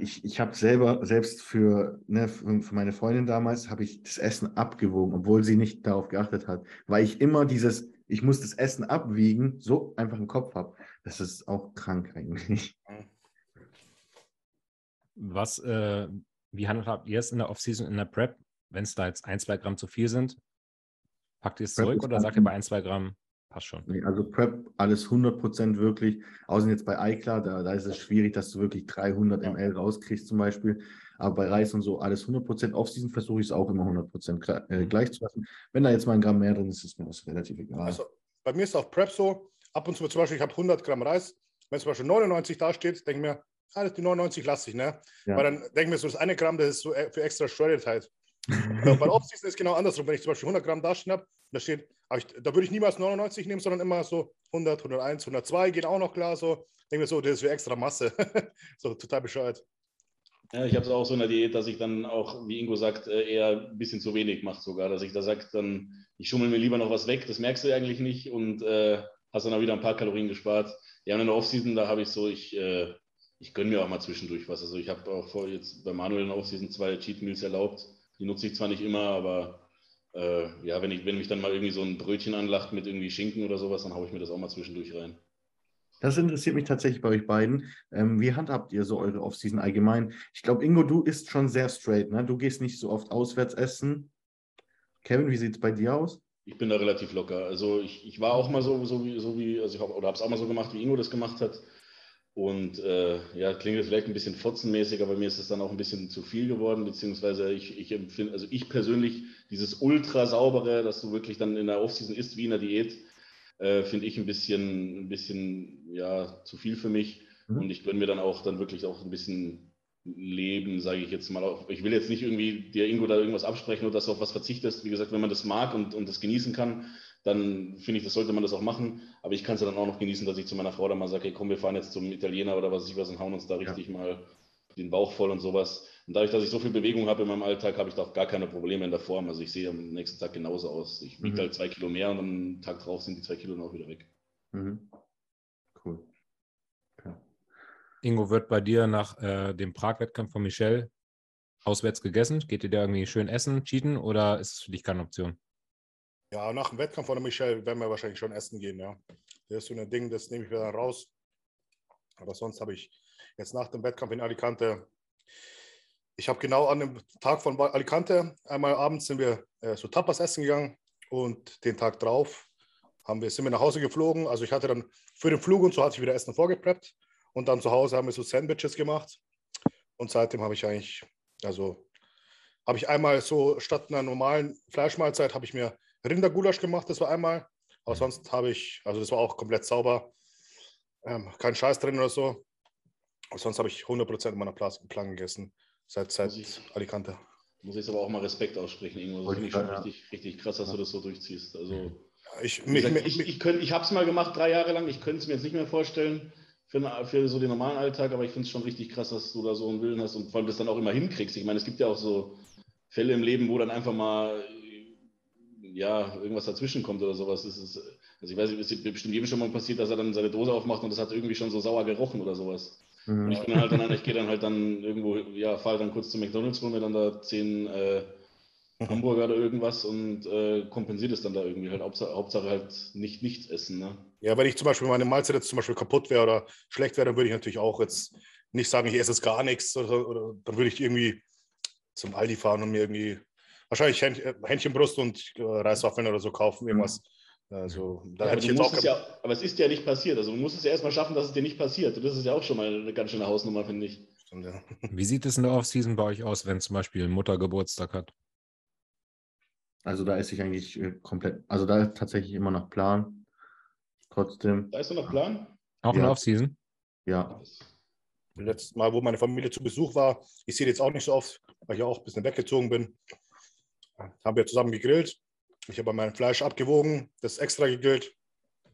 Ich, ich habe selber, selbst für, ne, für meine Freundin damals, habe ich das Essen abgewogen, obwohl sie nicht darauf geachtet hat, weil ich immer dieses, ich muss das Essen abwiegen, so einfach im Kopf habe. Das ist auch krank eigentlich. Was, äh, wie handhabt ihr es in der Offseason, in der Prep, wenn es da jetzt ein, zwei Gramm zu viel sind? Packt ihr es zurück oder sagt ihr bei ein, zwei Gramm, Passt schon. Nee, also Prep, alles 100% wirklich. Außer jetzt bei iCloud, da, da ist es schwierig, dass du wirklich 300 ml rauskriegst zum Beispiel. Aber bei Reis und so alles 100%. Off-Season versuche ich es auch immer 100% äh, mhm. gleich zu lassen. Wenn da jetzt mal ein Gramm mehr drin ist, ist mir das relativ egal. Also bei mir ist auch Prep so, ab und zu zum Beispiel, ich habe 100 Gramm Reis. Wenn zum Beispiel 99 da steht, denke ich mir, alles die 99 lasse ich, ne? Ja. Weil dann denke ich mir so, das eine Gramm, das ist so äh, für extra Shredded halt. Bei (laughs) Off-Season ist genau andersrum. Wenn ich zum Beispiel 100 Gramm da stehen habe, da steht, ich, da würde ich niemals 99 nehmen, sondern immer so 100, 101, 102 geht auch noch klar. So, denke mir so, das ist für extra Masse. (laughs) so total bescheuert. Ja, ich habe es auch so in der Diät, dass ich dann auch, wie Ingo sagt, äh, eher ein bisschen zu wenig mache sogar. Dass ich da sage, dann, ich schummel mir lieber noch was weg, das merkst du eigentlich nicht und äh, hast dann auch wieder ein paar Kalorien gespart. Ja, und in der Offseason, da habe ich so, ich, äh, ich gönne mir auch mal zwischendurch was. Also ich habe auch vor jetzt bei Manuel in der Offseason zwei Cheat Meals erlaubt. Die nutze ich zwar nicht immer, aber äh, ja, wenn, ich, wenn mich dann mal irgendwie so ein Brötchen anlacht mit irgendwie Schinken oder sowas, dann haue ich mir das auch mal zwischendurch rein. Das interessiert mich tatsächlich bei euch beiden. Ähm, wie handhabt ihr so eure Offseason allgemein? Ich glaube, Ingo, du isst schon sehr straight, ne? Du gehst nicht so oft auswärts essen. Kevin, wie sieht es bei dir aus? Ich bin da relativ locker. Also ich, ich war auch mal so, so wie, so wie also ich hab, oder habe es auch mal so gemacht, wie Ingo das gemacht hat. Und äh, ja, klingt vielleicht ein bisschen fotzenmäßig, aber mir ist es dann auch ein bisschen zu viel geworden, beziehungsweise ich, ich empfinde, also ich persönlich, dieses ultra saubere, dass du wirklich dann in der Offseason isst wie in der Diät, äh, finde ich ein bisschen, ein bisschen ja, zu viel für mich. Mhm. Und ich gönne mir dann auch dann wirklich auch ein bisschen Leben, sage ich jetzt mal. Ich will jetzt nicht irgendwie dir Ingo da irgendwas absprechen oder dass du auf was verzichtest. Wie gesagt, wenn man das mag und, und das genießen kann, dann finde ich, das sollte man das auch machen. Aber ich kann es ja dann auch noch genießen, dass ich zu meiner Frau dann mal sage, hey, komm, wir fahren jetzt zum Italiener oder was weiß ich was und hauen uns da richtig ja. mal den Bauch voll und sowas. Und dadurch, dass ich so viel Bewegung habe in meinem Alltag, habe ich da auch gar keine Probleme in der Form. Also ich sehe am nächsten Tag genauso aus. Ich wiege mhm. halt zwei Kilo mehr und am Tag drauf sind die zwei Kilo dann auch wieder weg. Mhm. Cool. Okay. Ingo, wird bei dir nach äh, dem Prag-Wettkampf von Michel auswärts gegessen? Geht ihr da irgendwie schön essen, cheaten oder ist es für dich keine Option? Ja, nach dem Wettkampf von Michel werden wir wahrscheinlich schon essen gehen, ja. Das ist so ein Ding, das nehme ich wieder raus. Aber sonst habe ich jetzt nach dem Wettkampf in Alicante, ich habe genau an dem Tag von Alicante, einmal abends sind wir äh, so Tapas essen gegangen und den Tag drauf haben wir, sind wir nach Hause geflogen. Also ich hatte dann für den Flug und so hatte ich wieder Essen vorgepreppt und dann zu Hause haben wir so Sandwiches gemacht und seitdem habe ich eigentlich, also habe ich einmal so statt einer normalen Fleischmahlzeit habe ich mir Rindergulasch gemacht, das war einmal. Aber mhm. sonst habe ich, also das war auch komplett sauber. Ähm, kein Scheiß drin oder so. Aber sonst habe ich 100% meiner Plan gegessen, seit, seit ich, Alicante. Muss ich aber auch mal Respekt aussprechen, Ingo. Das finde ich schon ja. richtig, richtig krass, dass du das so durchziehst. Also, ich, mich, gesagt, ich, ich, ich habe es mal gemacht, drei Jahre lang. Ich könnte es mir jetzt nicht mehr vorstellen für, für so den normalen Alltag, aber ich finde es schon richtig krass, dass du da so einen Willen hast und vor allem das dann auch immer hinkriegst. Ich meine, es gibt ja auch so Fälle im Leben, wo dann einfach mal ja, irgendwas dazwischen kommt oder sowas. Das ist, also ich weiß nicht, es ist bestimmt jedem schon mal passiert, dass er dann seine Dose aufmacht und das hat irgendwie schon so sauer gerochen oder sowas. Mhm. Und ich bin halt dann, ich gehe dann halt dann irgendwo, ja, fahre dann kurz zu McDonalds, hole mir dann da zehn äh, mhm. Hamburger oder irgendwas und äh, kompensiert es dann da irgendwie halt. Hauptsache, Hauptsache halt nicht nichts essen. Ne? Ja, wenn ich zum Beispiel meine Mahlzeit jetzt zum Beispiel kaputt wäre oder schlecht wäre, dann würde ich natürlich auch jetzt nicht sagen, ich esse jetzt gar nichts oder, oder dann würde ich irgendwie zum Aldi fahren und mir irgendwie wahrscheinlich äh, Hähnchenbrust und äh, Reiswaffeln oder so kaufen, mhm. irgendwas. Also, da ja, hätte ich jetzt auch. Ja, aber es ist ja nicht passiert. Also, du musst es ja erstmal schaffen, dass es dir nicht passiert. Und das ist ja auch schon mal eine ganz schöne Hausnummer, finde ich. Stimmt, ja. (laughs) Wie sieht es in der Offseason bei euch aus, wenn zum Beispiel Mutter Geburtstag hat? Also, da ist ich eigentlich äh, komplett. Also, da ist tatsächlich immer noch Plan. Trotzdem. Da ist noch Plan? Auch ja. in der Offseason? Ja. Letztes Mal, wo meine Familie zu Besuch war, ich sehe jetzt auch nicht so oft, weil ich auch ein bisschen weggezogen bin haben wir zusammen gegrillt. Ich habe mein Fleisch abgewogen, das extra gegrillt.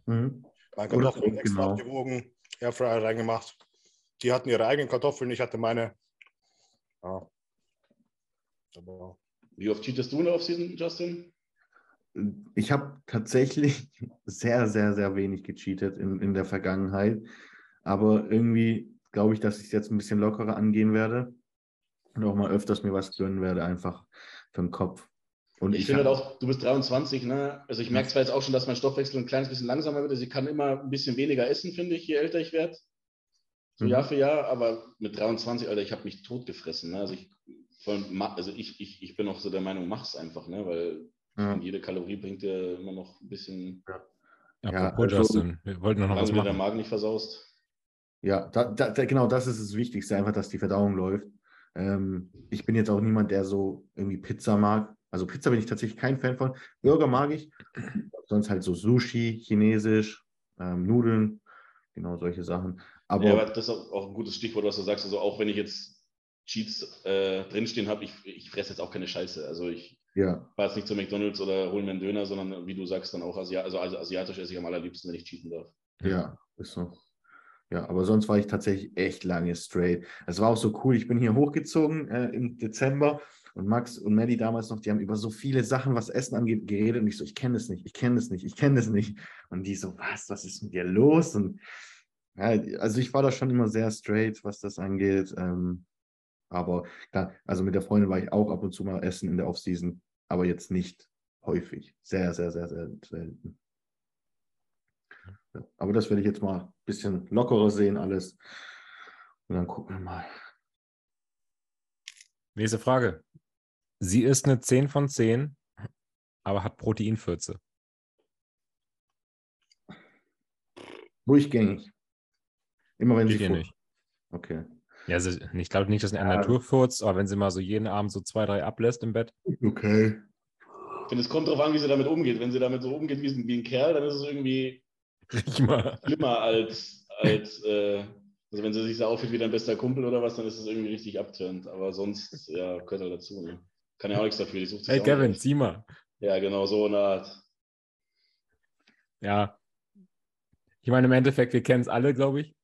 Mhm. Mein Kartoffeln extra genau. abgewogen, Airfryer reingemacht. Die hatten ihre eigenen Kartoffeln, ich hatte meine. Ja. Aber Wie oft cheatest du in der Offseason, Justin? Ich habe tatsächlich (laughs) sehr, sehr, sehr wenig gecheatet in, in der Vergangenheit. Aber irgendwie glaube ich, dass ich es jetzt ein bisschen lockerer angehen werde und auch mal öfters mir was gönnen werde, einfach für den Kopf. Und ich, ich finde halt auch, du bist 23, ne? Also ich merke zwar jetzt auch schon, dass mein Stoffwechsel ein kleines bisschen langsamer wird. Also ich kann immer ein bisschen weniger essen, finde ich, je älter ich werde. So mhm. Jahr für Jahr, aber mit 23, Alter, ich habe mich totgefressen. Ne? Also ich, also ich, ich, ich bin auch so der Meinung, mach's einfach, ne? Weil ja. jede Kalorie bringt dir immer noch ein bisschen. Ja, ja apropos also, Justin, wir wollten noch, noch was machen. der Magen nicht versaust. Ja, da, da, genau das ist das Wichtigste, einfach, dass die Verdauung läuft. Ähm, ich bin jetzt auch niemand, der so irgendwie Pizza mag. Also Pizza bin ich tatsächlich kein Fan von. Burger mag ich. Sonst halt so Sushi, Chinesisch, ähm, Nudeln, genau solche Sachen. Aber, ja, aber das ist auch ein gutes Stichwort, was du sagst. Also auch wenn ich jetzt Cheats äh, drinstehen habe, ich, ich fresse jetzt auch keine Scheiße. Also ich ja. fahre jetzt nicht zu McDonalds oder hole mir einen Döner, sondern wie du sagst, dann auch Asi also, also asiatisch esse ich am allerliebsten, wenn ich cheaten darf. Ja, ist so. Ja, aber sonst war ich tatsächlich echt lange straight. Es war auch so cool. Ich bin hier hochgezogen äh, im Dezember und Max und Melly damals noch, die haben über so viele Sachen, was Essen angeht, geredet. Und ich so, ich kenne das nicht, ich kenne das nicht, ich kenne das nicht. Und die so, was, was ist mit dir los? Und ja, also ich war da schon immer sehr straight, was das angeht. Ähm, aber klar, also mit der Freundin war ich auch ab und zu mal essen in der Offseason, aber jetzt nicht häufig. Sehr, sehr, sehr, sehr selten. Ja, aber das werde ich jetzt mal ein bisschen lockerer sehen, alles. Und dann gucken wir mal. Nächste Frage. Sie ist eine 10 von 10, aber hat Proteinfürze. Durchgängig. Immer wenn Durchgängig. sie furzt. Okay. Ja, also ich glaube nicht, dass sie eine ja. Natur furzt, aber wenn sie mal so jeden Abend so zwei, drei ablässt im Bett. Okay. Ich finde, es kommt darauf an, wie sie damit umgeht. Wenn sie damit so umgeht wie, wie ein Kerl, dann ist es irgendwie schlimmer als, als äh, also wenn sie sich so aufführt wie dein bester Kumpel oder was, dann ist es irgendwie richtig abturnt. Aber sonst, ja, gehört halt dazu. Ne? Kann ja auch nichts dafür. Die sucht hey Kevin, nicht. sieh mal. Ja, genau so eine Art. Ja. Ich meine, im Endeffekt, wir kennen es alle, glaube ich.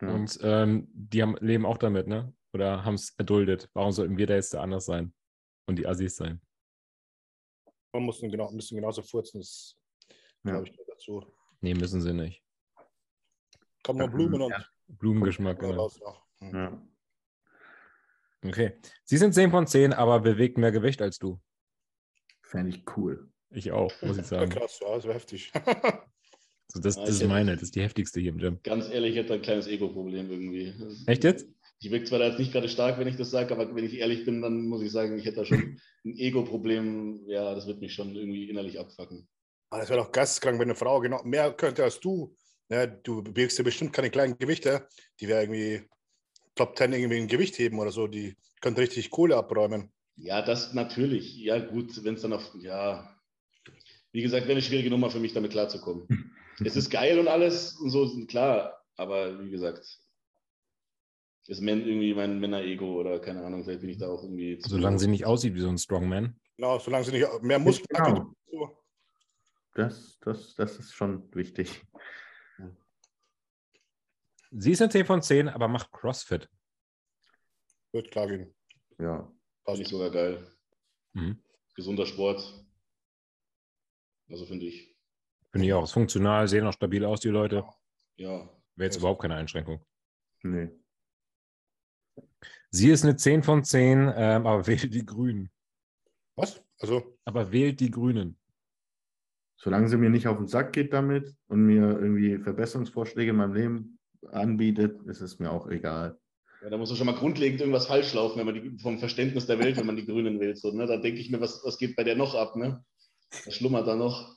Ja. Und ähm, die haben, leben auch damit, ne? Oder haben es erduldet. Warum sollten wir da jetzt da anders sein? Und die Assis sein? Man muss genau, müssen genauso furzen, das ja. glaube ich dazu. Nee, müssen sie nicht. Kommen noch Blumen und. Blumengeschmack, genau. Ja. Okay. Sie sind 10 von 10, aber bewegt mehr Gewicht als du. Fände ich cool. Ich auch, muss ich sagen. Krass, ja, so heftig. (laughs) so, das, das ist meine, das ist die heftigste hier im Gym. Ganz ehrlich, ich hätte ein kleines Ego-Problem irgendwie. Echt jetzt? Ich wirke zwar jetzt nicht gerade stark, wenn ich das sage, aber wenn ich ehrlich bin, dann muss ich sagen, ich hätte da schon (laughs) ein Ego-Problem. Ja, das wird mich schon irgendwie innerlich abfacken. Aber das wäre doch geisteskrank, wenn eine Frau genau mehr könnte als du. Ja, du bewegst ja bestimmt keine kleinen Gewichte. Die wäre irgendwie Top 10 irgendwie ein Gewicht heben oder so. Die könnte richtig Kohle abräumen. Ja, das natürlich. Ja, gut, wenn es dann auf, ja, wie gesagt, wäre eine schwierige Nummer für mich, damit klarzukommen. (laughs) es ist geil und alles und so, klar, aber wie gesagt, ist irgendwie mein Männer-Ego oder keine Ahnung, vielleicht bin ich da auch irgendwie. Solange sie nicht aussieht wie so ein Strongman. Genau, solange sie nicht mehr Muskeln genau. hat. Das, das, das ist schon wichtig. Sie ist ein 10 von 10, aber macht CrossFit. Wird klar gehen. Ja. Finde ich sogar geil. Mhm. Gesunder Sport. Also finde ich. Finde ich auch. Ist funktional, sehen auch stabil aus, die Leute. Ja. Wäre jetzt überhaupt keine Einschränkung. Nee. Sie ist eine 10 von 10, ähm, aber (laughs) wählt die Grünen. Was? Also. Aber wählt die Grünen. Solange sie mir nicht auf den Sack geht damit und mir irgendwie Verbesserungsvorschläge in meinem Leben anbietet, ist es mir auch egal. Ja, da muss man schon mal grundlegend irgendwas falsch laufen, wenn man die, vom Verständnis der Welt, wenn man die Grünen wählt. So, ne? Da denke ich mir, was, was geht bei der noch ab? Ne? Was schlummert da noch?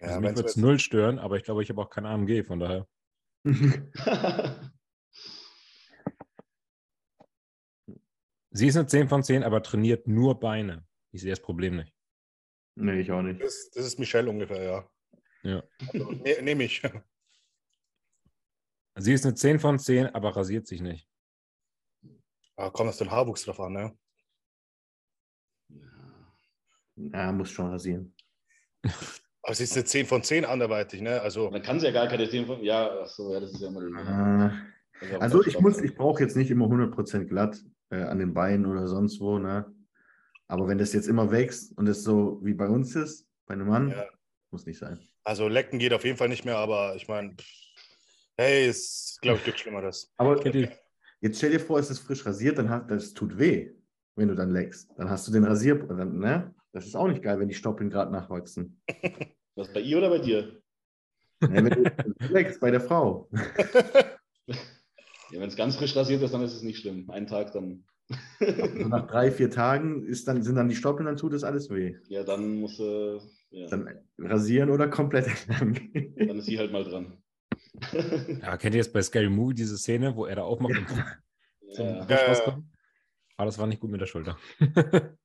Ja, also mich würde es null stören, aber ich glaube, ich habe auch kein AMG, von daher. (laughs) Sie ist eine 10 von 10, aber trainiert nur Beine. Ich sehe das Problem nicht. Nee, ich auch nicht. Das, das ist Michelle ungefähr, ja. Ja. Also, ne, Nehme ich. Sie ist eine 10 von 10, aber rasiert sich nicht. Ah, kommt das den Haarwuchs drauf an, ne? Ja, muss schon rasieren. Aber sie ist eine 10 von 10 anderweitig, ne? Also. Dann kann sie ja gar keine 10 von. Ja, ach so, ja, das ist ja immer. Äh, also ich muss, ich brauche jetzt nicht immer 100% glatt äh, an den Beinen oder sonst wo, ne? Aber wenn das jetzt immer wächst und es so wie bei uns ist, bei einem Mann, ja. muss nicht sein. Also lecken geht auf jeden Fall nicht mehr, aber ich meine, Hey, ist, glaube ich, gibt Schlimmeres. Aber jetzt stell dir vor, es ist frisch rasiert, dann hat, das tut weh, wenn du dann leckst. Dann hast du den Rasier, dann, ne? Das ist auch nicht geil, wenn die Stoppeln gerade nachwachsen. (laughs) Was, bei ihr oder bei dir? Ja, wenn du (laughs) leckst, bei der Frau. (laughs) Ja, wenn es ganz frisch rasiert ist, dann ist es nicht schlimm. Einen Tag dann. Also nach drei, vier Tagen ist dann, sind dann die Stoppeln, dann tut das alles weh. Ja, dann muss äh, ja. Dann rasieren oder komplett entlang. Dann ist sie halt mal dran. (laughs) Ja, kennt ihr jetzt bei Scary Movie diese Szene, wo er da aufmacht ja. und (laughs) zum ja. rauskommt? Aber das war nicht gut mit der Schulter. (laughs)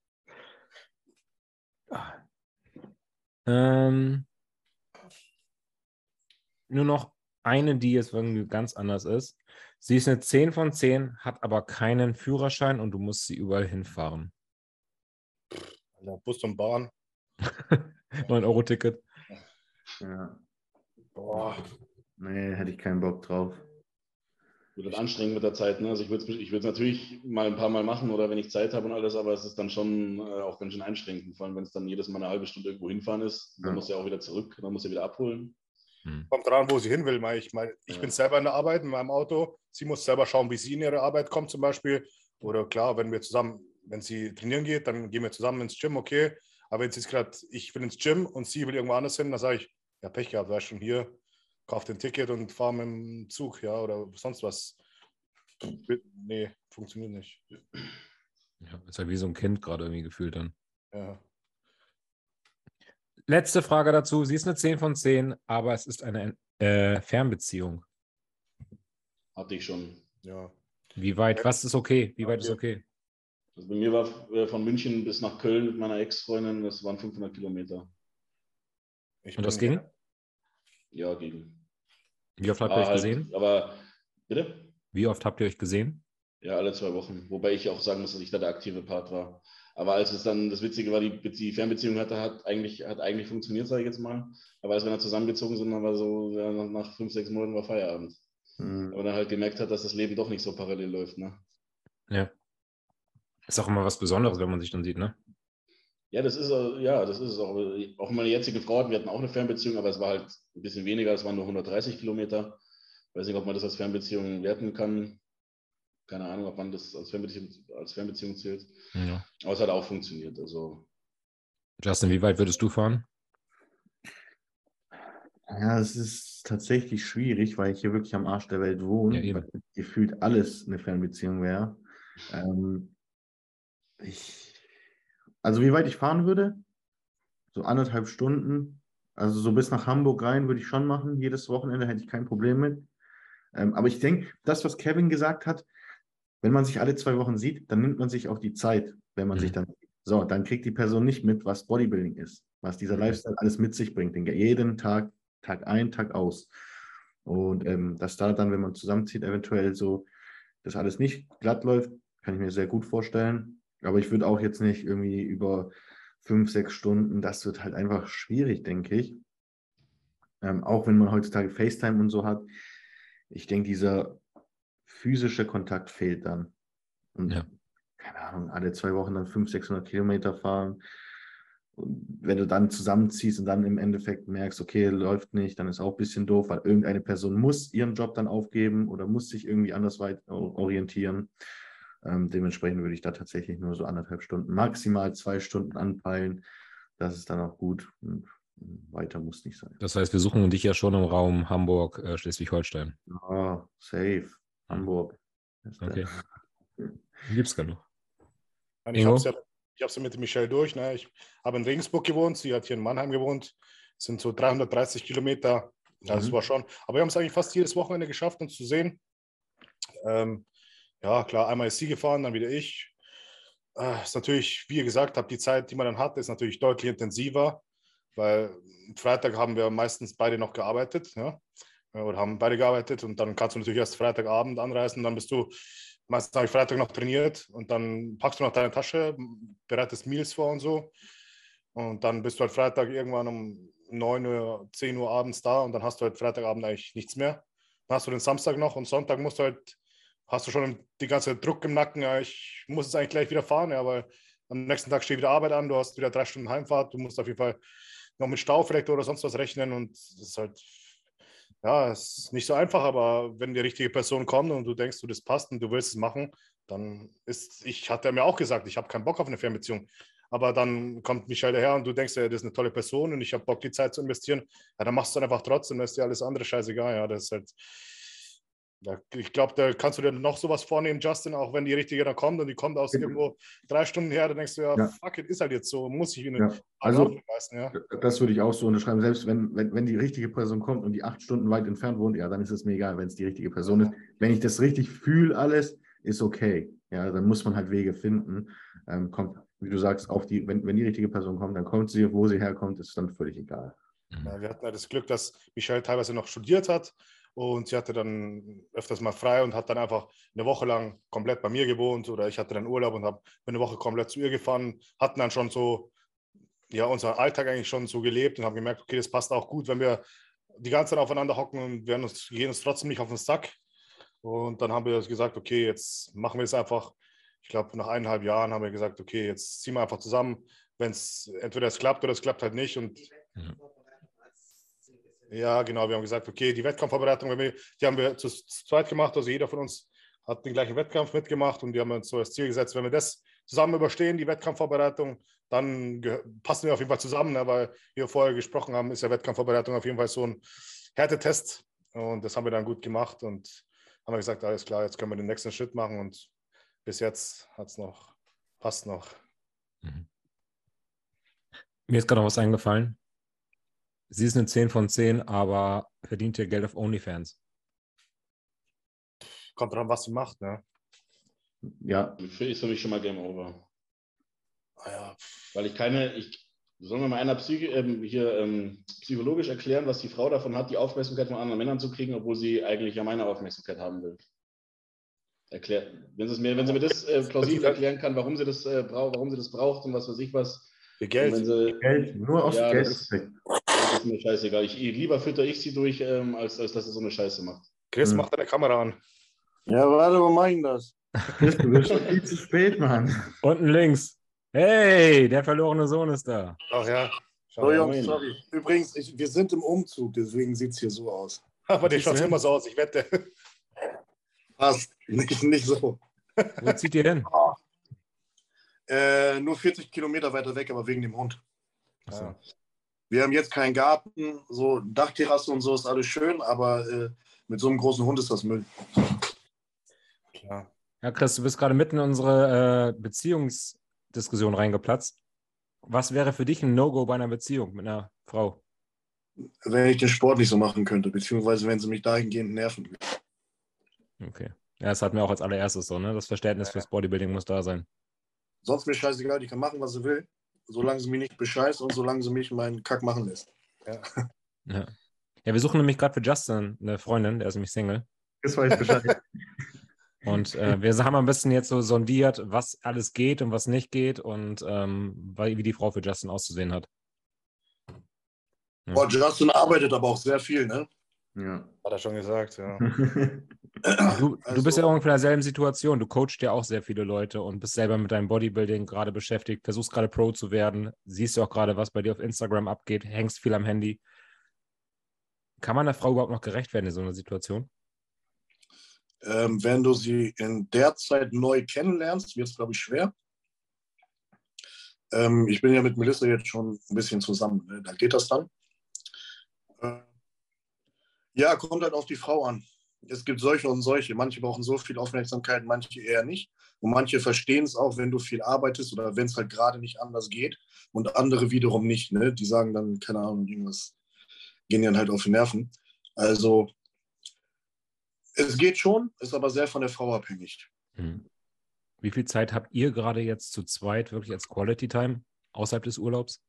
ähm, nur noch eine, die jetzt irgendwie ganz anders ist. Sie ist eine 10 von 10, hat aber keinen Führerschein und du musst sie überall hinfahren. Ja, Bus und Bahn. 9-Euro-Ticket. Ja. Boah. Nee, hätte ich keinen Bock drauf. Wird anstrengend mit der Zeit. Ne? Also ich würde es ich natürlich mal ein paar Mal machen oder wenn ich Zeit habe und alles, aber es ist dann schon äh, auch ganz schön einschränkend. Vor allem, wenn es dann jedes Mal eine halbe Stunde irgendwo hinfahren ist, dann ja. muss er auch wieder zurück, dann muss er wieder abholen. Hm. Kommt dran, wo sie hin will. Ich meine, ich ja. bin selber in der Arbeit in meinem Auto. Sie muss selber schauen, wie sie in ihre Arbeit kommt zum Beispiel. Oder klar, wenn wir zusammen, wenn sie trainieren geht, dann gehen wir zusammen ins Gym, okay. Aber wenn sie gerade, ich will ins Gym und sie will irgendwo anders hin, dann sage ich, ja, Pech gehabt, war schon hier, kauf den Ticket und fahr mit dem Zug, ja, oder sonst was. Nee, funktioniert nicht. Ja, ist ja wie so ein Kind gerade irgendwie gefühlt dann. Ja. Letzte Frage dazu. Sie ist eine 10 von 10, aber es ist eine äh, Fernbeziehung. Hatte ich schon. Ja. Wie weit? Was ist okay? Wie weit ist okay? Also bei mir war äh, von München bis nach Köln mit meiner Ex-Freundin, das waren 500 Kilometer. Ich Und das ging? Ja, ging. Wie oft habt ihr euch halt, gesehen? Aber, bitte? Wie oft habt ihr euch gesehen? Ja, alle zwei Wochen. Wobei ich auch sagen muss, dass ich da der aktive Part war. Aber als es dann, das Witzige war, die, die Fernbeziehung hatte, hat eigentlich, hat eigentlich funktioniert, sage ich jetzt mal. Aber als wir dann zusammengezogen sind, dann war so, ja, nach fünf, sechs Monaten war Feierabend. Mhm. Aber dann halt gemerkt hat, dass das Leben doch nicht so parallel läuft, ne? Ja. Ist auch immer was Besonderes, wenn man sich dann sieht, ne? Ja, das ist ja, das ist auch. Auch meine jetzige Frau, wir hatten auch eine Fernbeziehung, aber es war halt ein bisschen weniger, es waren nur 130 Kilometer. Ich weiß nicht, ob man das als Fernbeziehung werten kann. Keine Ahnung, ob man das als Fernbeziehung, als Fernbeziehung zählt. Ja. Aber es hat auch funktioniert. Also. Justin, wie weit würdest du fahren? Ja, es ist tatsächlich schwierig, weil ich hier wirklich am Arsch der Welt wohne. Ja, gefühlt alles eine Fernbeziehung wäre. Ähm, ich, also wie weit ich fahren würde? So anderthalb Stunden. Also so bis nach Hamburg rein würde ich schon machen. Jedes Wochenende hätte ich kein Problem mit. Ähm, aber ich denke, das, was Kevin gesagt hat, wenn man sich alle zwei Wochen sieht, dann nimmt man sich auch die Zeit, wenn man mhm. sich dann. So, dann kriegt die Person nicht mit, was Bodybuilding ist, was dieser mhm. Lifestyle alles mit sich bringt. Den, jeden Tag, Tag ein, Tag aus. Und ähm, dass da dann, wenn man zusammenzieht, eventuell so das alles nicht glatt läuft, kann ich mir sehr gut vorstellen. Aber ich würde auch jetzt nicht irgendwie über fünf, sechs Stunden, das wird halt einfach schwierig, denke ich. Ähm, auch wenn man heutzutage FaceTime und so hat. Ich denke, dieser physische Kontakt fehlt dann. Und ja. keine Ahnung, alle zwei Wochen dann 500, 600 Kilometer fahren. Und wenn du dann zusammenziehst und dann im Endeffekt merkst, okay, läuft nicht, dann ist auch ein bisschen doof, weil irgendeine Person muss ihren Job dann aufgeben oder muss sich irgendwie anders weit orientieren. Ähm, dementsprechend würde ich da tatsächlich nur so anderthalb Stunden, maximal zwei Stunden anpeilen. Das ist dann auch gut. Und weiter muss nicht sein. Das heißt, wir suchen dich ja schon im Raum Hamburg, äh, Schleswig-Holstein. (laughs) Ja, safe. Hamburg. Okay. Gibt es genug. Ich habe es ja, ja mit Michelle durch. Ne? Ich habe in Regensburg gewohnt, sie hat hier in Mannheim gewohnt. Das sind so 330 Kilometer. Das mhm. war schon. Aber wir haben es eigentlich fast jedes Wochenende geschafft, uns zu sehen. Ähm, ja, klar, einmal ist sie gefahren, dann wieder ich. Äh, ist natürlich, wie ihr gesagt habt, die Zeit, die man dann hat, ist natürlich deutlich intensiver, weil Freitag haben wir meistens beide noch gearbeitet, ja, oder haben beide gearbeitet und dann kannst du natürlich erst Freitagabend anreisen, dann bist du, meistens habe ich Freitag noch trainiert und dann packst du noch deine Tasche, bereitest Meals vor und so und dann bist du halt Freitag irgendwann um 9 Uhr, 10 Uhr abends da und dann hast du halt Freitagabend eigentlich nichts mehr. Dann hast du den Samstag noch und Sonntag musst du halt hast du schon die ganze Druck im Nacken, ja, ich muss jetzt eigentlich gleich wieder fahren, ja, weil am nächsten Tag steht wieder Arbeit an, du hast wieder drei Stunden Heimfahrt, du musst auf jeden Fall noch mit Stau vielleicht oder sonst was rechnen und das ist halt, ja, es ist nicht so einfach, aber wenn die richtige Person kommt und du denkst, du das passt und du willst es machen, dann ist, ich hatte mir auch gesagt, ich habe keinen Bock auf eine Fernbeziehung, aber dann kommt Michelle daher und du denkst, ja, das ist eine tolle Person und ich habe Bock, die Zeit zu investieren, ja, dann machst du es einfach trotzdem, dann ist dir alles andere scheißegal, ja, das ist halt, ich glaube, da kannst du dir noch sowas vornehmen, Justin, auch wenn die richtige da kommt und die kommt aus irgendwo drei Stunden her, dann denkst du ja, ja. fuck it, ist halt jetzt so, muss ich ihn ja. Also, leisten, ja. das würde ich auch so unterschreiben. Selbst wenn, wenn, wenn die richtige Person kommt und die acht Stunden weit entfernt wohnt, ja, dann ist es mir egal, wenn es die richtige Person ist. Wenn ich das richtig fühle, alles, ist okay. Ja, dann muss man halt Wege finden. Ähm, kommt, wie du sagst, auf die, wenn, wenn die richtige Person kommt, dann kommt sie, wo sie herkommt, ist dann völlig egal. Ja, wir hatten ja das Glück, dass Michelle teilweise noch studiert hat und sie hatte dann öfters mal frei und hat dann einfach eine Woche lang komplett bei mir gewohnt oder ich hatte dann Urlaub und habe eine Woche komplett zu ihr gefahren, hatten dann schon so, ja, unser Alltag eigentlich schon so gelebt und haben gemerkt, okay, das passt auch gut, wenn wir die ganze Zeit aufeinander hocken und wir uns, gehen uns trotzdem nicht auf den Sack. Und dann haben wir gesagt, okay, jetzt machen wir es einfach. Ich glaube, nach eineinhalb Jahren haben wir gesagt, okay, jetzt ziehen wir einfach zusammen. Wenn es entweder es klappt oder es klappt halt nicht. Und ja. Ja, genau. Wir haben gesagt, okay, die Wettkampfvorbereitung, die haben wir zu zweit gemacht. Also jeder von uns hat den gleichen Wettkampf mitgemacht und die haben uns so als Ziel gesetzt, wenn wir das zusammen überstehen, die Wettkampfvorbereitung, dann passen wir auf jeden Fall zusammen. Ne? Weil wir vorher gesprochen haben, ist ja Wettkampfvorbereitung auf jeden Fall so ein Härtetest. Und das haben wir dann gut gemacht und haben gesagt, alles klar, jetzt können wir den nächsten Schritt machen. Und bis jetzt hat es noch, passt noch. Mhm. Mir ist gerade noch was eingefallen. Sie ist eine 10 von 10, aber verdient ihr Geld auf OnlyFans? Kommt drauf, was sie macht, ne? Ja. Ist für mich schon mal Game Over. Ah, ja. Weil ich keine, ich, sollen wir mal einer Psyche, ähm, hier ähm, psychologisch erklären, was die Frau davon hat, die Aufmerksamkeit von anderen Männern zu kriegen, obwohl sie eigentlich ja meine Aufmerksamkeit haben will. Erklärt, wenn sie, mir, wenn sie mir das äh, plausibel erklären kann, warum sie das äh, braucht, warum sie das braucht und was weiß ich was. Für Geld. Sie, Geld, nur aus ja, Geld. Das, ist mir scheißegal. Ich, lieber fütter ich sie durch, ähm, als, als dass sie so eine Scheiße macht. Chris, hm. mach deine Kamera an. Ja, warte, wo mach ich das? Chris, du bist schon viel zu spät, Mann. Unten links. Hey, der verlorene Sohn ist da. Ach ja. So, Jungs, sorry. Übrigens, ich, wir sind im Umzug, deswegen sieht es hier so aus. Aber der schaut immer so aus, ich wette. Passt, nicht, nicht so. Wo zieht ihr hin? Äh, nur 40 Kilometer weiter weg, aber wegen dem Hund. So. Wir haben jetzt keinen Garten, so Dachterrasse und so ist alles schön, aber äh, mit so einem großen Hund ist das Müll. Klar. Ja, Chris, du bist gerade mitten in unsere äh, Beziehungsdiskussion reingeplatzt. Was wäre für dich ein No-Go bei einer Beziehung mit einer Frau? Wenn ich den Sport nicht so machen könnte, beziehungsweise wenn sie mich dahingehend nerven würde. Okay. Ja, das hatten wir auch als allererstes so, ne? Das Verständnis ja. fürs Bodybuilding muss da sein. Sonst mir scheißegal, die kann machen, was sie will, solange sie mich nicht bescheißt und solange sie mich meinen Kack machen lässt. Ja. Ja, ja wir suchen nämlich gerade für Justin eine Freundin, der ist nämlich Single. Das weiß Bescheid. (laughs) Und äh, wir haben ein bisschen jetzt so sondiert, was alles geht und was nicht geht und ähm, wie die Frau für Justin auszusehen hat. Ja. Boah, Justin arbeitet aber auch sehr viel, ne? Ja. Hat er schon gesagt, ja. (laughs) du, also, du bist ja ungefähr in derselben Situation. Du coachst ja auch sehr viele Leute und bist selber mit deinem Bodybuilding gerade beschäftigt, versuchst gerade Pro zu werden, siehst ja auch gerade, was bei dir auf Instagram abgeht, hängst viel am Handy. Kann man der Frau überhaupt noch gerecht werden in so einer Situation? Ähm, wenn du sie in der Zeit neu kennenlernst, wird es, glaube ich, schwer. Ähm, ich bin ja mit Melissa jetzt schon ein bisschen zusammen. Ne? Da geht das dann. Äh, ja, kommt halt auf die Frau an. Es gibt solche und solche. Manche brauchen so viel Aufmerksamkeit, manche eher nicht. Und manche verstehen es auch, wenn du viel arbeitest oder wenn es halt gerade nicht anders geht. Und andere wiederum nicht. Ne? Die sagen dann, keine Ahnung, irgendwas, gehen dann halt auf die Nerven. Also, es geht schon, ist aber sehr von der Frau abhängig. Hm. Wie viel Zeit habt ihr gerade jetzt zu zweit wirklich als Quality Time außerhalb des Urlaubs?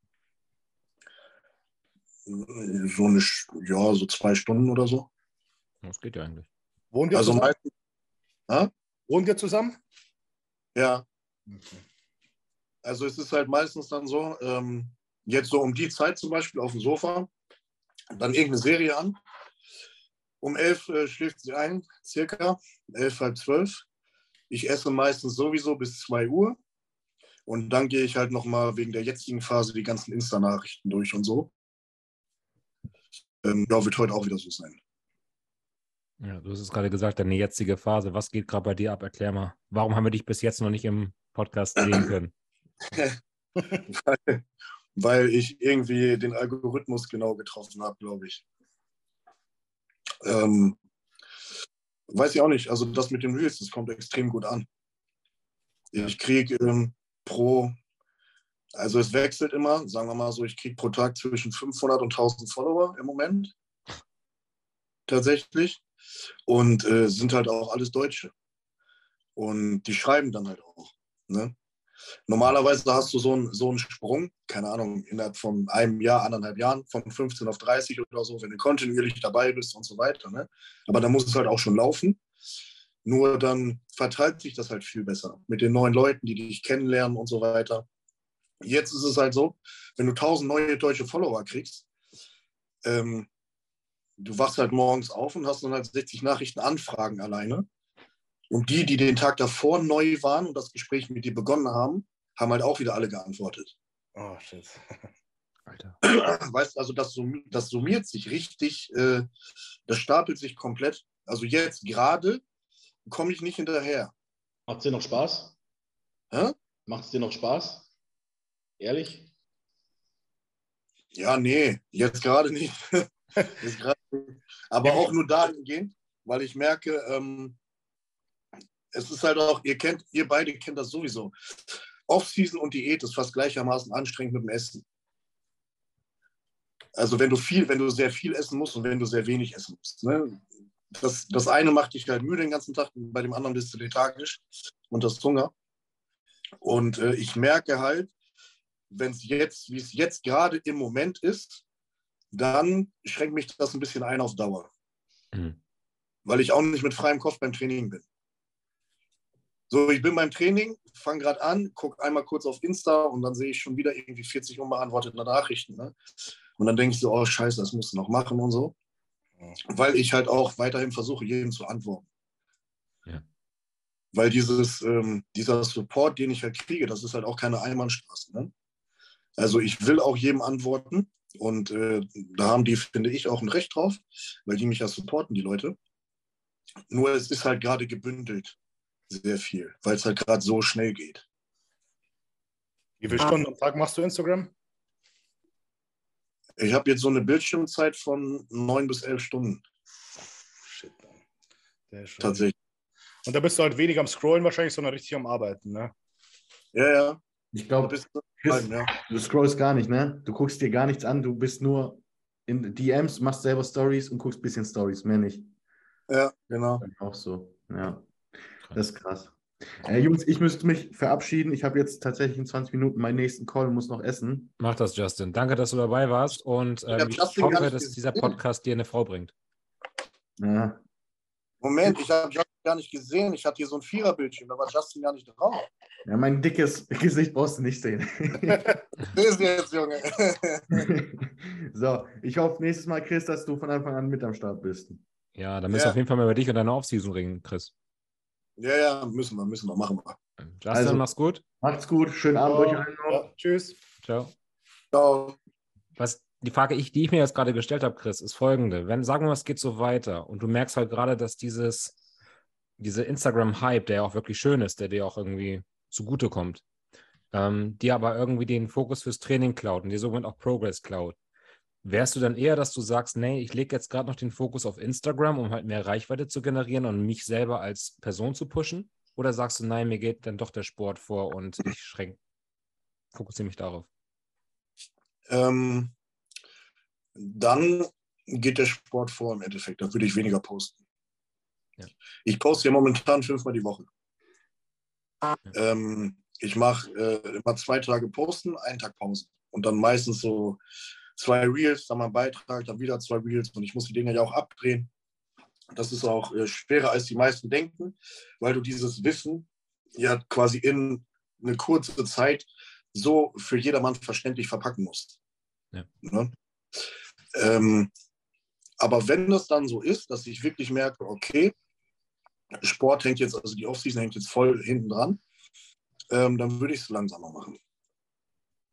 So eine, ja, so zwei Stunden oder so. Das geht ja eigentlich. Wohnen wir also zusammen? Meistens, Wohnen wir zusammen? Ja. Okay. Also es ist halt meistens dann so, ähm, jetzt so um die Zeit zum Beispiel auf dem Sofa, dann irgendeine Serie an. Um elf äh, schläft sie ein, circa, elf, halb zwölf. Ich esse meistens sowieso bis zwei Uhr. Und dann gehe ich halt nochmal wegen der jetzigen Phase die ganzen Insta-Nachrichten durch und so. Ähm, ja, wird heute auch wieder so sein. Ja, du hast es gerade gesagt, deine jetzige Phase. Was geht gerade bei dir ab? Erklär mal. Warum haben wir dich bis jetzt noch nicht im Podcast sehen können? weil, (laughs) weil, ich irgendwie den Algorithmus genau getroffen habe, glaube ich. Ähm, weiß ich auch nicht. Also das mit den Reels, das kommt extrem gut an. Ich kriege ähm, pro also es wechselt immer, sagen wir mal so, ich kriege pro Tag zwischen 500 und 1000 Follower im Moment. Tatsächlich. Und äh, sind halt auch alles Deutsche. Und die schreiben dann halt auch. Ne? Normalerweise hast du so einen, so einen Sprung, keine Ahnung, innerhalb von einem Jahr, anderthalb Jahren, von 15 auf 30 oder so, wenn du kontinuierlich dabei bist und so weiter. Ne? Aber da muss es halt auch schon laufen. Nur dann verteilt sich das halt viel besser mit den neuen Leuten, die dich kennenlernen und so weiter. Jetzt ist es halt so, wenn du tausend neue deutsche Follower kriegst, ähm, du wachst halt morgens auf und hast dann halt 60 Nachrichten Anfragen alleine. Und die, die den Tag davor neu waren und das Gespräch mit dir begonnen haben, haben halt auch wieder alle geantwortet. Oh, shit. (laughs) Alter. (clears throat) Weißt also, das, summiert, das summiert sich richtig, äh, das stapelt sich komplett. Also jetzt gerade komme ich nicht hinterher. Macht es dir noch Spaß? Hä? Macht es dir noch Spaß? Ehrlich? Ja, nee, jetzt gerade nicht. (laughs) grad Aber auch nur dahingehend, weil ich merke, ähm, es ist halt auch, ihr kennt, ihr beide kennt das sowieso. Off-Season und Diät ist fast gleichermaßen anstrengend mit dem Essen. Also wenn du viel, wenn du sehr viel essen musst und wenn du sehr wenig essen musst. Ne? Das, das eine macht dich halt müde den ganzen Tag, bei dem anderen bist du lethargisch und hast Hunger. Und äh, ich merke halt, wenn es jetzt, wie es jetzt gerade im Moment ist, dann schränkt mich das ein bisschen ein auf Dauer. Mhm. Weil ich auch nicht mit freiem Kopf beim Training bin. So, ich bin beim Training, fange gerade an, gucke einmal kurz auf Insta und dann sehe ich schon wieder irgendwie 40 unbeantwortete Nachrichten. Ne? Und dann denke ich so, oh scheiße, das musst du noch machen und so. Weil ich halt auch weiterhin versuche, jedem zu antworten. Ja. Weil dieses, ähm, dieser Support, den ich halt kriege, das ist halt auch keine Einbahnstraße. Ne? Also ich will auch jedem antworten und äh, da haben die, finde ich, auch ein Recht drauf, weil die mich ja supporten, die Leute. Nur es ist halt gerade gebündelt sehr viel, weil es halt gerade so schnell geht. Wie viele Stunden am Tag machst du Instagram? Ich habe jetzt so eine Bildschirmzeit von neun bis elf Stunden. Shit, man. Tatsächlich. Und da bist du halt weniger am Scrollen wahrscheinlich, sondern richtig am Arbeiten, ne? Ja, ja. Ich glaube, ja. du scrollst gar nicht, ne? Du guckst dir gar nichts an, du bist nur in DMs, machst selber Stories und guckst ein bisschen Stories, mehr nicht. Ja, genau. Auch so, ja. Das ist krass. Äh, Jungs, ich müsste mich verabschieden. Ich habe jetzt tatsächlich in 20 Minuten meinen nächsten Call und muss noch essen. Mach das, Justin. Danke, dass du dabei warst und ähm, ich hoffe, dass dieser Podcast dir eine Frau bringt. Ja. Moment, ich habe Justin gar nicht gesehen. Ich hatte hier so ein Viererbildschirm, da war Justin gar nicht drauf. Ja, mein dickes (laughs) Gesicht brauchst du nicht sehen. (laughs) Sehen Sie jetzt, Junge. (laughs) so, ich hoffe nächstes Mal, Chris, dass du von Anfang an mit am Start bist. Ja, dann müssen wir auf jeden Fall mal über dich und deine Offseason reden, Chris. Ja, ja, müssen wir, müssen wir, machen wir. Justin, also, mach's gut. Macht's gut, schönen Abend euch allen noch. Ja, tschüss. Ciao. Ciao. Was, die Frage, ich, die ich mir jetzt gerade gestellt habe, Chris, ist folgende. Wenn, sagen wir mal, es geht so weiter und du merkst halt gerade, dass dieses, diese Instagram-Hype, der ja auch wirklich schön ist, der dir auch irgendwie zugutekommt, ähm, die aber irgendwie den Fokus fürs Training klaut und dir somit auch Progress klaut. Wärst du dann eher, dass du sagst, nee, ich lege jetzt gerade noch den Fokus auf Instagram, um halt mehr Reichweite zu generieren und mich selber als Person zu pushen? Oder sagst du, nein, mir geht dann doch der Sport vor und ich schränke, fokussiere mich darauf? Ähm, dann geht der Sport vor im Endeffekt. Dann würde ich weniger posten. Ja. Ich poste ja momentan fünfmal die Woche. Ja. Ähm, ich mache äh, immer zwei Tage Posten, einen Tag Pause. Und dann meistens so zwei Reels, dann mal einen Beitrag, dann wieder zwei Reels und ich muss die Dinge ja auch abdrehen. Das ist auch äh, schwerer, als die meisten denken, weil du dieses Wissen ja quasi in eine kurze Zeit so für jedermann verständlich verpacken musst. Ja. Ne? Ähm, aber wenn das dann so ist, dass ich wirklich merke, okay, Sport hängt jetzt, also die Offseason hängt jetzt voll hinten dran, ähm, dann würde ich es langsamer machen.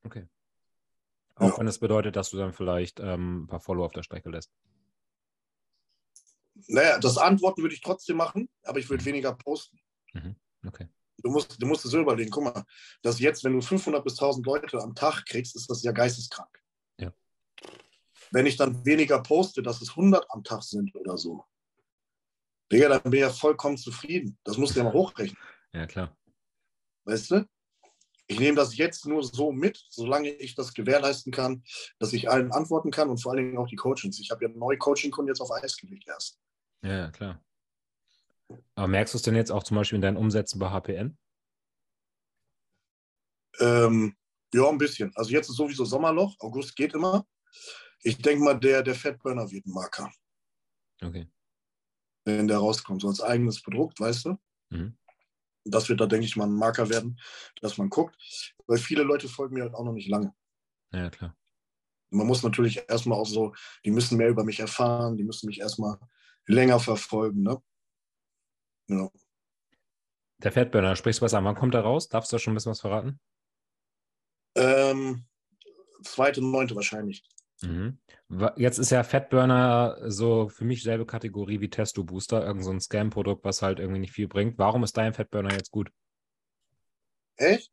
Okay. Auch ja. wenn es bedeutet, dass du dann vielleicht ähm, ein paar Follower auf der Strecke lässt. Naja, das Antworten würde ich trotzdem machen, aber ich würde mhm. weniger posten. Mhm. Okay. Du musst, du musst es so überlegen, guck mal, dass jetzt, wenn du 500 bis 1000 Leute am Tag kriegst, ist das ja geisteskrank. Ja. Wenn ich dann weniger poste, dass es 100 am Tag sind oder so, Digga, dann bin ich ja vollkommen zufrieden. Das musst du ja mal hochrechnen. Ja, klar. Weißt du? Ich nehme das jetzt nur so mit, solange ich das gewährleisten kann, dass ich allen antworten kann und vor allen Dingen auch die Coachings. Ich habe ja neue Coaching-Kunden jetzt auf Eis gelegt erst. Ja, klar. Aber merkst du es denn jetzt auch zum Beispiel in deinen Umsätzen bei HPN? Ähm, ja, ein bisschen. Also jetzt ist sowieso Sommerloch, August geht immer. Ich denke mal, der, der Fatburner wird ein Marker. Okay. Wenn der rauskommt, so als eigenes Produkt, weißt du? Mhm das wird da, denke ich mal, ein Marker werden, dass man guckt, weil viele Leute folgen mir halt auch noch nicht lange. Ja, klar. Man muss natürlich erstmal auch so, die müssen mehr über mich erfahren, die müssen mich erstmal länger verfolgen. Ne? Ja. Der Fatburner, sprichst du was an? Wann kommt er raus? Darfst du da schon ein bisschen was verraten? Ähm, zweite, neunte wahrscheinlich. Mhm. Jetzt ist ja Fatburner so für mich selbe Kategorie wie Testo Booster, irgend so ein Scam-Produkt, was halt irgendwie nicht viel bringt. Warum ist dein Fatburner jetzt gut? Echt?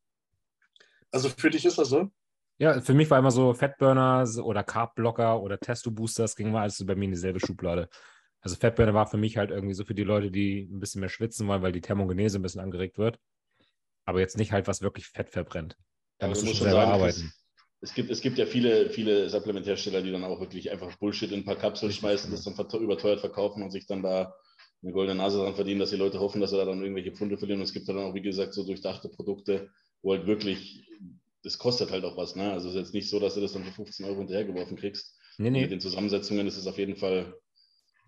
Also für dich ist das so? Ja, für mich war immer so Fatburner oder Carb-Blocker oder Testo Booster, das ging mal alles bei mir in dieselbe Schublade. Also Fatburner war für mich halt irgendwie so für die Leute, die ein bisschen mehr schwitzen wollen, weil die Thermogenese ein bisschen angeregt wird. Aber jetzt nicht halt, was wirklich Fett verbrennt. Da musst du schon selber sagen, arbeiten es gibt, es gibt ja viele, viele Supplementhersteller, die dann auch wirklich einfach Bullshit in ein paar Kapseln schmeißen, das dann überteuert verkaufen und sich dann da eine goldene Nase dran verdienen, dass die Leute hoffen, dass sie da dann irgendwelche Pfunde verlieren. Und es gibt dann auch, wie gesagt, so durchdachte Produkte, wo halt wirklich, das kostet halt auch was. Ne? Also es ist jetzt nicht so, dass du das dann für 15 Euro hinterhergeworfen kriegst. Nee, nee. Mit den Zusammensetzungen ist es auf jeden Fall.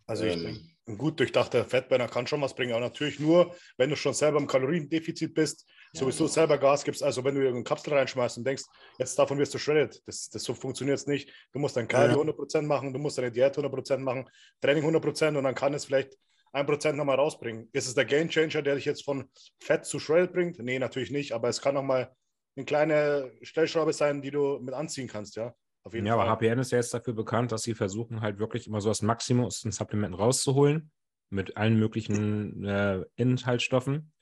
Also ich ähm, ein gut durchdachter Fettburner kann schon was bringen, aber natürlich nur, wenn du schon selber im Kaloriendefizit bist, ja, sowieso genau. selber Gas gibst. Also wenn du irgendeine Kapsel reinschmeißt und denkst, jetzt davon wirst du shredded, das, das so funktioniert es nicht. Du musst dein Cardio ja. 100% machen, du musst deine Diät 100% machen, Training 100% und dann kann es vielleicht 1% nochmal rausbringen. Ist es der Game Changer, der dich jetzt von Fett zu shredded bringt? Nee, natürlich nicht, aber es kann nochmal eine kleine Stellschraube sein, die du mit anziehen kannst, ja. Auf jeden ja, Fall. aber HPN ist ja jetzt dafür bekannt, dass sie versuchen, halt wirklich immer so das Maximum aus den Supplementen rauszuholen. mit allen möglichen äh, Inhaltsstoffen,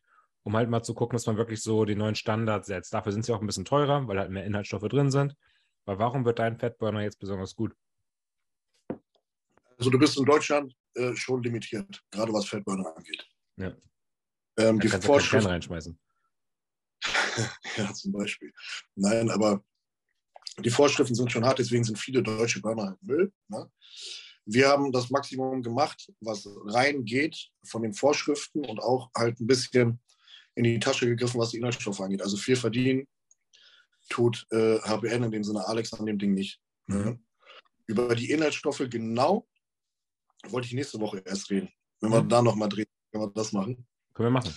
um halt mal zu gucken, dass man wirklich so die neuen Standards setzt. Dafür sind sie auch ein bisschen teurer, weil halt mehr Inhaltsstoffe drin sind. Aber warum wird dein Fettburner jetzt besonders gut? Also du bist in Deutschland äh, schon limitiert, gerade was Fettburner angeht. Ja. Ähm, die Vorschriften reinschmeißen. (laughs) ja, zum Beispiel. Nein, aber die Vorschriften sind schon hart, deswegen sind viele deutsche Burner halt Müll. Ne? Wir haben das Maximum gemacht, was reingeht von den Vorschriften und auch halt ein bisschen in die Tasche gegriffen, was die Inhaltsstoffe angeht. Also viel verdienen tut äh, HBN in dem Sinne Alex an dem Ding nicht. Ne? Mhm. Über die Inhaltsstoffe genau wollte ich nächste Woche erst reden. Wenn wir mhm. da nochmal drehen, können wir das machen. Können wir machen.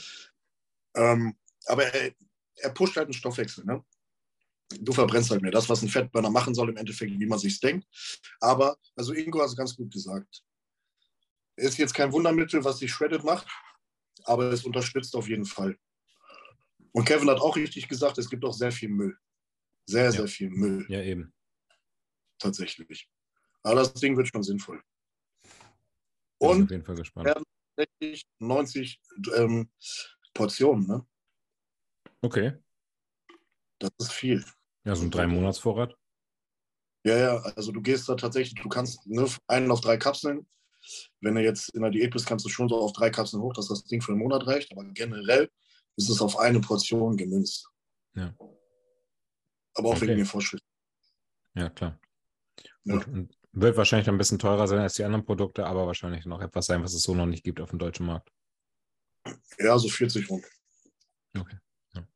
Ähm, aber er, er pusht halt einen Stoffwechsel. Ne? Du verbrennst halt mehr. Das, was ein Fettburner machen soll, im Endeffekt, wie man sich denkt. Aber, also Ingo hat es ganz gut gesagt. Ist jetzt kein Wundermittel, was sich Shredded macht, aber es unterstützt auf jeden Fall. Und Kevin hat auch richtig gesagt, es gibt auch sehr viel Müll. Sehr, ja. sehr viel Müll. Ja, eben. Tatsächlich. Aber das Ding wird schon sinnvoll. Und auf jeden Fall gespannt. 90 ähm, Portionen, ne? Okay. Das ist viel. Ja, so ein Drei-Monats-Vorrat. Ja, ja, also du gehst da tatsächlich, du kannst ne, einen auf drei Kapseln. Wenn du jetzt in der Diät bist, kannst du schon so auf drei Kapseln hoch, dass das Ding für einen Monat reicht. Aber generell ist es auf eine Portion gemünzt. Ja. Aber auch okay. wegen den Vorschriften. Ja, klar. Ja. Gut. Und wird wahrscheinlich ein bisschen teurer sein als die anderen Produkte, aber wahrscheinlich noch etwas sein, was es so noch nicht gibt auf dem deutschen Markt. Ja, so 40 rund. Okay. Ja.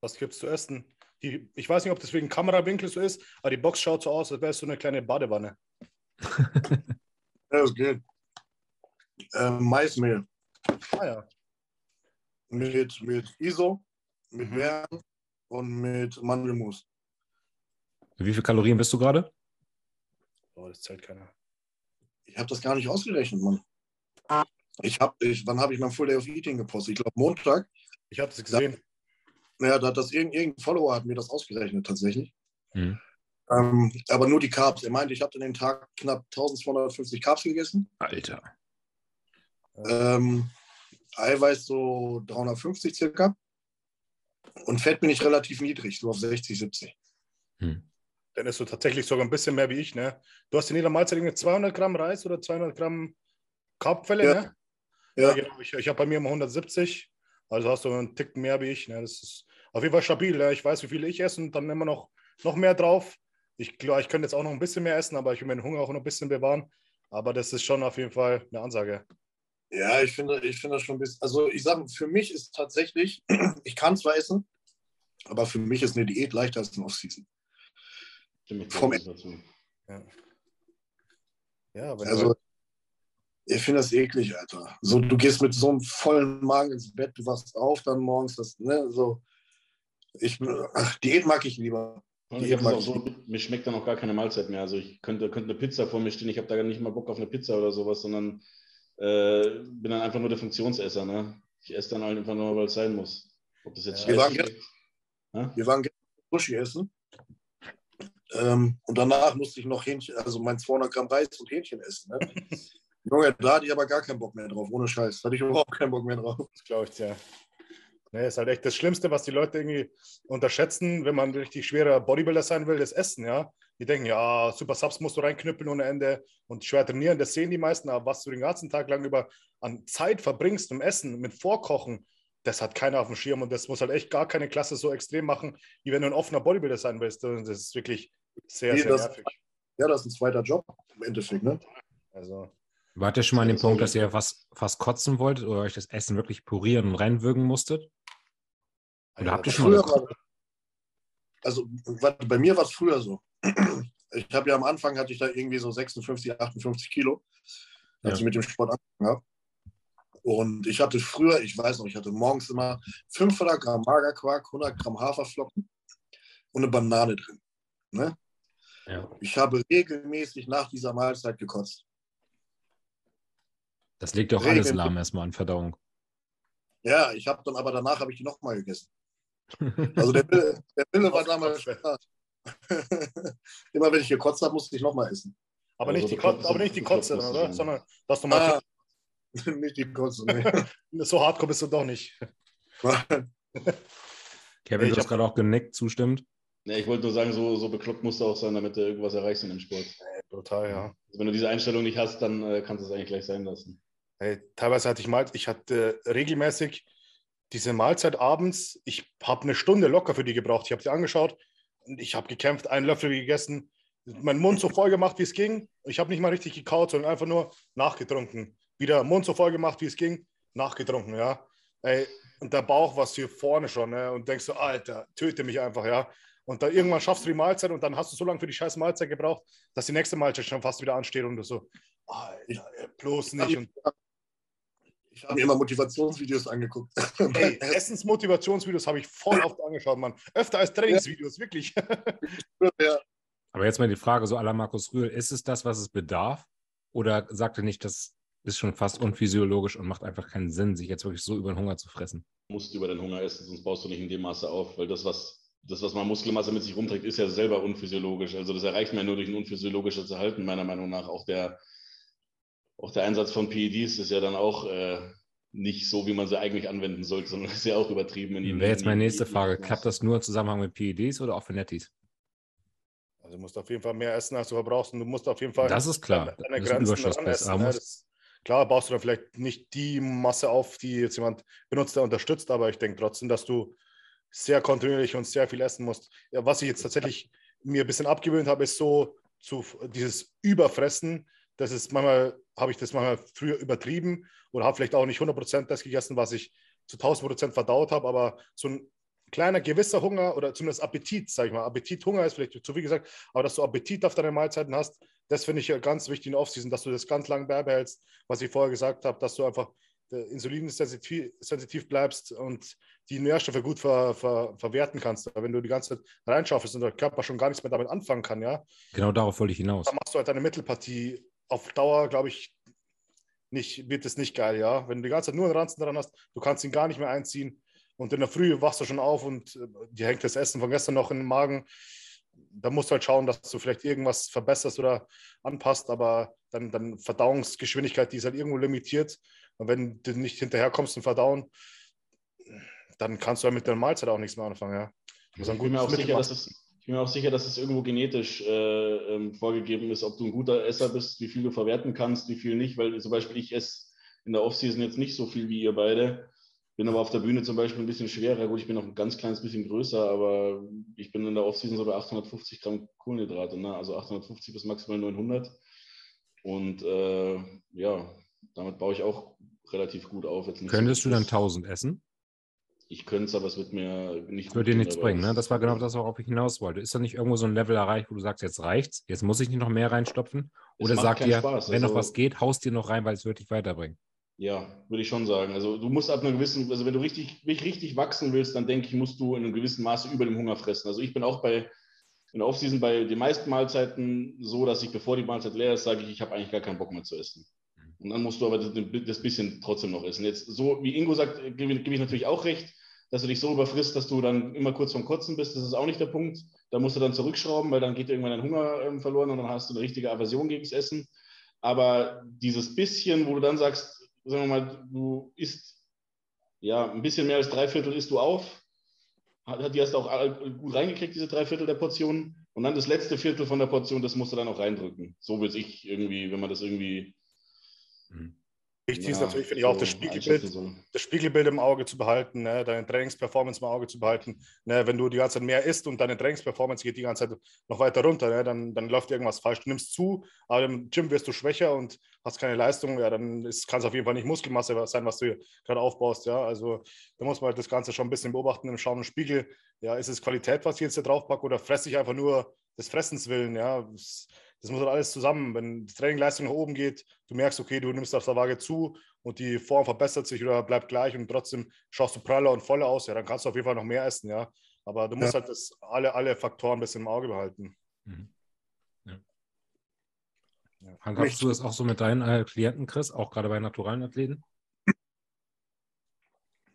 Was es zu essen? Die, ich weiß nicht, ob das wegen Kamerawinkel so ist, aber die Box schaut so aus, als wäre es so eine kleine Badewanne. (laughs) ja, das geht. Äh, Maismehl. Ah ja. Mit, mit ISO, mit mhm. Beeren und mit Mandelmus. Wie viele Kalorien bist du gerade? Oh, das zählt keiner. Ich habe das gar nicht ausgerechnet, Mann. Ich habe, ich, wann habe ich mein Full Day of Eating gepostet? Ich glaube Montag. Ich habe das gesehen. Naja, da hat das irgendein, irgendein Follower hat mir das ausgerechnet tatsächlich. Mhm. Ähm, aber nur die Carbs. Er meinte, ich habe an dem Tag knapp 1250 Carbs gegessen. Alter. Ähm, Eiweiß so 350 circa. Und Fett bin ich relativ niedrig, so auf 60, 70. Hm. Dann ist du tatsächlich sogar ein bisschen mehr wie ich, ne? Du hast in jeder Mahlzeit irgendwie 200 Gramm Reis oder 200 Gramm Carbquelle, ja. ne? Ja. ja genau. Ich, ich habe bei mir immer 170. Also hast du einen Tick mehr wie ich. Ne? Das ist auf jeden Fall stabil. Ja. Ich weiß, wie viel ich esse und dann immer noch, noch mehr drauf. Ich glaube, ich könnte jetzt auch noch ein bisschen mehr essen, aber ich will meinen Hunger auch noch ein bisschen bewahren. Aber das ist schon auf jeden Fall eine Ansage. Ja, ich finde, ich finde das schon ein bisschen. Also ich sage, für mich ist tatsächlich, (clears throat) ich kann zwar essen, aber für mich ist eine Diät leichter als eine Off-Season. Vom ja. ja, also, ich finde das eklig, Alter. So, du gehst mit so einem vollen Magen ins Bett, du wachst auf, dann morgens das, ne, so. Ich, ach, Diät mag ich lieber. Ich mag ich so, mir schmeckt dann auch gar keine Mahlzeit mehr. Also ich könnte, könnte eine Pizza vor mir stehen, ich habe da gar nicht mal Bock auf eine Pizza oder sowas, sondern äh, bin dann einfach nur der Funktionsesser. Ne? Ich esse dann halt einfach nur, weil es sein muss. Ob das jetzt ja, wir, waren gestern, wir waren gestern Sushi essen ähm, und danach musste ich noch Hähnchen, also mein 200 Gramm Reis und Hähnchen essen. Ne? (laughs) Junge, da hatte ich aber gar keinen Bock mehr drauf, ohne Scheiß. Da hatte ich überhaupt keinen Bock mehr drauf. Das glaube ich, ja. Nee, ist halt echt das Schlimmste, was die Leute irgendwie unterschätzen, wenn man richtig schwerer Bodybuilder sein will, das Essen, ja. Die denken, ja, Super Subs musst du reinknüppeln ohne Ende und schwer trainieren, das sehen die meisten, aber was du den ganzen Tag lang über an Zeit verbringst im Essen, mit Vorkochen, das hat keiner auf dem Schirm und das muss halt echt gar keine Klasse so extrem machen, wie wenn du ein offener Bodybuilder sein willst. Das ist wirklich sehr, nee, sehr das, nervig. Ja, das ist ein zweiter Job im Endeffekt, ne? Also. Wart ihr schon mal an dem Punkt, dass ihr fast, fast kotzen wolltet oder euch das Essen wirklich purieren und reinwürgen musstet? Oder ja, habt ihr schon mal war, Also bei mir war es früher so. Ich habe ja am Anfang hatte ich da irgendwie so 56, 58 Kilo, als ja. ich mit dem Sport angefangen habe. Und ich hatte früher, ich weiß noch, ich hatte morgens immer 500 Gramm Magerquark, 100 Gramm Haferflocken und eine Banane drin. Ne? Ja. Ich habe regelmäßig nach dieser Mahlzeit gekotzt. Das legt doch alles lahm erstmal an Verdauung. Ja, ich habe dann aber danach habe ich die nochmal gegessen. (laughs) Also der Wille, der Wille war damals. (laughs) Immer wenn ich gekotzt habe, musste ich nochmal essen. Aber nicht, also die, Kotze, aber nicht die Kotze, oder? Sondern dass du mal. Ah, (laughs) nicht die kurze, nee. (laughs) so hardcore bist du doch nicht. Kevin, du hast gerade auch genickt, zustimmt. Ja, ich wollte nur sagen, so, so bekloppt musst du auch sein, damit du irgendwas erreichst in dem Sport. Hey, total, ja. Also wenn du diese Einstellung nicht hast, dann äh, kannst du es eigentlich gleich sein lassen. Hey, teilweise hatte ich mal, ich hatte regelmäßig diese Mahlzeit abends, ich habe eine Stunde locker für die gebraucht. Ich habe sie angeschaut ich habe gekämpft, einen Löffel gegessen, meinen Mund so voll gemacht, wie es ging. Ich habe nicht mal richtig gekaut, sondern einfach nur nachgetrunken. Wieder Mund so voll gemacht, wie es ging, nachgetrunken, ja. Ey, und der Bauch war hier vorne schon, ne? Und denkst so, Alter, töte mich einfach, ja. Und dann irgendwann schaffst du die Mahlzeit und dann hast du so lange für die scheiß Mahlzeit gebraucht, dass die nächste Mahlzeit schon fast wieder ansteht und du so, Alter, bloß nicht. Und ich habe mir immer Motivationsvideos angeguckt. Hey, (laughs) Essensmotivationsvideos habe ich voll oft angeschaut, Mann. Öfter als Trainingsvideos, wirklich. ja. Aber jetzt mal die Frage, so à la Markus Rühl, ist es das, was es bedarf? Oder sagt er nicht, das ist schon fast unphysiologisch und macht einfach keinen Sinn, sich jetzt wirklich so über den Hunger zu fressen? Du musst über den Hunger essen, sonst baust du nicht in dem Maße auf, weil das, was das, was man Muskelmasse mit sich rumträgt, ist ja selber unphysiologisch. Also das erreicht man ja nur durch ein unphysiologisches Verhalten, meiner Meinung nach. Auch der, auch der Einsatz von PEDs ist ja dann auch äh, nicht so, wie man sie eigentlich anwenden sollte, sondern ist ja auch übertrieben. Wäre jetzt meine nächste Frage. Klappt das nur im Zusammenhang mit PEDs oder auch für Nettis? Also du musst auf jeden Fall mehr essen, als du verbrauchst. Und du musst auf jeden Fall das ist klar. deine das Grenzen essen. Ja, das, klar baust du dann vielleicht nicht die Masse auf, die jetzt jemand benutzt, der unterstützt, aber ich denke trotzdem, dass du sehr kontinuierlich und sehr viel essen musst. Ja, was ich jetzt tatsächlich mir ein bisschen abgewöhnt habe, ist so zu, dieses Überfressen. Das ist manchmal, habe ich das manchmal früher übertrieben oder habe vielleicht auch nicht 100% das gegessen, was ich zu 1000% verdaut habe, aber so ein kleiner gewisser Hunger oder zumindest Appetit, sage ich mal. Appetit, Hunger ist vielleicht zu viel gesagt, aber dass du Appetit auf deine Mahlzeiten hast, das finde ich ja ganz wichtig in Offseason, dass du das ganz lang beibehältst, was ich vorher gesagt habe, dass du einfach insulinsensitiv sensitiv bleibst und die Nährstoffe gut ver, ver, verwerten kannst. Wenn du die ganze Zeit reinschaufst und der Körper schon gar nichts mehr damit anfangen kann, ja. Genau darauf wollte ich hinaus. Dann machst du halt deine Mittelpartie auf Dauer, glaube ich, nicht, wird es nicht geil, ja. Wenn du die ganze Zeit nur einen Ranzen dran hast, du kannst ihn gar nicht mehr einziehen und in der Früh wachst du schon auf und äh, dir hängt das Essen von gestern noch in den Magen. Da musst du halt schauen, dass du vielleicht irgendwas verbesserst oder anpasst, aber dann, dann Verdauungsgeschwindigkeit, die ist halt irgendwo limitiert. Und wenn du nicht hinterherkommst im Verdauen, dann kannst du ja mit der Mahlzeit auch nichts mehr anfangen. Ja. Ich, bin mir auch sicher, dass es, ich bin mir auch sicher, dass es irgendwo genetisch äh, ähm, vorgegeben ist, ob du ein guter Esser bist, wie viel du verwerten kannst, wie viel nicht, weil zum Beispiel ich esse in der Offseason jetzt nicht so viel wie ihr beide. Bin aber auf der Bühne zum Beispiel ein bisschen schwerer. Gut, ich bin noch ein ganz kleines bisschen größer, aber ich bin in der Offseason so bei 850 Gramm Kohlenhydrate, ne? also 850 bis maximal 900. Und äh, ja, damit baue ich auch relativ gut auf. Könntest so du dann 1000 essen? Ich könnte es, aber es wird mir nicht. Würde dir nichts bringen, ne? Das war genau das, worauf ich hinaus wollte. Ist da nicht irgendwo so ein Level erreicht, wo du sagst, jetzt reicht's, jetzt muss ich nicht noch mehr reinstopfen? Oder sagt dir, Spaß. wenn also, noch was geht, haust dir noch rein, weil es wird dich weiterbringen? Ja, würde ich schon sagen. Also du musst ab einer gewissen, also wenn du richtig, richtig wachsen willst, dann denke ich, musst du in einem gewissen Maße über dem Hunger fressen. Also ich bin auch bei in der Offseason bei den meisten Mahlzeiten so, dass ich, bevor die Mahlzeit leer ist, sage ich, ich habe eigentlich gar keinen Bock mehr zu essen. Und dann musst du aber das, das bisschen trotzdem noch essen. Jetzt, so wie Ingo sagt, gebe, gebe ich natürlich auch recht, dass du dich so überfrisst, dass du dann immer kurz vom Kotzen bist. Das ist auch nicht der Punkt. Da musst du dann zurückschrauben, weil dann geht irgendwann dein Hunger ähm, verloren und dann hast du eine richtige Aversion gegen das Essen. Aber dieses bisschen, wo du dann sagst, sagen wir mal, du isst ja ein bisschen mehr als drei Viertel isst du auf, die hast du auch gut reingekriegt, diese drei Viertel der Portionen. Und dann das letzte Viertel von der Portion, das musst du dann auch reindrücken. So will ich irgendwie, wenn man das irgendwie Mhm. Wichtig ja, ist natürlich, finde ich, auch das Spiegelbild, das Spiegelbild im Auge zu behalten, ne? deine Trainingsperformance im Auge zu behalten. Ne? Wenn du die ganze Zeit mehr isst und deine Trainingsperformance geht die ganze Zeit noch weiter runter, ne? dann, dann läuft irgendwas falsch. Du nimmst zu, aber im Gym wirst du schwächer und hast keine Leistung, ja, dann kann es auf jeden Fall nicht Muskelmasse sein, was du gerade aufbaust. Ja? Also da muss man halt das Ganze schon ein bisschen beobachten im Schauen und Spiegel. Ja, ist es Qualität, was ich jetzt hier drauf packe, oder fresse ich einfach nur des Fressens willen? Ja? Das, das muss halt alles zusammen. Wenn die Trainingleistung nach oben geht, du merkst, okay, du nimmst auf der Waage zu und die Form verbessert sich oder bleibt gleich und trotzdem schaust du praller und voller aus, ja, dann kannst du auf jeden Fall noch mehr essen, ja. Aber du musst ja. halt das, alle, alle Faktoren ein bisschen im Auge behalten. Mhm. Ja. Ja. Handhabst du das auch so mit deinen äh, Klienten, Chris, auch gerade bei naturalen Athleten?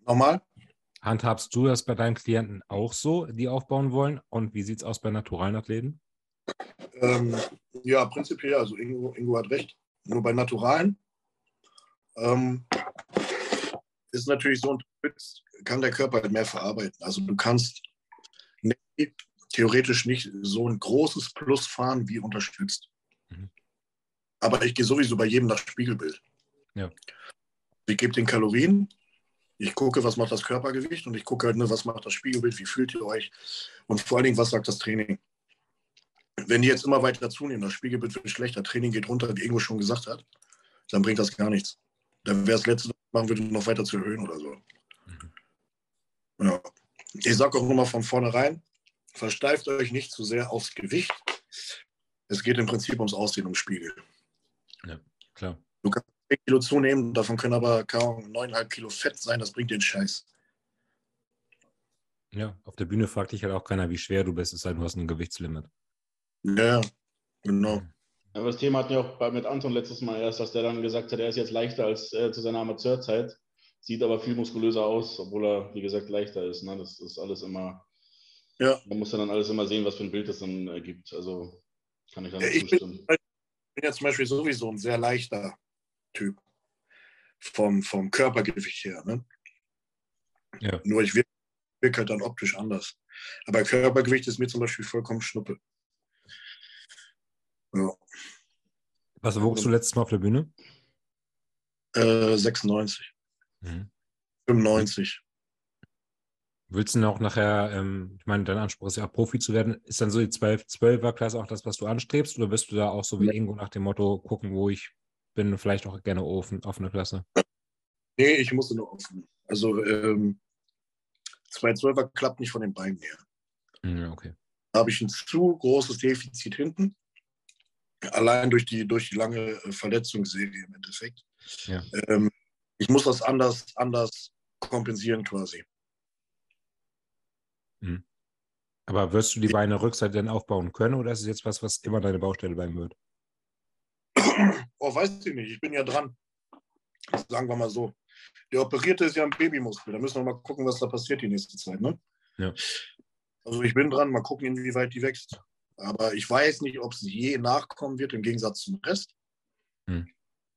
Nochmal? Handhabst du das bei deinen Klienten auch so, die aufbauen wollen? Und wie sieht es aus bei naturalen Athleten? Ähm, ja, prinzipiell, also Ingo, Ingo hat recht. Nur bei Naturalen ähm, ist natürlich so, kann der Körper halt mehr verarbeiten. Also du kannst theoretisch nicht so ein großes Plus fahren wie unterstützt. Mhm. Aber ich gehe sowieso bei jedem nach Spiegelbild. Ja. Ich gebe den Kalorien, ich gucke, was macht das Körpergewicht und ich gucke halt, ne, was macht das Spiegelbild, wie fühlt ihr euch und vor allen Dingen, was sagt das Training. Wenn die jetzt immer weiter zunehmen, das Spiegelbild wird schlechter, Training geht runter, wie Ingo schon gesagt hat, dann bringt das gar nichts. Dann wäre es letzte, machen würde, noch weiter zu erhöhen oder so. Mhm. Ja. Ich sage auch immer von vornherein, versteift euch nicht zu sehr aufs Gewicht. Es geht im Prinzip ums Aussehen, ums Spiegel. Ja, klar. Du kannst 10 Kilo zunehmen, davon können aber kaum 9,5 Kilo Fett sein, das bringt den Scheiß. Ja, auf der Bühne fragt dich halt auch keiner, wie schwer du bist, es sei denn, du hast ein Gewichtslimit. Ja, genau. Aber das Thema hatten wir auch mit Anton letztes Mal erst, dass der dann gesagt hat, er ist jetzt leichter als äh, zu seiner Amateurzeit, sieht aber viel muskulöser aus, obwohl er, wie gesagt, leichter ist. Ne? Das ist alles immer, ja. man muss dann alles immer sehen, was für ein Bild das dann ergibt. Also kann ich da nicht ich zustimmen. Bin, bin ja zum Beispiel sowieso ein sehr leichter Typ vom, vom Körpergewicht her. Ne? Ja. Nur ich wirke wirk halt dann optisch anders. Aber Körpergewicht ist mir zum Beispiel vollkommen Schnuppe. Ja. Was wogst du letztes Mal auf der Bühne? Äh, 96. Mhm. 95. Willst du auch nachher, ähm, ich meine, dein Anspruch ist ja auch Profi zu werden. Ist dann so die 12, 12er Klasse auch das, was du anstrebst? Oder wirst du da auch so wie Ingo nach dem Motto gucken, wo ich bin, vielleicht auch gerne offen, offene Klasse? Nee, ich musste nur offen. Also ähm, 212er klappt nicht von den Beinen her. Ja, okay. Da habe ich ein zu großes Defizit hinten. Allein durch die, durch die lange äh, Verletzungsserie im Endeffekt. Ja. Ähm, ich muss das anders, anders kompensieren quasi. Mhm. Aber wirst du die Beine Rückseite dann aufbauen können oder ist es jetzt was, was immer deine Baustelle bleiben wird? Oh, weiß ich nicht. Ich bin ja dran. Sagen wir mal so. Der Operierte ist ja ein Babymuskel. Da müssen wir mal gucken, was da passiert die nächste Zeit. Ne? Ja. Also ich bin dran. Mal gucken, inwieweit die wächst. Aber ich weiß nicht, ob sie je nachkommen wird im Gegensatz zum Rest. Hm.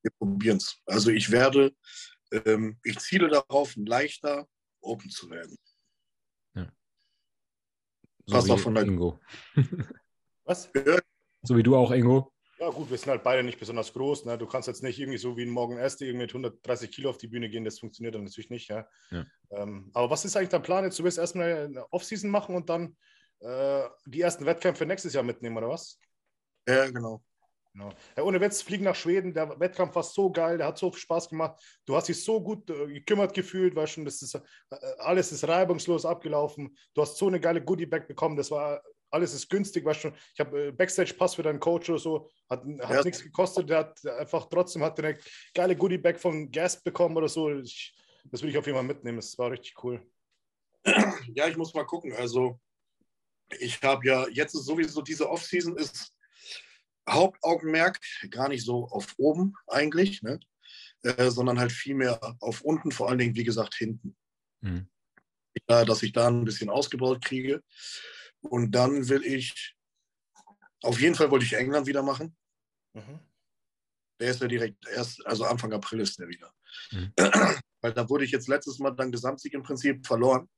Wir probieren es. Also ich werde, ähm, ich ziele darauf, leichter Open zu werden. Ja. So Pass auf von der Ingo. (laughs) Was? So wie du auch, Ingo. Ja, gut, wir sind halt beide nicht besonders groß. Ne? Du kannst jetzt nicht irgendwie so wie ein Morgen Erste irgendwie mit 130 Kilo auf die Bühne gehen. Das funktioniert dann natürlich nicht. Ja? ja. Ähm, aber was ist eigentlich dein Plan jetzt? Du willst erstmal eine Offseason machen und dann äh, die ersten Wettkämpfe nächstes Jahr mitnehmen, oder was? Ja, genau. Genau. Ja, ohne Witz, fliegen nach Schweden. Der Wettkampf war so geil, der hat so viel Spaß gemacht. Du hast dich so gut äh, gekümmert gefühlt, weißt schon, das ist, äh, alles ist reibungslos abgelaufen. Du hast so eine geile Goodie-Bag bekommen. Das war alles ist günstig, weißt schon. Ich habe äh, Backstage-Pass für deinen Coach oder so, hat, hat ja. nichts gekostet. Der hat einfach trotzdem hat eine geile Goodie-Bag von Gasp bekommen oder so. Ich, das will ich auf jeden Fall mitnehmen. Das war richtig cool. Ja, ich muss mal gucken. Also, ich habe ja jetzt ist sowieso diese Off-Season ist Hauptaugenmerk gar nicht so auf oben eigentlich, ne? Äh, sondern halt viel mehr auf unten, vor allen Dingen, wie gesagt, hinten. Mhm. Ja, dass ich da ein bisschen ausgebaut kriege. Und dann will ich, auf jeden Fall wollte ich England wieder machen. Mhm. Der ist ja direkt erst, also Anfang April ist der wieder. Mhm. (clears throat) Weil da wurde ich jetzt letztes Mal dann Gesamtsieg im Prinzip verloren.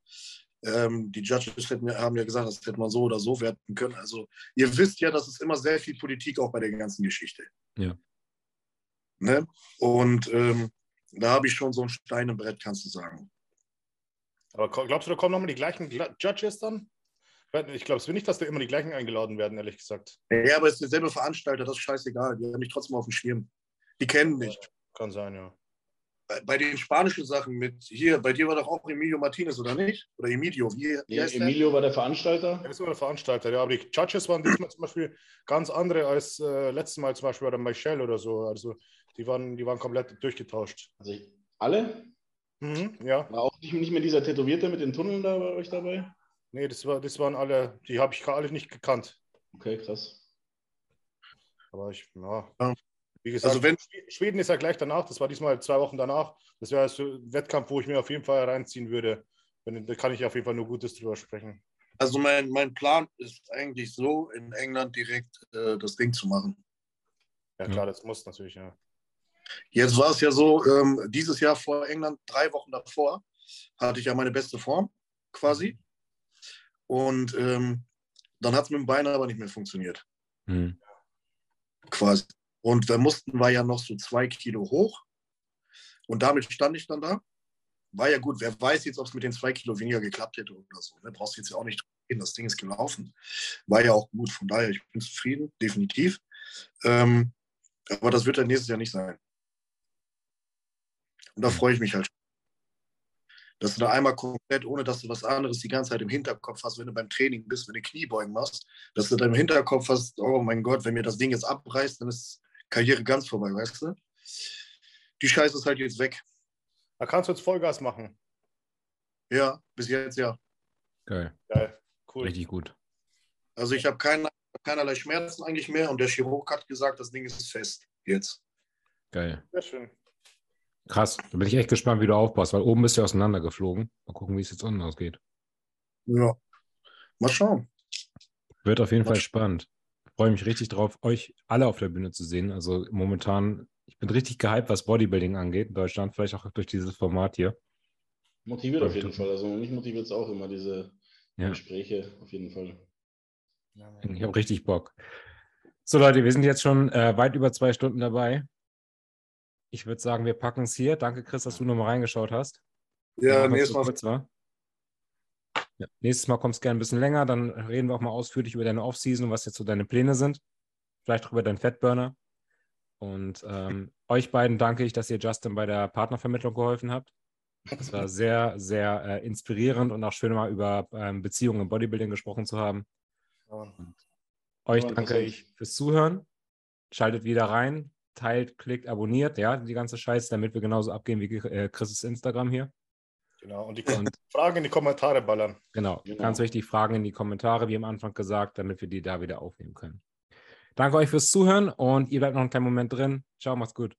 Ähm, die Judges hätten, haben ja gesagt, das hätte man so oder so werten können. Also ihr wisst ja, dass es immer sehr viel Politik auch bei der ganzen Geschichte. Ja. Ne? Und ähm, da habe ich schon so ein Stein im Brett, kannst du sagen. Aber glaubst du, da kommen nochmal die gleichen Judges dann? Ich glaube es will nicht, dass da immer die gleichen eingeladen werden, ehrlich gesagt. Ja, aber es ist derselbe Veranstalter, das ist scheißegal. Die haben mich trotzdem auf dem Schirm. Die kennen mich. Kann sein, ja. Bei, bei den spanischen Sachen mit hier, bei dir war doch auch Emilio Martinez, oder nicht? Oder Emilio, wie, wie heißt Emilio der? war der Veranstalter. Er ist war der Veranstalter, ja. Aber die Judges waren diesmal zum Beispiel ganz andere als äh, letztes Mal zum Beispiel bei der Michelle oder so. Also die waren, die waren komplett durchgetauscht. Also alle? Mhm, ja. War auch nicht, nicht mehr dieser Tätowierte mit den Tunneln da bei euch dabei? Nee, das, war, das waren alle, die habe ich alle nicht gekannt. Okay, krass. Aber ich, ja. Wie gesagt, also wenn, Schweden ist ja gleich danach, das war diesmal zwei Wochen danach. Das wäre so ein Wettkampf, wo ich mir auf jeden Fall reinziehen würde. Da kann ich auf jeden Fall nur Gutes drüber sprechen. Also mein, mein Plan ist eigentlich so, in England direkt äh, das Ding zu machen. Ja klar, das muss natürlich, ja. Jetzt war es ja so, ähm, dieses Jahr vor England, drei Wochen davor, hatte ich ja meine beste Form quasi. Und ähm, dann hat es mit dem Bein aber nicht mehr funktioniert. Mhm. Quasi. Und da mussten wir ja noch so zwei Kilo hoch. Und damit stand ich dann da. War ja gut, wer weiß jetzt, ob es mit den zwei Kilo weniger geklappt hätte oder so. Ne? Brauchst du jetzt ja auch nicht reden, das Ding ist gelaufen. War ja auch gut, von daher, ich bin zufrieden, definitiv. Ähm, aber das wird dann nächstes Jahr nicht sein. Und da freue ich mich halt. Dass du da einmal komplett, ohne dass du was anderes die ganze Zeit im Hinterkopf hast, wenn du beim Training bist, wenn du Kniebeugen machst, dass du da im Hinterkopf hast, oh mein Gott, wenn mir das Ding jetzt abreißt, dann ist Karriere ganz vorbei, weißt du? Die Scheiße ist halt jetzt weg. Da kannst du jetzt Vollgas machen. Ja, bis jetzt ja. Geil. Geil. Cool. Richtig gut. Also ich habe kein, keinerlei Schmerzen eigentlich mehr und der Chirurg hat gesagt, das Ding ist fest jetzt. Geil. Sehr schön. Krass, da bin ich echt gespannt, wie du aufpasst, weil oben bist du auseinandergeflogen. Mal gucken, wie es jetzt unten ausgeht. Ja, mal schauen. Wird auf jeden mal Fall spannend. Ich freue mich richtig drauf, euch alle auf der Bühne zu sehen. Also momentan, ich bin richtig gehypt, was Bodybuilding angeht in Deutschland, vielleicht auch durch dieses Format hier. Motiviert auf jeden Fall. Also mich motiviert es auch immer, diese ja. Gespräche auf jeden Fall. Ich habe richtig Bock. So Leute, wir sind jetzt schon äh, weit über zwei Stunden dabei ich würde sagen, wir packen es hier. Danke, Chris, dass du nochmal reingeschaut hast. Ja, nächstes Mal. Kurz war. Ja, nächstes Mal kommst du gerne ein bisschen länger, dann reden wir auch mal ausführlich über deine Offseason und was jetzt so deine Pläne sind. Vielleicht auch über deinen Fettburner. Und ähm, euch beiden danke ich, dass ihr Justin bei der Partnervermittlung geholfen habt. Es war sehr, sehr äh, inspirierend und auch schön, mal über ähm, Beziehungen im Bodybuilding gesprochen zu haben. Und euch danke ich fürs Zuhören. Schaltet wieder rein teilt, klickt, abonniert, ja, die ganze Scheiße, damit wir genauso abgehen wie äh, Chris' Instagram hier. Genau, und die und, Fragen in die Kommentare ballern. Genau, genau, ganz wichtig, Fragen in die Kommentare, wie am Anfang gesagt, damit wir die da wieder aufnehmen können. Danke euch fürs Zuhören und ihr bleibt noch einen kleinen Moment drin. Ciao, macht's gut.